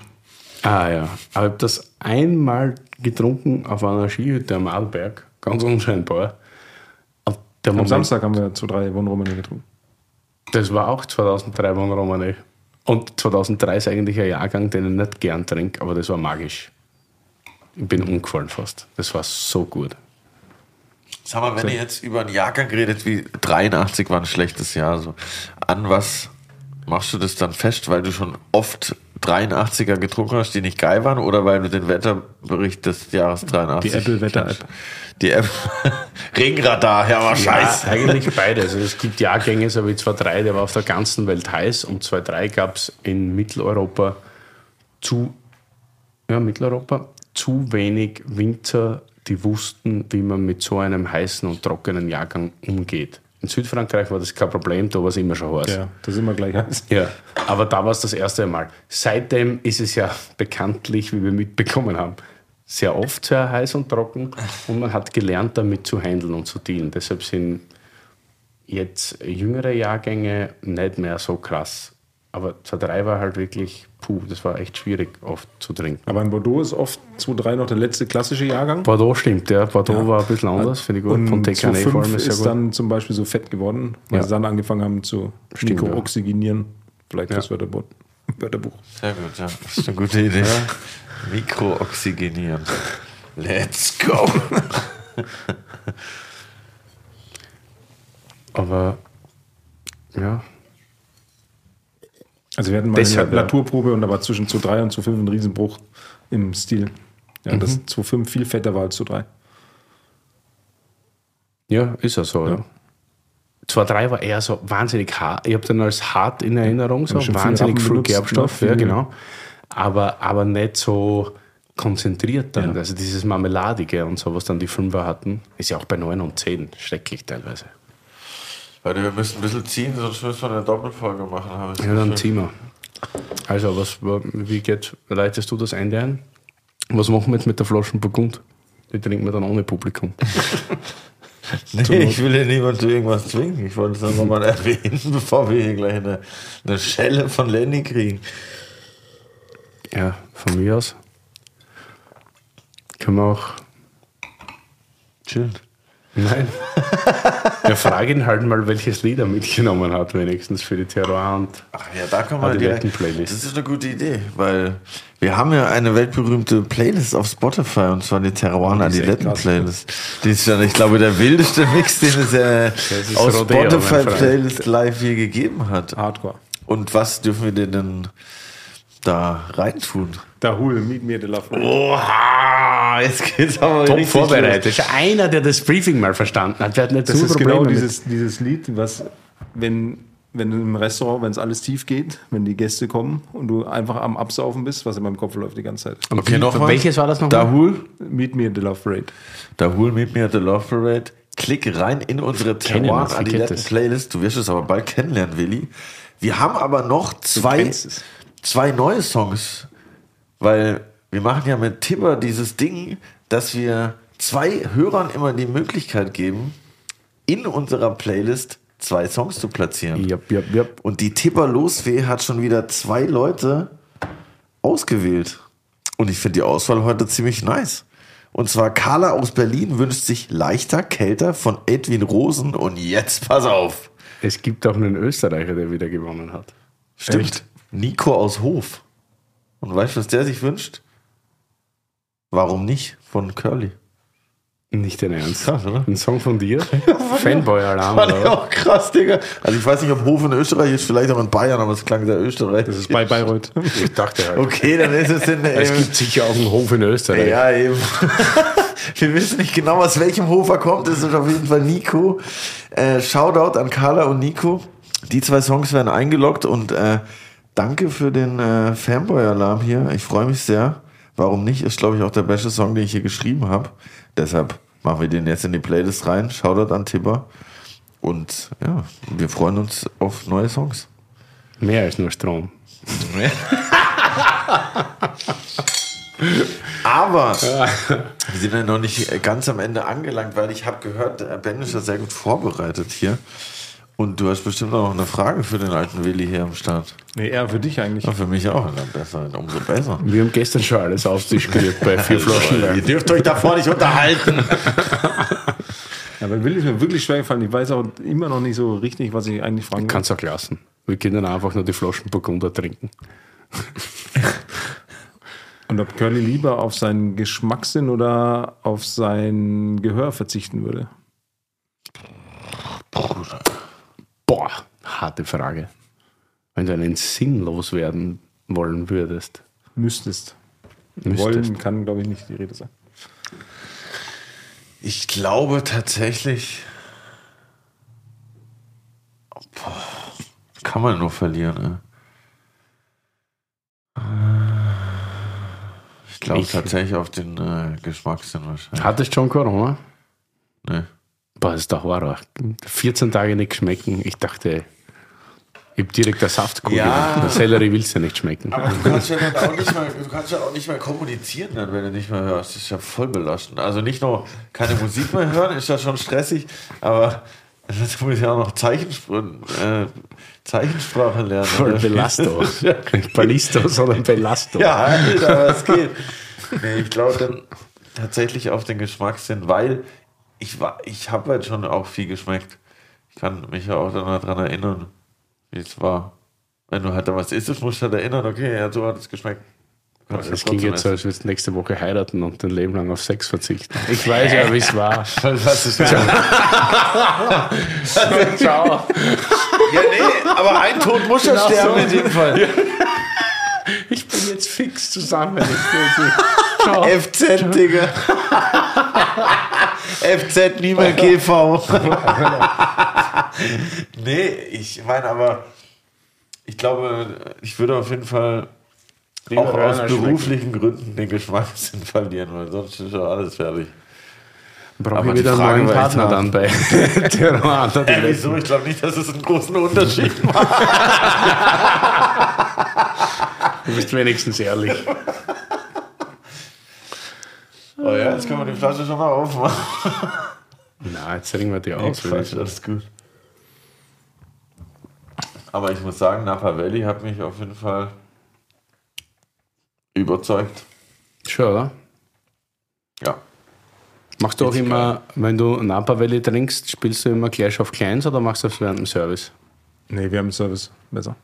Ah ja, aber ich habe das einmal getrunken auf einer Skihütte am Arlberg, ganz unscheinbar. Und der Am Moment, Samstag haben wir zu drei von Romani getrunken. Das war auch 2003 von Romane. Und 2003 ist eigentlich ein Jahrgang, den ich nicht gern trinke, aber das war magisch. Ich bin umgefallen fast. Das war so gut. Sag mal, wenn ihr jetzt über einen Jahrgang redet, wie 83 war ein schlechtes Jahr, so an was machst du das dann fest, weil du schon oft 83er getrunken hast, die nicht geil waren, oder weil du den Wetterbericht des Jahres 83 Die Apple-Wetter-App. Die App. *laughs* Regenradar, ja, aber scheiße. Ja, eigentlich *laughs* beides. Also es gibt Jahrgänge, so wie 2.3, der war auf der ganzen Welt heiß und 2.3 gab es in Mitteleuropa zu, ja, Mitteleuropa zu wenig Winzer, die wussten, wie man mit so einem heißen und trockenen Jahrgang umgeht. In Südfrankreich war das kein Problem, da war es immer schon heiß. Ja, da sind wir gleich heiß. Ja, aber da war es das erste Mal. Seitdem ist es ja bekanntlich, wie wir mitbekommen haben, sehr oft sehr heiß und trocken und man hat gelernt, damit zu handeln und zu dealen. Deshalb sind jetzt jüngere Jahrgänge nicht mehr so krass. Aber 2-3 war halt wirklich, puh, das war echt schwierig oft zu trinken. Aber in Bordeaux ist oft 2-3 noch der letzte klassische Jahrgang. Bordeaux stimmt, ja. Bordeaux war ein bisschen anders, finde ich gut. Und Von TKN vor allem 2,5 ist ist gut. dann zum Beispiel so fett geworden, weil Ja. sie dann angefangen haben zu mikrooxygenieren. Vielleicht Ja. das Wörterbuch. Wörterbuch. Sehr gut, ja. Das ist eine gute Idee. Mikrooxygenieren. Let's go. Aber ja, Also wir hatten mal Deshalb, eine. Naturprobe und da war zwischen zu 3 und zu 5 ein Riesenbruch im Stil. Ja, Mhm. das zu 5 viel fetter war als zu 3. Ja, ist ja so, ja. 2-3 war eher so wahnsinnig hart. Ich habe den als hart in Erinnerung, so viel wahnsinnig Rappen viel benutzt, Gerbstoff, ne? ja, Viel- genau. Aber, aber nicht so konzentriert dann. Ja. Also dieses Marmeladige und so, was dann die Fünfer hatten, ist ja auch bei 9 und 10 schrecklich teilweise. Leute, wir müssen ein bisschen ziehen, sonst müssen wir eine Doppelfolge machen. Ich Ja, dann ziehen wir. Also, was, wie geht, leitest du das Ende ein? Was machen wir jetzt mit der Flaschen Burgund? Die trinken wir dann ohne Publikum. *laughs* Nee, ich will hier niemand zu irgendwas zwingen. Ich wollte es einfach mal *laughs* erwähnen, bevor wir hier gleich eine, eine Schelle von Lenny kriegen. Ja, von mir aus. Können wir auch Chillen. Nein. *laughs* Wir fragen ihn halt mal, welches Lied er mitgenommen hat, wenigstens für die Terror und Ach ja, da kann man direkt. Adiletten-Playlist. Das ist eine gute Idee, weil wir haben ja eine weltberühmte Playlist auf Spotify und zwar die Adiletten krass. Playlist. Die ist ja, ich glaube, der wildeste *laughs* Mix, den es äh, ist aus Spotify. Playlist live je gegeben hat. Hardcore. Und was dürfen wir denn denn da reintun? Da hol, meet me the love. Oha, jetzt geht's aber top richtig vorbereitet. Ist einer, der das Briefing mal verstanden hat. Der hat nicht Das so ist Probleme genau mit- dieses, dieses Lied, was, wenn, wenn du im Restaurant, wenn es alles tief geht, wenn die Gäste kommen und du einfach am Absaufen bist, was in meinem Kopf läuft die ganze Zeit. los. Okay, nochmal. Welches war das nochmal? Dahul? Meet me at the Love Parade. Dahul Meet Me at the Love Parade. Klick rein in unsere Kennen Terroir das, wie Adiletten geht das? Playlist. Du wirst es aber bald kennenlernen, Willi. Wir haben aber noch zwei. Zwei neue Songs, weil wir machen ja mit Timber dieses Ding, dass wir zwei Hörern immer die Möglichkeit geben, in unserer Playlist zwei Songs zu platzieren. Yep, yep, yep. Und die Tipper Losfee hat schon wieder zwei Leute ausgewählt. Und ich finde die Auswahl heute ziemlich nice. Und zwar Carla aus Berlin wünscht sich leichter, kälter von Edwin Rosen. Und jetzt pass auf. Es gibt auch einen Österreicher, der wieder gewonnen hat. Stimmt. Echt? Nico aus Hof. Und weißt du, was der sich wünscht? Warum nicht? Von Curly. Nicht dein Ernst. Krass, oder? Ein Song von dir? *laughs* Fanboy-Alarm, oder? was? auch krass, Digga. Also ich weiß nicht, ob Hof in Österreich ist, vielleicht auch in Bayern, aber es klang sehr Österreich. Das ist bei Bayreuth. Ich dachte halt. Okay, dann ist es in, Es gibt sicher auch einen Hof in Österreich. Ja, eben. *laughs* Wir wissen nicht genau, aus welchem Hof er kommt. Es ist auf jeden Fall Nico. Äh, Shoutout an Carla und Nico. Die zwei Songs werden eingeloggt und äh, danke für den äh, Fanboy-Alarm hier. Ich freue mich sehr. Warum nicht? Ist, glaube ich, auch der beste Song, den ich hier geschrieben habe. Deshalb machen wir den jetzt in die Playlist rein. Shoutout an Tipper. Und ja, wir freuen uns auf neue Songs. Mehr als nur Strom. *laughs* Aber wir sind ja noch nicht ganz am Ende angelangt, weil ich habe gehört, der Ben ist ja sehr gut vorbereitet hier. Und du hast bestimmt auch noch eine Frage für den alten Willi hier am Start. Nee, eher für dich eigentlich. Ja, für mich auch. Na, besser, umso besser. Wir haben gestern schon alles aufdiskutiert bei vier *laughs* Flaschen Ihr dürft euch davor nicht unterhalten. *laughs* Ja, bei Willi ist mir wirklich schwer gefallen. Ich weiß auch immer noch nicht so richtig, was ich eigentlich fragen will. Kannst auch lassen. Wir können einfach nur die Flaschen Burgunder trinken. *laughs* Und ob Curly lieber auf seinen Geschmackssinn oder auf sein Gehör verzichten würde. Boah, harte Frage. Wenn du einen Sinn loswerden wollen würdest. Müsstest. Müsstest. Wollen kann, glaube ich, nicht die Rede sein. Ich glaube tatsächlich. Boah, kann man nur verlieren, ne? Ich glaube Ich- tatsächlich auf den äh, Geschmackssinn wahrscheinlich. Hattest schon Corona? Ne. Boah, das ist doch wahr. 14 Tage nicht schmecken. Ich dachte, ich habe direkt der Saftkugel. Ja. Der Sellerie willst du ja nicht schmecken. Aber du kannst ja dann auch nicht mehr, du kannst ja auch nicht mehr kommunizieren, dann, wenn du nicht mehr hörst. Das ist ja voll belastend. Also nicht nur keine Musik mehr hören, ist ja schon stressig, aber du musst ja auch noch Zeichensp äh, Zeichensprache lernen. Voll? Belasto. Nicht Ballisto, sondern Belasto. Ja, Alter, was geht? Nee, ich glaube dann tatsächlich auf den Geschmackssinn, weil ich war, ich habe halt schon auch viel geschmeckt. Ich kann mich ja auch daran erinnern, wie es war. Wenn du halt da was isst, musst du halt erinnern, okay, ja, so hat es geschmeckt. Kannst Das ging jetzt als würdest du nächste Woche heiraten und dein Leben lang auf Sex verzichten. Ich weiß ja, wie es war. *laughs* Was ist Ciao. *laughs* Ciao. Ja, nee, aber ein Tod muss ja sterben in dem Fall. Ich bin jetzt fix zusammen. Ich. *laughs* FZ, Digga. FZ, nie mehr GV. nee, ich meine aber, ich glaube, ich würde auf jeden Fall Lieber auch aus beruflichen Gründen den Geschmackssinn verlieren, weil sonst ist ja alles fertig. Brauche Aber ich die wieder einen neuen Partner dann bei *laughs* Terroir. Äh, wieso? Ich glaube nicht, dass es einen großen Unterschied *laughs* macht. Du bist wenigstens ehrlich. Oh ja, jetzt können wir die Flasche schon mal aufmachen. Na, jetzt ringen wir die aus. Quatsch, alles gut. Aber ich muss sagen, Napa Valley hat mich auf jeden Fall überzeugt. Schon, oder? Ja. Machst du auch Ist immer, wenn du Napa Valley trinkst, spielst du immer gleich auf Kleins oder machst du das während dem Service? Nee, wir haben Service. Besser.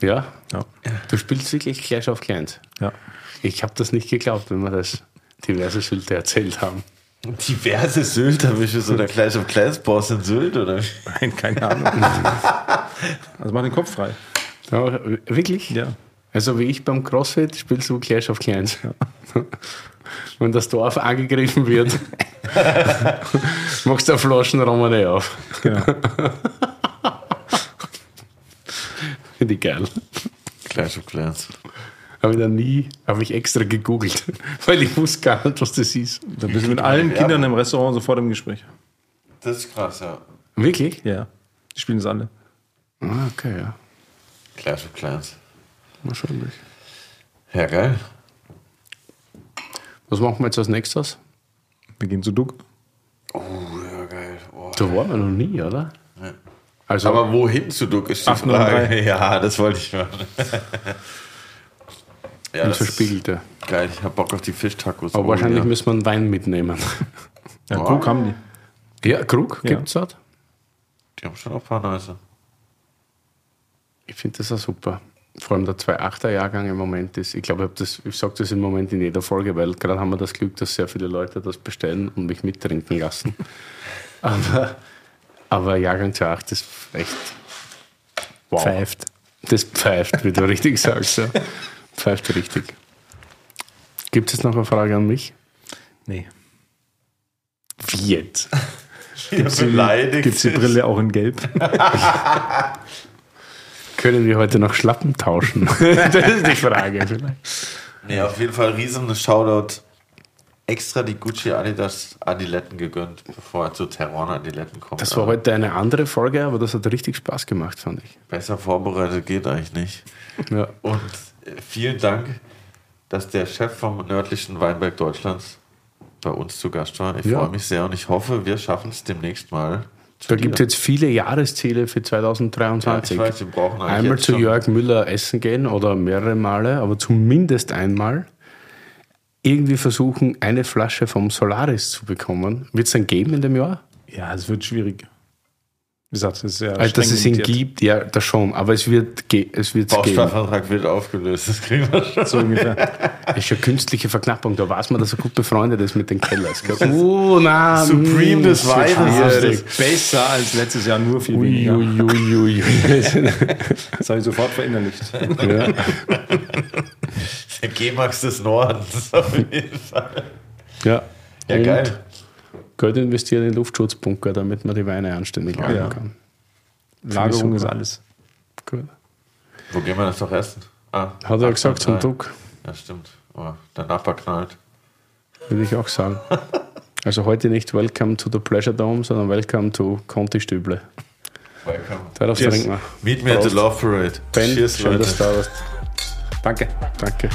Ja? Ja. Du spielst wirklich gleich auf Kleins. Ja. Ich habe das nicht geglaubt, wenn wir das diverse Sylte erzählt haben. Diverse Sylter, wie so der Clash of Clans Boss in Sylt, oder? Nein, keine Ahnung. also mach den Kopf frei. Ja, wirklich? Ja. Also wie ich beim CrossFit spielst du Clash of Clans. *laughs* Wenn das Dorf angegriffen wird, *laughs* machst du eine Flaschenromane auf. Genau. Finde ich geil. Clash of Clans. Habe ich dann nie, habe ich extra gegoogelt, *laughs* weil ich wusste gar nicht, was das ist. Da bist du mit allen Kindern im Restaurant sofort im Gespräch. Das ist krass, ja. Wirklich? Ja. Die spielen das alle. Ah, okay, ja. Clash of Clans. Wahrscheinlich. Ja, geil. Was machen wir jetzt als nächstes? Wir gehen zu Duck. Oh, ja, geil. Oh. Da waren wir noch nie, oder? Ja. Also, Aber wohin zu Duck ist die 803. Frage. *laughs* Ja, das wollte ich machen. *laughs* ja, ist verspiegelte. geil. Ich habe Bock auf die Fischtacos. Aber Oh, wahrscheinlich ja. müssen wir einen Wein mitnehmen. Ja, Krug haben die. Ja, Krug Ja. gibt's dort. Die haben schon ein paar nice. Ich finde das auch super. Vor allem der 2.8er Jahrgang im Moment ist, ich glaube, ich, ich sage das im Moment in jeder Folge, weil gerade haben wir das Glück, dass sehr viele Leute das bestellen und mich mittrinken lassen. *laughs* aber, aber Jahrgang 2.8 ist echt wow. Pfeift. Das pfeift, wie du richtig sagst. Ja. *laughs* Pfeift richtig. Gibt es noch eine Frage an mich? Nee. Wie jetzt? *laughs* Gibt es die Brille auch in Gelb? *laughs* Können wir heute noch Schlappen tauschen? *laughs* das ist die Frage vielleicht. Nee, auf jeden Fall riesen Shoutout. Extra die Gucci Adidas Adiletten gegönnt, bevor er zu Terron Adiletten kommt. Das war heute eine andere Folge, aber das hat richtig Spaß gemacht, fand ich. Besser vorbereitet geht eigentlich nicht. Ja. Und vielen Dank, dass der Chef vom nördlichen Weinberg Deutschlands bei uns zu Gast war. Ich Ja. freue mich sehr und ich hoffe, wir schaffen es demnächst mal. Da gibt es jetzt viele Jahresziele für 2023. Ja, ich weiß, wir brauchen eigentlich Einmal zu schon- Jörg Müller essen gehen oder mehrere Male, aber zumindest einmal irgendwie versuchen, eine Flasche vom Solaris zu bekommen. Wird es dann geben in dem Jahr? Ja, es wird schwierig. Wie gesagt, es ist ja Also, dass es ihn limitiert. gibt, ja, das schon, aber es wird es wird's geben. Bausparvertrag wird aufgelöst, das kriegen wir schon. So ungefähr. Das ist ja künstliche Verknappung, da weiß man, dass er gut befreundet ist mit den Kellers. Oh, nein, Supreme des wird schwierig. Besser als letztes Jahr, nur viel Ui, weniger. ui, ui, ui. Das habe ich sofort verinnerlicht. ja. Der G-Max des Nordens auf jeden Fall. ja. Ja, Und geil. Geld investieren in Luftschutzbunker, damit man die Weine anständig lagern ja. kann. Lagerung ist alles. Gut. Wo gehen wir das doch essen? Ah, Hat er gesagt zum 803. Druck, Ja, stimmt. Oh, der Napper knallt. würde ich auch sagen. *laughs* Also heute nicht Welcome to the Pleasure Dome, sondern Welcome to Conti Stüble. Welcome. Darauf trinken wir. Meet me at the. Love Parade. Ben, Cheers, schön, Leute. dass du da warst. Danke. Danke.